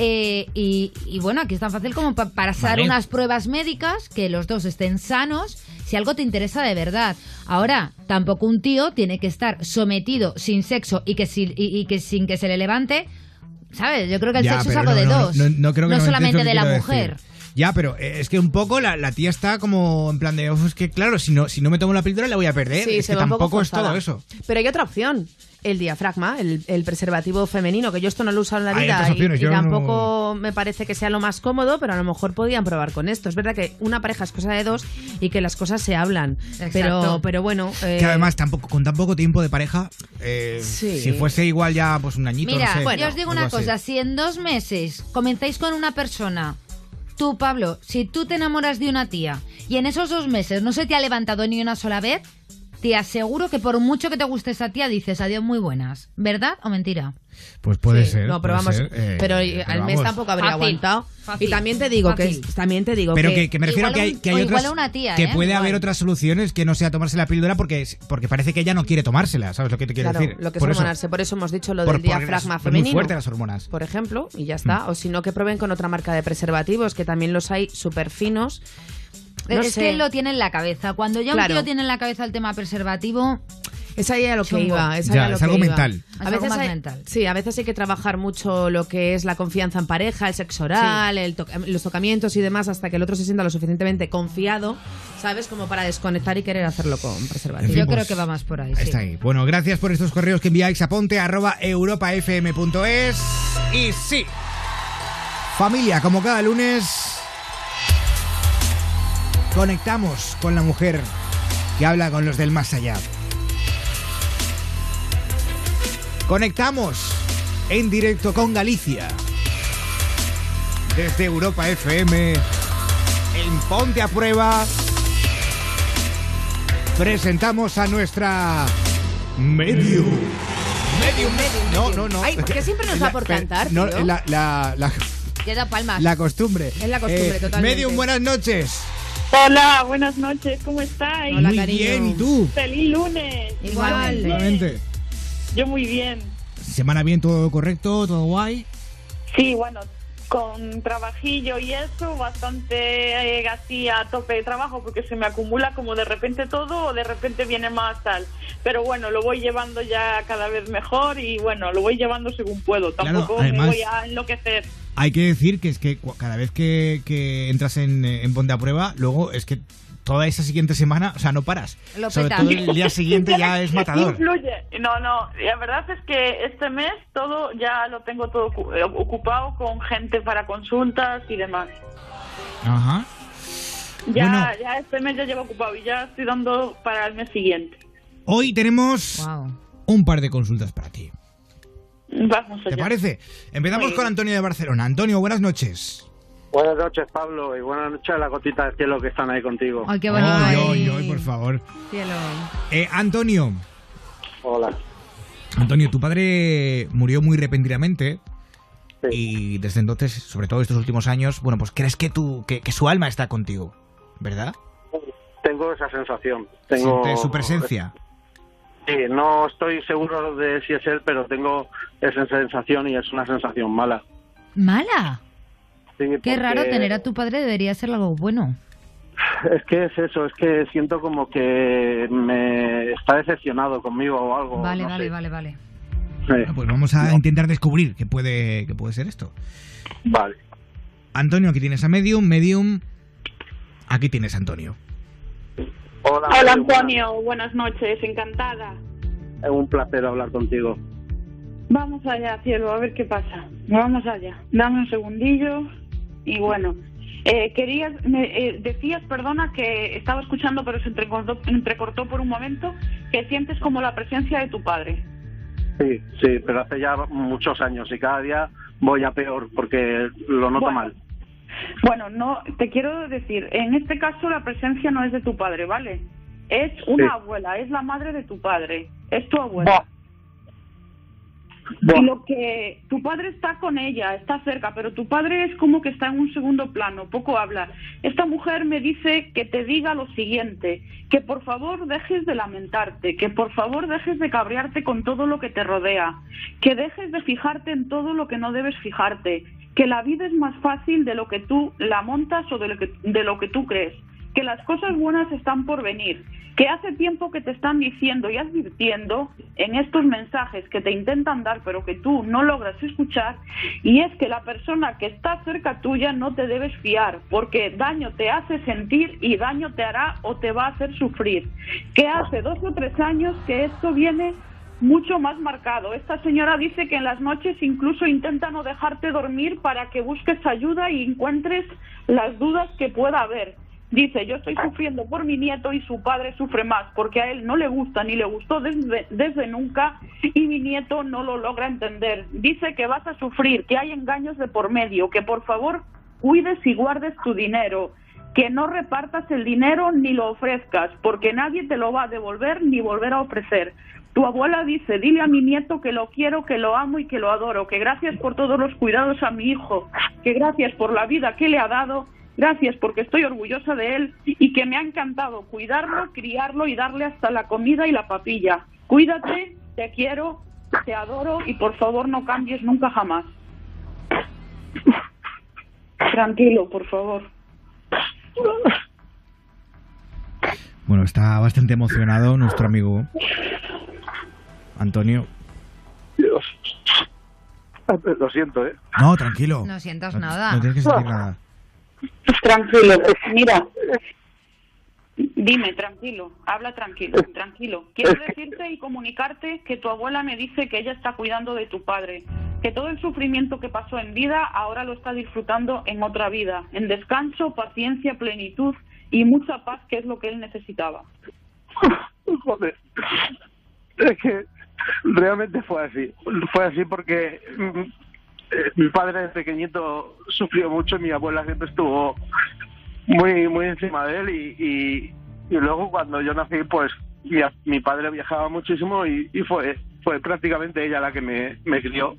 Speaker 3: Eh, y, y bueno, aquí es tan fácil como pa- para hacer
Speaker 2: Vale.
Speaker 3: unas pruebas médicas, que los dos estén sanos, si algo te interesa de verdad. Ahora, tampoco un tío tiene que estar sometido sin sexo y que, si- y- y que sin que se le levante, ¿sabes? Yo creo que el
Speaker 2: Ya,
Speaker 3: sexo es algo
Speaker 2: no,
Speaker 3: de
Speaker 2: no,
Speaker 3: dos.
Speaker 2: No, no creo que me
Speaker 3: solamente de la mujer.
Speaker 2: decir. Ya, pero eh, es que un poco la, la tía está como en plan de, "Uf, es que claro, si no, si no me tomo la píldora la voy a perder.
Speaker 4: Sí,
Speaker 2: es
Speaker 4: se
Speaker 2: que tampoco es todo eso.
Speaker 4: Pero hay otra opción. El diafragma, el, el preservativo femenino, que yo esto no lo he usado en la vida y-
Speaker 2: yo no-
Speaker 4: tampoco me parece que sea lo más cómodo, pero a lo mejor podían probar con esto. Es verdad que una pareja es cosa de dos y que las cosas se hablan. Pero, pero bueno. eh,
Speaker 2: Que además tampoco, con tan poco tiempo de pareja, eh,
Speaker 4: Sí.
Speaker 2: si fuese igual ya pues un añito,
Speaker 3: Mira,
Speaker 2: no sé,
Speaker 3: yo os digo una
Speaker 2: así.
Speaker 3: cosa, si en dos meses comenzáis con una persona, tú Pablo, si tú te enamoras de una tía y en esos dos meses no se te ha levantado ni una sola vez, te aseguro que por mucho que te guste esa tía dices adiós muy buenas, ¿verdad o mentira?
Speaker 2: Pues puede
Speaker 4: Sí,
Speaker 2: ser.
Speaker 4: No, pero vamos,
Speaker 2: ser, eh,
Speaker 4: pero
Speaker 2: pero
Speaker 4: al mes
Speaker 2: vamos.
Speaker 4: tampoco habría
Speaker 3: Fácil,
Speaker 4: aguantado.
Speaker 3: fácil,
Speaker 4: y también te digo que
Speaker 3: fácil.
Speaker 4: también te digo
Speaker 2: Pero
Speaker 4: que,
Speaker 2: me refiero
Speaker 3: Igual
Speaker 2: que hay, que hay otras
Speaker 3: una tía,
Speaker 2: que
Speaker 3: ¿eh?
Speaker 2: puede
Speaker 3: Igual.
Speaker 2: haber otras soluciones que no sea tomarse la píldora porque porque parece que ella no quiere tomársela, ¿sabes lo que te quiero
Speaker 4: claro,
Speaker 2: decir?
Speaker 4: lo que es
Speaker 2: Por eso.
Speaker 4: Por eso hemos dicho lo
Speaker 2: Por-
Speaker 4: del diafragma
Speaker 2: es muy
Speaker 4: femenino.
Speaker 2: fuerte las hormonas.
Speaker 4: Por ejemplo, y ya está. O si no, que prueben con otra marca de preservativos, que también los hay súper finos. No
Speaker 3: es
Speaker 4: sé.
Speaker 3: que lo tiene en la cabeza. Cuando ya
Speaker 4: Claro.
Speaker 3: un tío tiene en la cabeza el tema preservativo,
Speaker 4: Es ahí a lo que iba. Es, ahí
Speaker 2: Ya,
Speaker 4: a lo
Speaker 2: es
Speaker 4: que
Speaker 2: algo
Speaker 4: iba.
Speaker 2: mental.
Speaker 3: Es
Speaker 4: A
Speaker 3: algo
Speaker 4: veces
Speaker 3: más
Speaker 4: hay,
Speaker 3: mental.
Speaker 4: Sí, a veces hay que trabajar mucho lo que es la confianza en pareja, el sexo oral, el toca- los tocamientos y demás hasta que el otro se sienta lo suficientemente confiado, ¿sabes? Como para desconectar y querer hacerlo con preservativo.
Speaker 2: En fin,
Speaker 3: Yo creo
Speaker 2: pues,
Speaker 3: que va más por ahí.
Speaker 2: Está
Speaker 3: sí.
Speaker 2: ahí. Bueno, gracias por estos correos que enviáis a ponte arroba europafm.es. Y sí, familia, como cada lunes, conectamos con la mujer que habla con los del más allá. Conectamos en directo con Galicia. Desde Europa FM, en Ponte a Prueba, presentamos a nuestra Medium. Medium, medium. No, no, no.
Speaker 4: Ay, ¿por qué siempre nos da por cantar,
Speaker 2: No, la, la,
Speaker 3: palmas.
Speaker 2: la costumbre.
Speaker 4: Es la costumbre,
Speaker 2: Eh,
Speaker 4: totalmente.
Speaker 2: Medium, buenas noches.
Speaker 34: Hola, buenas noches, ¿cómo estáis?
Speaker 2: Muy bien, ¿y tú?
Speaker 34: Feliz lunes.
Speaker 3: Igualmente.
Speaker 2: Igualmente.
Speaker 34: Yo muy bien.
Speaker 2: Semana bien, todo correcto, todo guay.
Speaker 34: Sí, bueno, con trabajillo y eso, bastante eh, así a tope de trabajo porque se me acumula como de repente todo o de repente viene más tal. Pero bueno, lo voy llevando ya cada vez mejor y bueno, lo voy llevando según puedo.
Speaker 2: Claro,
Speaker 34: Tampoco
Speaker 2: además-
Speaker 34: me voy a enloquecer.
Speaker 2: Hay que decir que es que cada vez que, que entras en, eh, en Ponte a Prueba, luego es que toda esa siguiente semana, o sea, no paras.
Speaker 34: Lo
Speaker 2: Sobre todo el día siguiente ya es matador.
Speaker 34: Influye. No, no, la verdad es que este mes todo ya lo tengo todo eh, ocupado con gente para consultas y demás.
Speaker 2: Ajá.
Speaker 34: Ya,
Speaker 2: Bueno.
Speaker 34: ya este mes ya llevo ocupado y ya estoy dando para el mes siguiente.
Speaker 2: Hoy tenemos un par de consultas para ti.
Speaker 34: Vamos allá.
Speaker 2: ¿Te parece? Empezamos con Antonio de Barcelona. Antonio, buenas noches.
Speaker 35: Buenas noches, Pablo, y buenas noches a la gotita del cielo que están ahí contigo.
Speaker 3: Ay, qué
Speaker 2: Ay,
Speaker 3: bonito.
Speaker 2: ay, ay, por favor.
Speaker 4: Cielo.
Speaker 2: Eh, Antonio,
Speaker 35: Hola.
Speaker 2: Antonio, tu padre murió muy repentinamente y desde entonces, sobre todo estos últimos años, bueno, pues crees que, tu, que, que su alma está contigo, ¿verdad?
Speaker 35: Tengo esa sensación. Tengo
Speaker 2: Siente su presencia.
Speaker 35: Sí, no estoy seguro de si es él, pero tengo esa sensación y es una sensación mala.
Speaker 3: Mala.
Speaker 35: Sí,
Speaker 3: Qué
Speaker 35: porque
Speaker 3: raro tener a tu padre, debería ser algo bueno.
Speaker 35: Es que es eso, es que siento como que me está decepcionado conmigo o algo.
Speaker 3: Vale,
Speaker 35: no
Speaker 3: vale,
Speaker 35: sé.
Speaker 3: vale, vale.
Speaker 35: Sí.
Speaker 2: Pues vamos a intentar descubrir qué puede, qué puede ser esto.
Speaker 35: Vale.
Speaker 2: Antonio, aquí tienes a Medium. Medium, aquí tienes a Antonio.
Speaker 35: Hola,
Speaker 34: Hola Antonio, buenas noches, encantada.
Speaker 35: buenas- Es un placer hablar contigo.
Speaker 34: Vamos allá, cielo, a ver qué pasa. Vamos allá. Dame un segundillo y bueno. Eh, querías, me, eh, decías, perdona, que estaba escuchando pero se entrecortó, entrecortó por un momento, que sientes como la presencia de tu padre.
Speaker 35: Sí, sí, pero hace ya muchos años y cada día voy a peor porque lo noto
Speaker 34: Bueno.
Speaker 35: mal.
Speaker 34: Bueno, no, te quiero decir, en este caso la presencia no es de tu padre, ¿vale? Es una
Speaker 35: Sí.
Speaker 34: abuela, es la madre de tu padre, es tu abuela. Y lo que tu padre está con ella, está cerca, pero tu padre es como que está en un segundo plano, poco habla. Esta mujer me dice que te diga lo siguiente, que por favor dejes de lamentarte, que por favor dejes de cabrearte con todo lo que te rodea, que dejes de fijarte en todo lo que no debes fijarte, que la vida es más fácil de lo que tú la montas o de lo que, de lo que tú crees, que las cosas buenas están por venir, que hace tiempo que te están diciendo y advirtiendo en estos mensajes que te intentan dar pero que tú no logras escuchar y es que la persona que está cerca tuya no te debes fiar porque daño te hace sentir y daño te hará o te va a hacer sufrir. Que hace dos o tres años que esto viene mucho más marcado. Esta señora dice que en las noches incluso intenta no dejarte dormir para que busques ayuda y encuentres las dudas que pueda haber. Dice, yo estoy sufriendo por mi nieto y su padre sufre más porque a él no le gusta ni le gustó desde, desde nunca y mi nieto no lo logra entender. Dice que vas a sufrir, que hay engaños de por medio, que por favor cuides y guardes tu dinero, que no repartas el dinero ni lo ofrezcas porque nadie te lo va a devolver ni volver a ofrecer. Tu abuela dice, dile a mi nieto que lo quiero, que lo amo y que lo adoro, que gracias por todos los cuidados a mi hijo, que gracias por la vida que le ha dado, gracias porque estoy orgullosa de él y que me ha encantado cuidarlo, criarlo y darle hasta la comida y la papilla. Cuídate, te quiero, te adoro y por favor no cambies nunca jamás. Tranquilo, por favor.
Speaker 2: Bueno, está bastante emocionado nuestro amigo. Antonio.
Speaker 35: Dios. Lo siento, ¿eh?
Speaker 2: No, tranquilo.
Speaker 3: No sientas
Speaker 2: No-
Speaker 3: nada.
Speaker 2: No tienes que sentir nada.
Speaker 34: Tranquilo, mira. Dime, tranquilo, habla tranquilo, tranquilo. Quiero decirte y comunicarte que tu abuela me dice que ella está cuidando de tu padre, que todo el sufrimiento que pasó en vida ahora lo está disfrutando en otra vida, en descanso, paciencia, plenitud y mucha paz, que es lo que él necesitaba.
Speaker 35: Joder. Es que realmente fue así. Fue así porque mm, mi padre de pequeñito sufrió mucho mi abuela siempre estuvo muy muy encima de él y, luego cuando yo nací pues mi, padre viajaba muchísimo y, fue fue prácticamente ella la que me crió.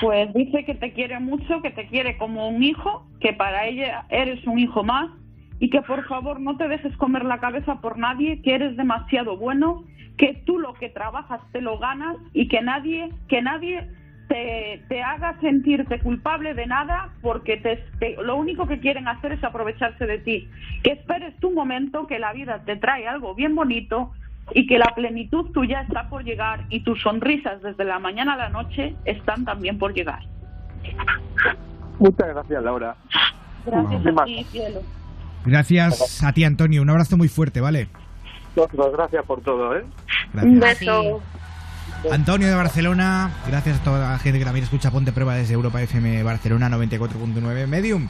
Speaker 34: Pues dice que te quiere mucho, que te quiere como un hijo, que para ella eres un hijo más y que por favor no te dejes comer la cabeza por nadie, que eres demasiado bueno, que tú lo que trabajas te lo ganas y que nadie, que nadie te, te haga sentirte culpable de nada porque te, te- lo único que quieren hacer es aprovecharse de ti. Que esperes tu momento, que la vida te trae algo bien bonito y que la plenitud tuya está por llegar y tus sonrisas desde la mañana a la noche están también por llegar.
Speaker 35: Muchas gracias, Laura.
Speaker 34: Gracias a ti, cielo.
Speaker 2: Gracias a ti, Antonio. Un abrazo muy fuerte, ¿vale?
Speaker 35: Vosotros, gracias por todo, ¿eh?
Speaker 34: Un beso.
Speaker 2: Antonio de Barcelona, gracias a toda la gente que también escucha Ponte Prueba desde Europa FM Barcelona 94.9 Medium.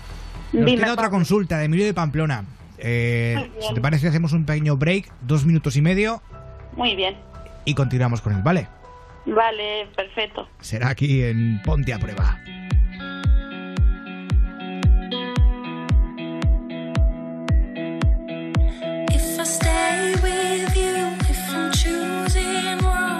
Speaker 2: Nos
Speaker 34: Dime,
Speaker 2: queda otra consulta de Emilio de Pamplona. Eh, si te parece, hacemos un pequeño break, dos minutos y medio,
Speaker 34: Muy bien.
Speaker 2: y continuamos con él, ¿vale?
Speaker 34: Vale, perfecto.
Speaker 2: Será aquí en Ponte a Prueba.
Speaker 24: With you, if I'm choosing wrong,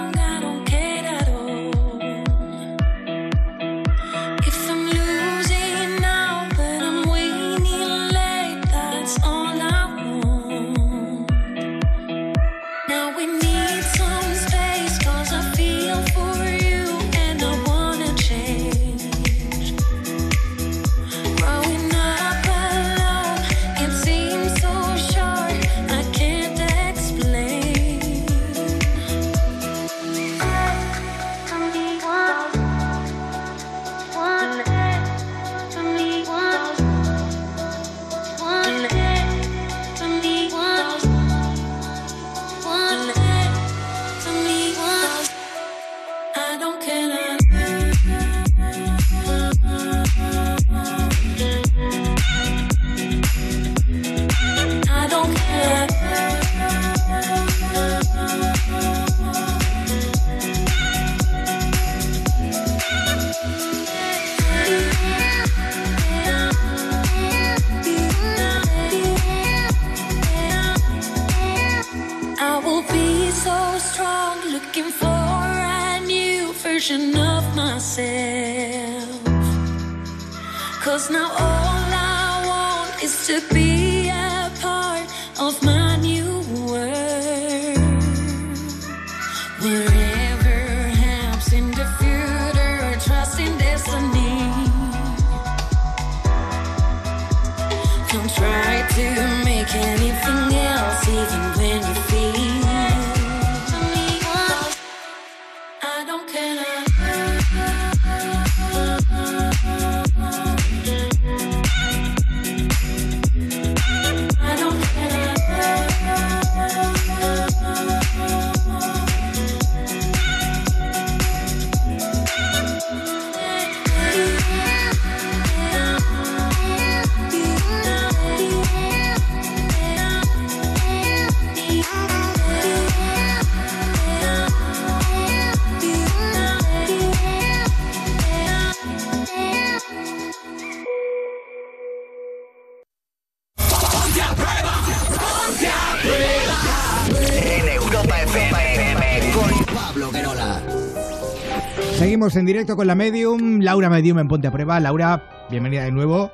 Speaker 15: En
Speaker 2: directo con la Medium, Laura Medium en Ponte a Prueba. Laura, bienvenida de nuevo.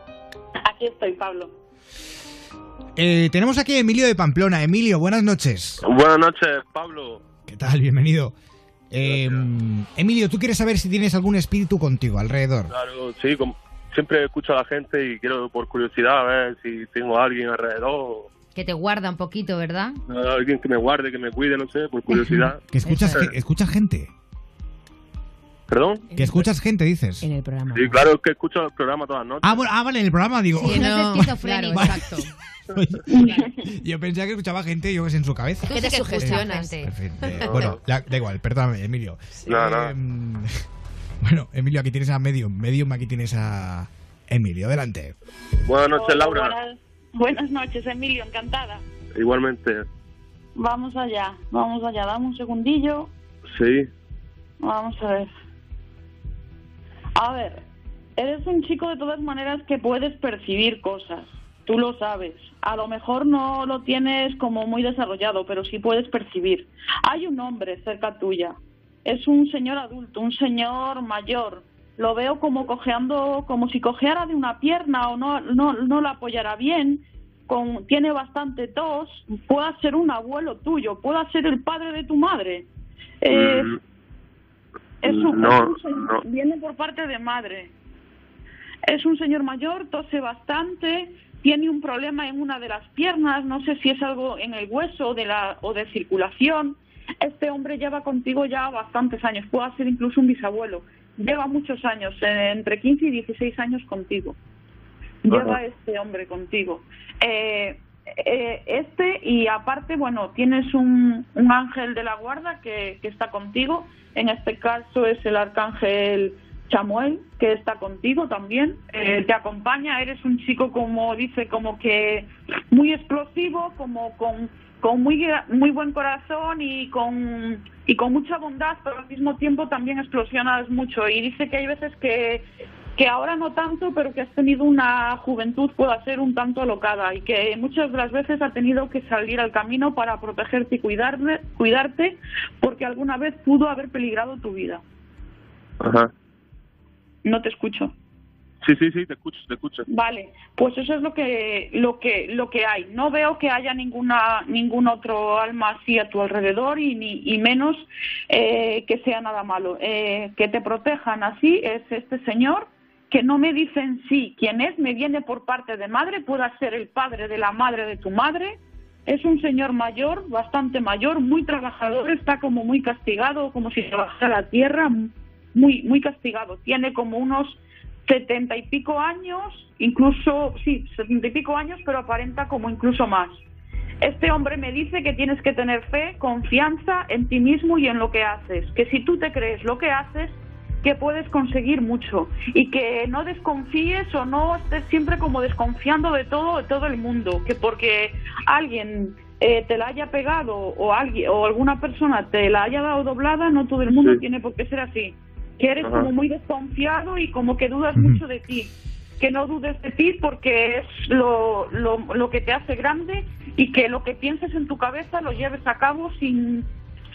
Speaker 34: Aquí estoy, Pablo.
Speaker 2: Eh, tenemos aquí a Emilio de Pamplona. Emilio, buenas noches.
Speaker 36: Buenas noches, Pablo.
Speaker 2: ¿Qué tal? Bienvenido. Eh, Emilio, ¿tú quieres saber si tienes algún espíritu contigo alrededor?
Speaker 36: Claro, sí, siempre escucho a la gente y quiero por curiosidad a ver si tengo a alguien alrededor.
Speaker 3: Que te guarda un poquito, ¿verdad?
Speaker 35: Alguien que me guarde, que me cuide, no sé, por curiosidad.
Speaker 2: Que escuchas, que escuchas gente.
Speaker 35: ¿Perdón?
Speaker 2: Que escuchas gente, dices.
Speaker 4: En el programa.
Speaker 35: Sí, claro, es que escucho el programa todas las noches.
Speaker 2: Ah, bueno, ah, vale, en el programa digo.
Speaker 3: Sí, no, es esquizofrénico.
Speaker 4: claro, exacto.
Speaker 2: Yo pensaba que escuchaba gente, yo que sé, en su cabeza.
Speaker 4: Que te
Speaker 3: sí escuchas
Speaker 4: sugestionas.
Speaker 2: fin, eh, bueno, la- da igual, perdóname, Emilio.
Speaker 35: No, no.
Speaker 2: Em, bueno, Emilio, aquí tienes a Medium. Medium, aquí tienes a Emilio. Adelante.
Speaker 35: Buenas noches, Laura.
Speaker 34: Buenas, buenas noches, Emilio, encantada.
Speaker 35: Igualmente.
Speaker 34: Vamos allá, vamos allá, dame un segundillo.
Speaker 35: Sí.
Speaker 34: Vamos a ver. A ver, eres un chico de todas maneras que puedes percibir cosas. Tú lo sabes. A lo mejor no lo tienes como muy desarrollado, pero sí puedes percibir. Hay un hombre cerca tuya. Es un señor adulto, un señor mayor. Lo veo como cojeando, como si cojeara de una pierna o no, no, no la apoyara bien. Con, tiene bastante tos. Pueda ser un abuelo tuyo, pueda ser el padre de tu madre. Eh,
Speaker 35: Mm,
Speaker 34: es un,
Speaker 35: No,
Speaker 34: viene por parte de madre. Es un señor mayor, tose bastante, tiene un problema en una de las piernas, no sé si es algo en el hueso de la, o de circulación. Este hombre lleva contigo ya bastantes años, puede ser incluso un bisabuelo. Lleva muchos años, eh, entre 15 y 16 años contigo. Lleva este hombre contigo. Eh, eh, este y aparte, bueno, tienes un, ángel de la guarda que, que está contigo. En este caso es el arcángel Chamuel, que está contigo también. Eh, te acompaña, eres un chico como dice, como que muy explosivo, como con, con muy, muy buen corazón y con, y con mucha bondad, pero al mismo tiempo también explosionas mucho. Y dice que hay veces que, que ahora no tanto, pero que has tenido una juventud pueda ser un tanto alocada y que muchas de las veces ha tenido que salir al camino para protegerte y cuidarle, cuidarte porque alguna vez pudo haber peligrado tu vida.
Speaker 35: Ajá.
Speaker 34: No te escucho.
Speaker 35: Sí, sí, sí, te escucho, te escucho.
Speaker 34: Vale, pues eso es lo que lo que lo que hay. No veo que haya ninguna ningún otro alma así a tu alrededor y ni y menos eh, que sea nada malo. Eh, que te protejan así es este señor que no me dicen sí quién es, me viene por parte de madre, pueda ser el padre de la madre de tu madre. Es un señor mayor, bastante mayor, muy trabajador, está como muy castigado, como si trabajara la tierra, muy muy castigado. Tiene como unos setenta y pico años, incluso, sí, setenta y pico años, pero aparenta como incluso más. Este hombre me dice que tienes que tener fe, confianza en ti mismo y en lo que haces, que si tú te crees lo que haces, que puedes conseguir mucho y que no desconfíes o no estés siempre como desconfiando de todo, de todo el mundo, que porque alguien eh, te la haya pegado o alguien o alguna persona te la haya dado doblada, no todo el mundo
Speaker 35: Sí.
Speaker 34: tiene por qué ser así. Que eres
Speaker 35: Ajá.
Speaker 34: como muy desconfiado y como que dudas mucho de ti. Que no dudes de ti porque es lo, lo, lo que te hace grande y que lo que pienses en tu cabeza lo lleves a cabo sin,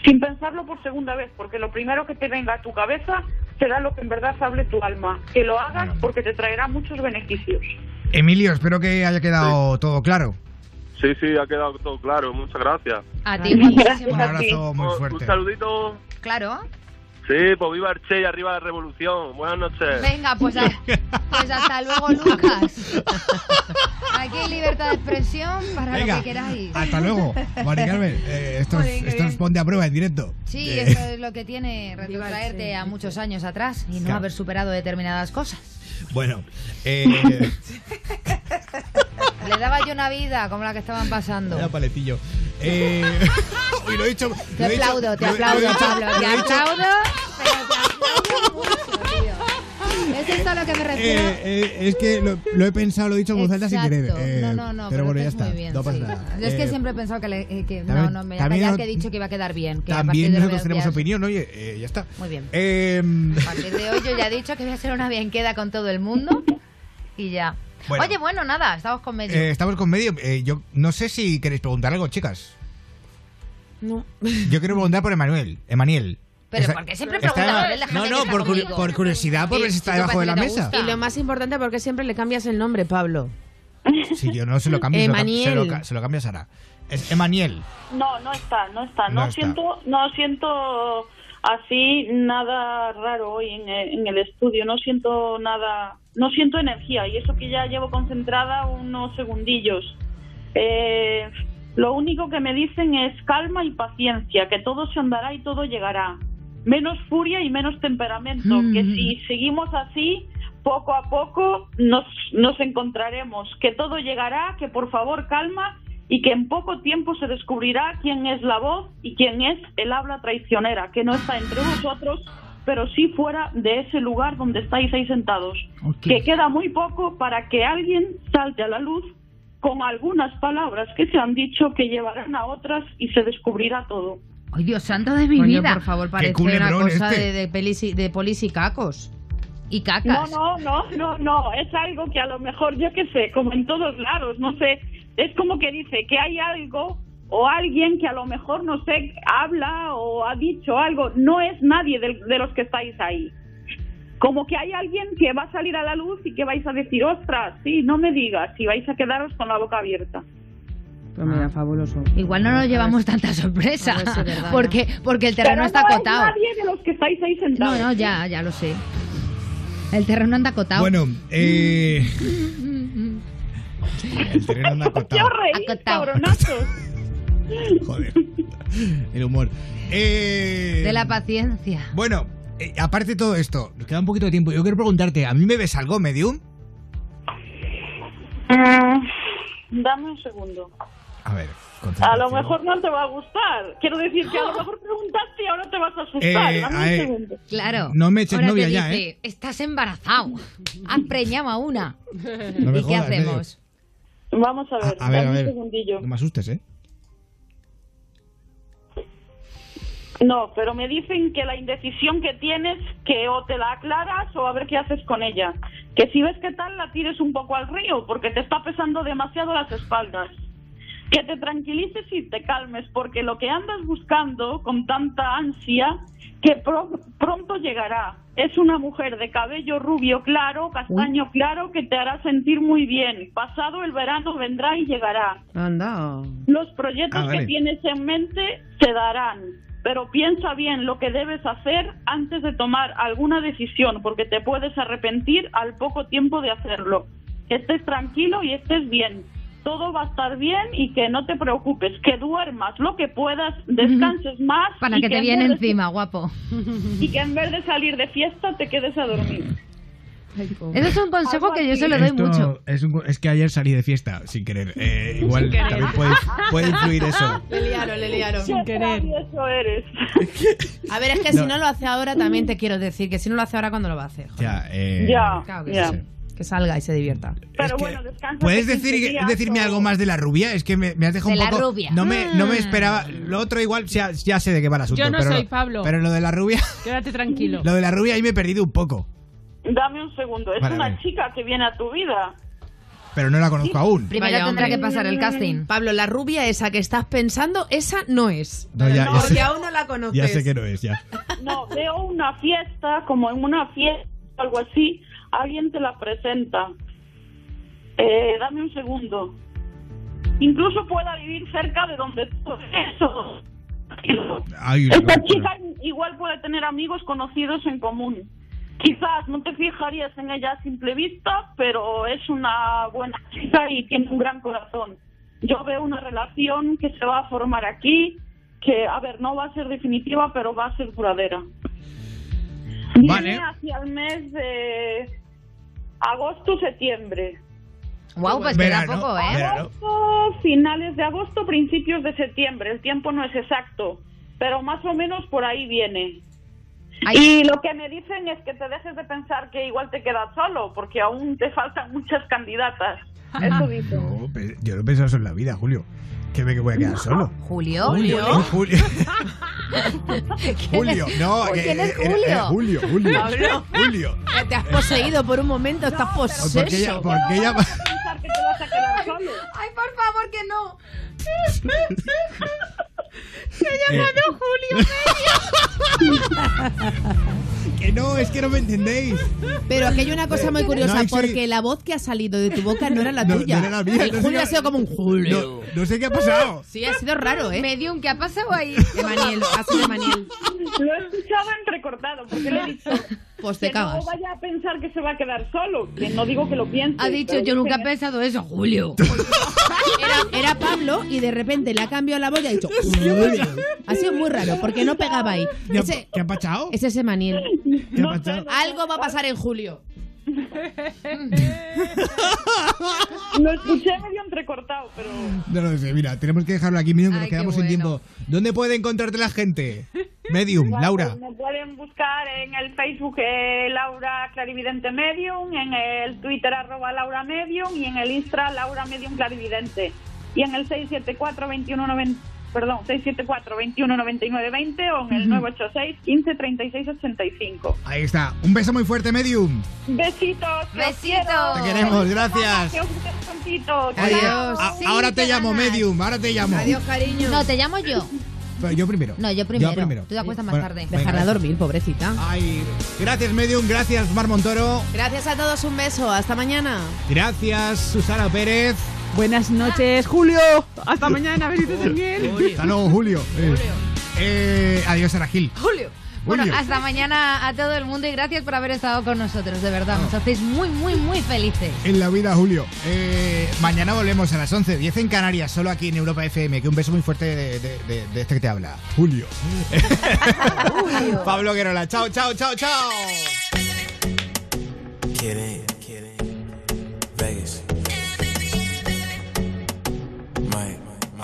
Speaker 34: sin pensarlo por segunda vez, porque lo primero que te venga a tu cabeza será lo que en verdad hable tu alma. Que lo hagas porque te traerá muchos beneficios.
Speaker 2: Emilio, espero que haya quedado todo claro.
Speaker 35: Sí, sí, ha quedado todo claro. Muchas gracias.
Speaker 3: A ti, muchísimas
Speaker 2: Un abrazo muy fuerte.
Speaker 35: Un saludito.
Speaker 3: Claro.
Speaker 35: Sí, pues viva el Che y arriba la revolución. Buenas noches.
Speaker 3: Venga, pues, a- pues hasta luego, Lucas. Aquí hay libertad de expresión para
Speaker 2: Venga,
Speaker 3: lo que queráis.
Speaker 2: hasta luego. Mari Carmen, eh, esto, es,
Speaker 3: Joder, qué
Speaker 2: esto
Speaker 3: bien.
Speaker 2: es ponte a prueba en directo.
Speaker 3: Sí,
Speaker 2: Eh,
Speaker 3: eso es lo que tiene retrotraerte a muchos años atrás y no
Speaker 2: Claro.
Speaker 3: haber superado determinadas cosas.
Speaker 2: Bueno, eh,
Speaker 3: Le daba yo una vida como la que estaban pasando.
Speaker 2: era paletillo. Eh, uy, lo he dicho.
Speaker 3: Te
Speaker 2: he dicho-
Speaker 3: aplaudo, te aplaudo, Pablo,
Speaker 2: lo
Speaker 3: te aplaudo, pero te aplaudo mucho, tío. Es esto a lo que me refiero.
Speaker 2: Eh, eh, es que lo, lo he pensado, lo he dicho en voz alta sin querer. Eh,
Speaker 3: no, no, no,
Speaker 2: pero bueno, ya está.
Speaker 3: bien,
Speaker 2: no pasa
Speaker 3: sí.
Speaker 2: nada.
Speaker 3: Yo es que
Speaker 2: Eh,
Speaker 3: siempre he pensado que, le- eh, que no,
Speaker 2: también-
Speaker 3: no, me voy a
Speaker 2: también
Speaker 3: callar,
Speaker 2: no-
Speaker 3: que he dicho que iba a quedar bien. Que a
Speaker 2: También
Speaker 3: hoy
Speaker 2: nosotros tenemos
Speaker 3: a-
Speaker 2: opinión, oye, eh, ya está.
Speaker 3: Muy bien.
Speaker 2: Eh,
Speaker 3: A partir de hoy yo ya he dicho que voy a hacer una bien queda con todo el mundo y ya.
Speaker 2: Bueno.
Speaker 3: Oye, bueno, nada, estamos con medio.
Speaker 2: eh, estamos con medio. eh, yo no sé si queréis preguntar algo, chicas.
Speaker 4: No.
Speaker 2: Yo quiero preguntar por Emanuel. Emanuel.
Speaker 3: Pero
Speaker 2: Está-
Speaker 3: ¿por qué siempre
Speaker 2: está-
Speaker 3: preguntas por él? Déjame
Speaker 2: No, no,
Speaker 3: está
Speaker 2: por, curi- por curiosidad, por ver si está debajo de la mesa.
Speaker 4: Y lo más importante, porque siempre le cambias el nombre, Pablo.
Speaker 2: Si yo no se lo cambio, se lo, se lo, cambia Sara. Es Emaniel.
Speaker 34: No, no está, no está.
Speaker 2: No
Speaker 34: No,
Speaker 2: está.
Speaker 34: siento, no siento así nada raro hoy en el, en el estudio. No siento nada, no siento energía y eso que ya llevo concentrada unos segundillos. Eh, lo único que me dicen es calma y paciencia, que todo se andará y todo llegará. Menos furia y menos temperamento, que si seguimos así, poco a poco nos, nos encontraremos. Que todo llegará, que por favor calma y que en poco tiempo se descubrirá quién es la voz y quién es el habla traicionera, que no está entre vosotros, pero sí fuera de ese lugar donde estáis ahí sentados. Que queda muy poco para que alguien salte a la luz con algunas palabras que se han dicho que llevarán a otras y se descubrirá todo.
Speaker 3: Ay, Dios santo de mi
Speaker 4: Coño,
Speaker 3: vida.
Speaker 4: por favor, parece una cosa de, de, pelis y- de polis y cacos.
Speaker 3: Y
Speaker 34: No,
Speaker 3: cacas.
Speaker 34: no, no, no, no, es algo que a lo mejor, yo qué sé, como en todos lados, no sé, es como que dice que hay algo o alguien que a lo mejor, no sé, habla o ha dicho algo, no es nadie de, de los que estáis ahí. Como que hay alguien que va a salir a la luz y que vais a decir, ostras, sí, no me digas, y vais a quedaros con la boca abierta.
Speaker 4: Pues mira, fabuloso.
Speaker 3: Igual no nos llevamos tanta sorpresa.
Speaker 4: Si es verdad,
Speaker 3: porque, porque el terreno
Speaker 34: Pero
Speaker 3: está
Speaker 34: no es
Speaker 3: acotado.
Speaker 34: nadie de los que estáis ahí sentados.
Speaker 3: No, no, ya, ya lo sé. El terreno anda acotado.
Speaker 2: Bueno, eh, el terreno anda
Speaker 34: ¿Qué
Speaker 2: acotado.
Speaker 34: cabronazos?
Speaker 2: Joder. El humor. Eh,
Speaker 3: De la paciencia.
Speaker 2: Bueno, eh, aparte de todo esto, nos queda un poquito de tiempo. Yo quiero preguntarte, ¿a mí me ves algo, Medium?
Speaker 34: Mm, dame un segundo.
Speaker 2: A ver,
Speaker 34: A lo mejor no te va a gustar. Quiero decir que a lo mejor preguntaste y ahora te vas a asustar.
Speaker 2: Eh,
Speaker 34: Dame
Speaker 2: a
Speaker 34: un segundo.
Speaker 3: Claro.
Speaker 2: No me eches
Speaker 3: Ahora
Speaker 2: novia
Speaker 3: te
Speaker 2: ya,
Speaker 3: dice,
Speaker 2: ¿eh?
Speaker 3: Estás embarazado. Has preñado a una.
Speaker 2: No
Speaker 3: ¿Y qué
Speaker 2: Medio.
Speaker 3: hacemos?
Speaker 34: Vamos a ver,
Speaker 2: A ver,
Speaker 34: dame
Speaker 2: a
Speaker 34: un
Speaker 2: ver.
Speaker 34: segundillo.
Speaker 2: No me asustes, ¿eh?
Speaker 34: No, pero me dicen que la indecisión que tienes, que o te la aclaras o a ver qué haces con ella. Que si ves que tal, la tires un poco al río, porque te está pesando demasiado las espaldas. Que te tranquilices y te calmes, porque lo que andas buscando con tanta ansia, que pro- pronto llegará. Es una mujer de cabello rubio claro, castaño claro, que te hará sentir muy bien. Pasado el verano vendrá y llegará.
Speaker 4: Anda.
Speaker 34: Los proyectos
Speaker 4: Ah, vale.
Speaker 34: que tienes en mente se darán, pero piensa bien lo que debes hacer antes de tomar alguna decisión, porque te puedes arrepentir al poco tiempo de hacerlo. Que estés tranquilo y estés bien. Todo va a estar bien y que no te preocupes, que duermas lo que puedas, descanses más
Speaker 3: Para
Speaker 34: y
Speaker 3: que te
Speaker 34: en
Speaker 3: viene
Speaker 34: de-
Speaker 3: encima, guapo.
Speaker 34: y que en vez de salir de fiesta te quedes a dormir.
Speaker 3: Ese es un consejo que yo se lo doy
Speaker 2: Esto
Speaker 3: mucho.
Speaker 2: Es, un- es que ayer salí de fiesta sin querer. Eh, igual
Speaker 4: Sin querer.
Speaker 2: también puede, puede influir eso.
Speaker 4: Le liaron, le liaron.
Speaker 34: Sin querer. eso eres.
Speaker 4: A ver, es que
Speaker 2: No.
Speaker 4: si no lo hace ahora, también te quiero decir que si no lo hace ahora, ¿cuándo lo va a hacer?
Speaker 2: Ya, eh,
Speaker 34: Ya,
Speaker 4: Claro que
Speaker 34: ya.
Speaker 4: sí. Que salga y se divierta.
Speaker 34: Pero bueno, descansa.
Speaker 2: ¿Puedes
Speaker 34: 15
Speaker 2: decir,
Speaker 34: días
Speaker 2: decirme
Speaker 34: o-
Speaker 2: algo más de la rubia? Es que me, me has dejado
Speaker 3: De
Speaker 2: un
Speaker 3: la
Speaker 2: poco.
Speaker 3: rubia.
Speaker 2: No me, no me
Speaker 3: Mm.
Speaker 2: esperaba. Lo otro igual ya, ya sé de qué va el asunto.
Speaker 23: Yo no
Speaker 2: pero
Speaker 23: soy
Speaker 2: lo-
Speaker 23: Pablo.
Speaker 2: Pero lo de la rubia.
Speaker 23: Quédate tranquilo.
Speaker 2: Lo de la rubia ahí me he perdido un poco.
Speaker 34: Dame un segundo. Es
Speaker 2: Vale,
Speaker 34: una chica que viene a tu vida.
Speaker 2: Pero no la conozco aún.
Speaker 3: Primero
Speaker 4: Vaya,
Speaker 3: tendrá
Speaker 4: hombre.
Speaker 3: que pasar el casting.
Speaker 4: Pablo, la rubia esa que estás pensando, esa no es.
Speaker 2: No, ya, ya
Speaker 4: Porque
Speaker 2: sé,
Speaker 4: aún no la conoces.
Speaker 2: ya sé que no es, ya.
Speaker 34: No, veo una fiesta, como en una fiesta o algo así, alguien te la presenta. Eh, dame un segundo. Incluso pueda vivir cerca de donde tú eso.
Speaker 2: Ay,
Speaker 34: Esta chica igual puede tener amigos conocidos en común. Quizás no te fijarías en ella a simple vista, pero es una buena chica y tiene un gran corazón. Yo veo una relación que se va a formar aquí, que, a ver, no va a ser definitiva, pero va a ser duradera. Viene
Speaker 2: Vale.
Speaker 34: hacia el mes de agosto-septiembre.
Speaker 3: Guau, pues queda
Speaker 2: Verano,
Speaker 3: poco, ¿eh?
Speaker 34: Agosto, finales de agosto, principios de septiembre. El tiempo no es exacto, pero más o menos por ahí viene.
Speaker 3: Ay.
Speaker 34: Y lo que me dicen es que te dejes de pensar que igual te quedas solo, porque aún te faltan muchas candidatas. Eso.
Speaker 2: No, pe- yo no he pensado eso en la vida, Julio. Que me voy a quedar solo.
Speaker 3: ¿Julio?
Speaker 2: Julio. Julio. Julio. No,
Speaker 3: ¿Quién es
Speaker 2: eh, eh,
Speaker 3: Julio?
Speaker 2: Julio, Julio.
Speaker 4: Pablo.
Speaker 2: Julio.
Speaker 4: Te has poseído por un momento, estás poseso.
Speaker 2: Porque ella, porque ella,
Speaker 34: Pensar que te vas a quedar solo.
Speaker 3: Ay, por favor, que no.
Speaker 2: Que no, es que no me entendéis.
Speaker 4: Pero aquí hay una cosa muy curiosa,
Speaker 2: No,
Speaker 4: porque la voz que ha salido de tu boca no era la
Speaker 2: No,
Speaker 4: tuya.
Speaker 2: no era la mía,
Speaker 4: El
Speaker 2: no
Speaker 4: Julio
Speaker 2: qué-
Speaker 4: ha sido como un Julio.
Speaker 2: No, no sé qué ha pasado.
Speaker 4: Sí, ha sido raro, ¿eh?
Speaker 3: Medium, ¿qué ha pasado ahí?
Speaker 4: De Maniel, ha sido Maniel.
Speaker 34: Lo he escuchado entrecortado, porque le he dicho,
Speaker 4: pues te
Speaker 34: que
Speaker 4: cagas.
Speaker 34: no vaya a pensar que se va a quedar solo, que no digo que lo piense.
Speaker 3: Ha dicho, yo nunca he pensado eso, Julio.
Speaker 4: Era, era Pablo y de repente le ha cambiado la voz y ha dicho "Julio". Ha sido muy raro porque no pegaba ahí.
Speaker 2: ¿Qué ha-
Speaker 4: Ese,
Speaker 2: ¿Qué ha pasado?
Speaker 4: es ese Maniel. Algo va a pasar en julio.
Speaker 34: Lo escuché medio entrecortado, pero...
Speaker 2: No lo sé, mira, tenemos que dejarlo aquí, Medium, que nos
Speaker 34: Ay,
Speaker 2: quedamos sin
Speaker 34: bueno.
Speaker 2: tiempo. ¿Dónde puede encontrarte la gente? Medium, Laura.
Speaker 34: Me pueden buscar en el Facebook eh, Laura Clarividente Medium, en el Twitter arroba Laura Medium y en el Insta Laura Medium Clarividente. Y en el 674 2190 perdón, 674 219920 o en el 986 15 36 85.
Speaker 2: Ahí está. Un beso muy fuerte, Medium.
Speaker 34: Besitos,
Speaker 3: Besitos.
Speaker 2: Te queremos, gracias.
Speaker 34: Que os descansito.
Speaker 2: Oye, a- ahora te llamo, Medium, ahora te llamo.
Speaker 4: cariño.
Speaker 3: No, te llamo yo.
Speaker 2: Yo primero.
Speaker 3: No, yo primero.
Speaker 2: Yo primero.
Speaker 3: Tú te acuestas más
Speaker 2: Bueno,
Speaker 3: tarde.
Speaker 4: Dejarla
Speaker 2: eso.
Speaker 4: dormir, pobrecita.
Speaker 2: Ay, gracias, Medium. Gracias, Mar Montoro.
Speaker 4: Gracias a todos, un beso. Hasta mañana.
Speaker 2: Gracias, Susana Pérez.
Speaker 23: Buenas noches, Julio. Hasta mañana, Benito Daniel.
Speaker 2: Hasta luego, ah, Julio. Julio. Eh, eh, adiós, Aragil.
Speaker 3: Julio. Bueno, hasta mañana a todo el mundo y gracias por haber estado con nosotros, de verdad. Ah. Nos hacéis muy, muy, muy felices.
Speaker 2: En la vida, Julio. Eh, mañana volvemos a las 11, 10 en Canarias, solo aquí en Europa FM. Que un beso muy fuerte de, de este que te habla, Julio. Julio. Pablo Guerola, chao, chao, chao, chao.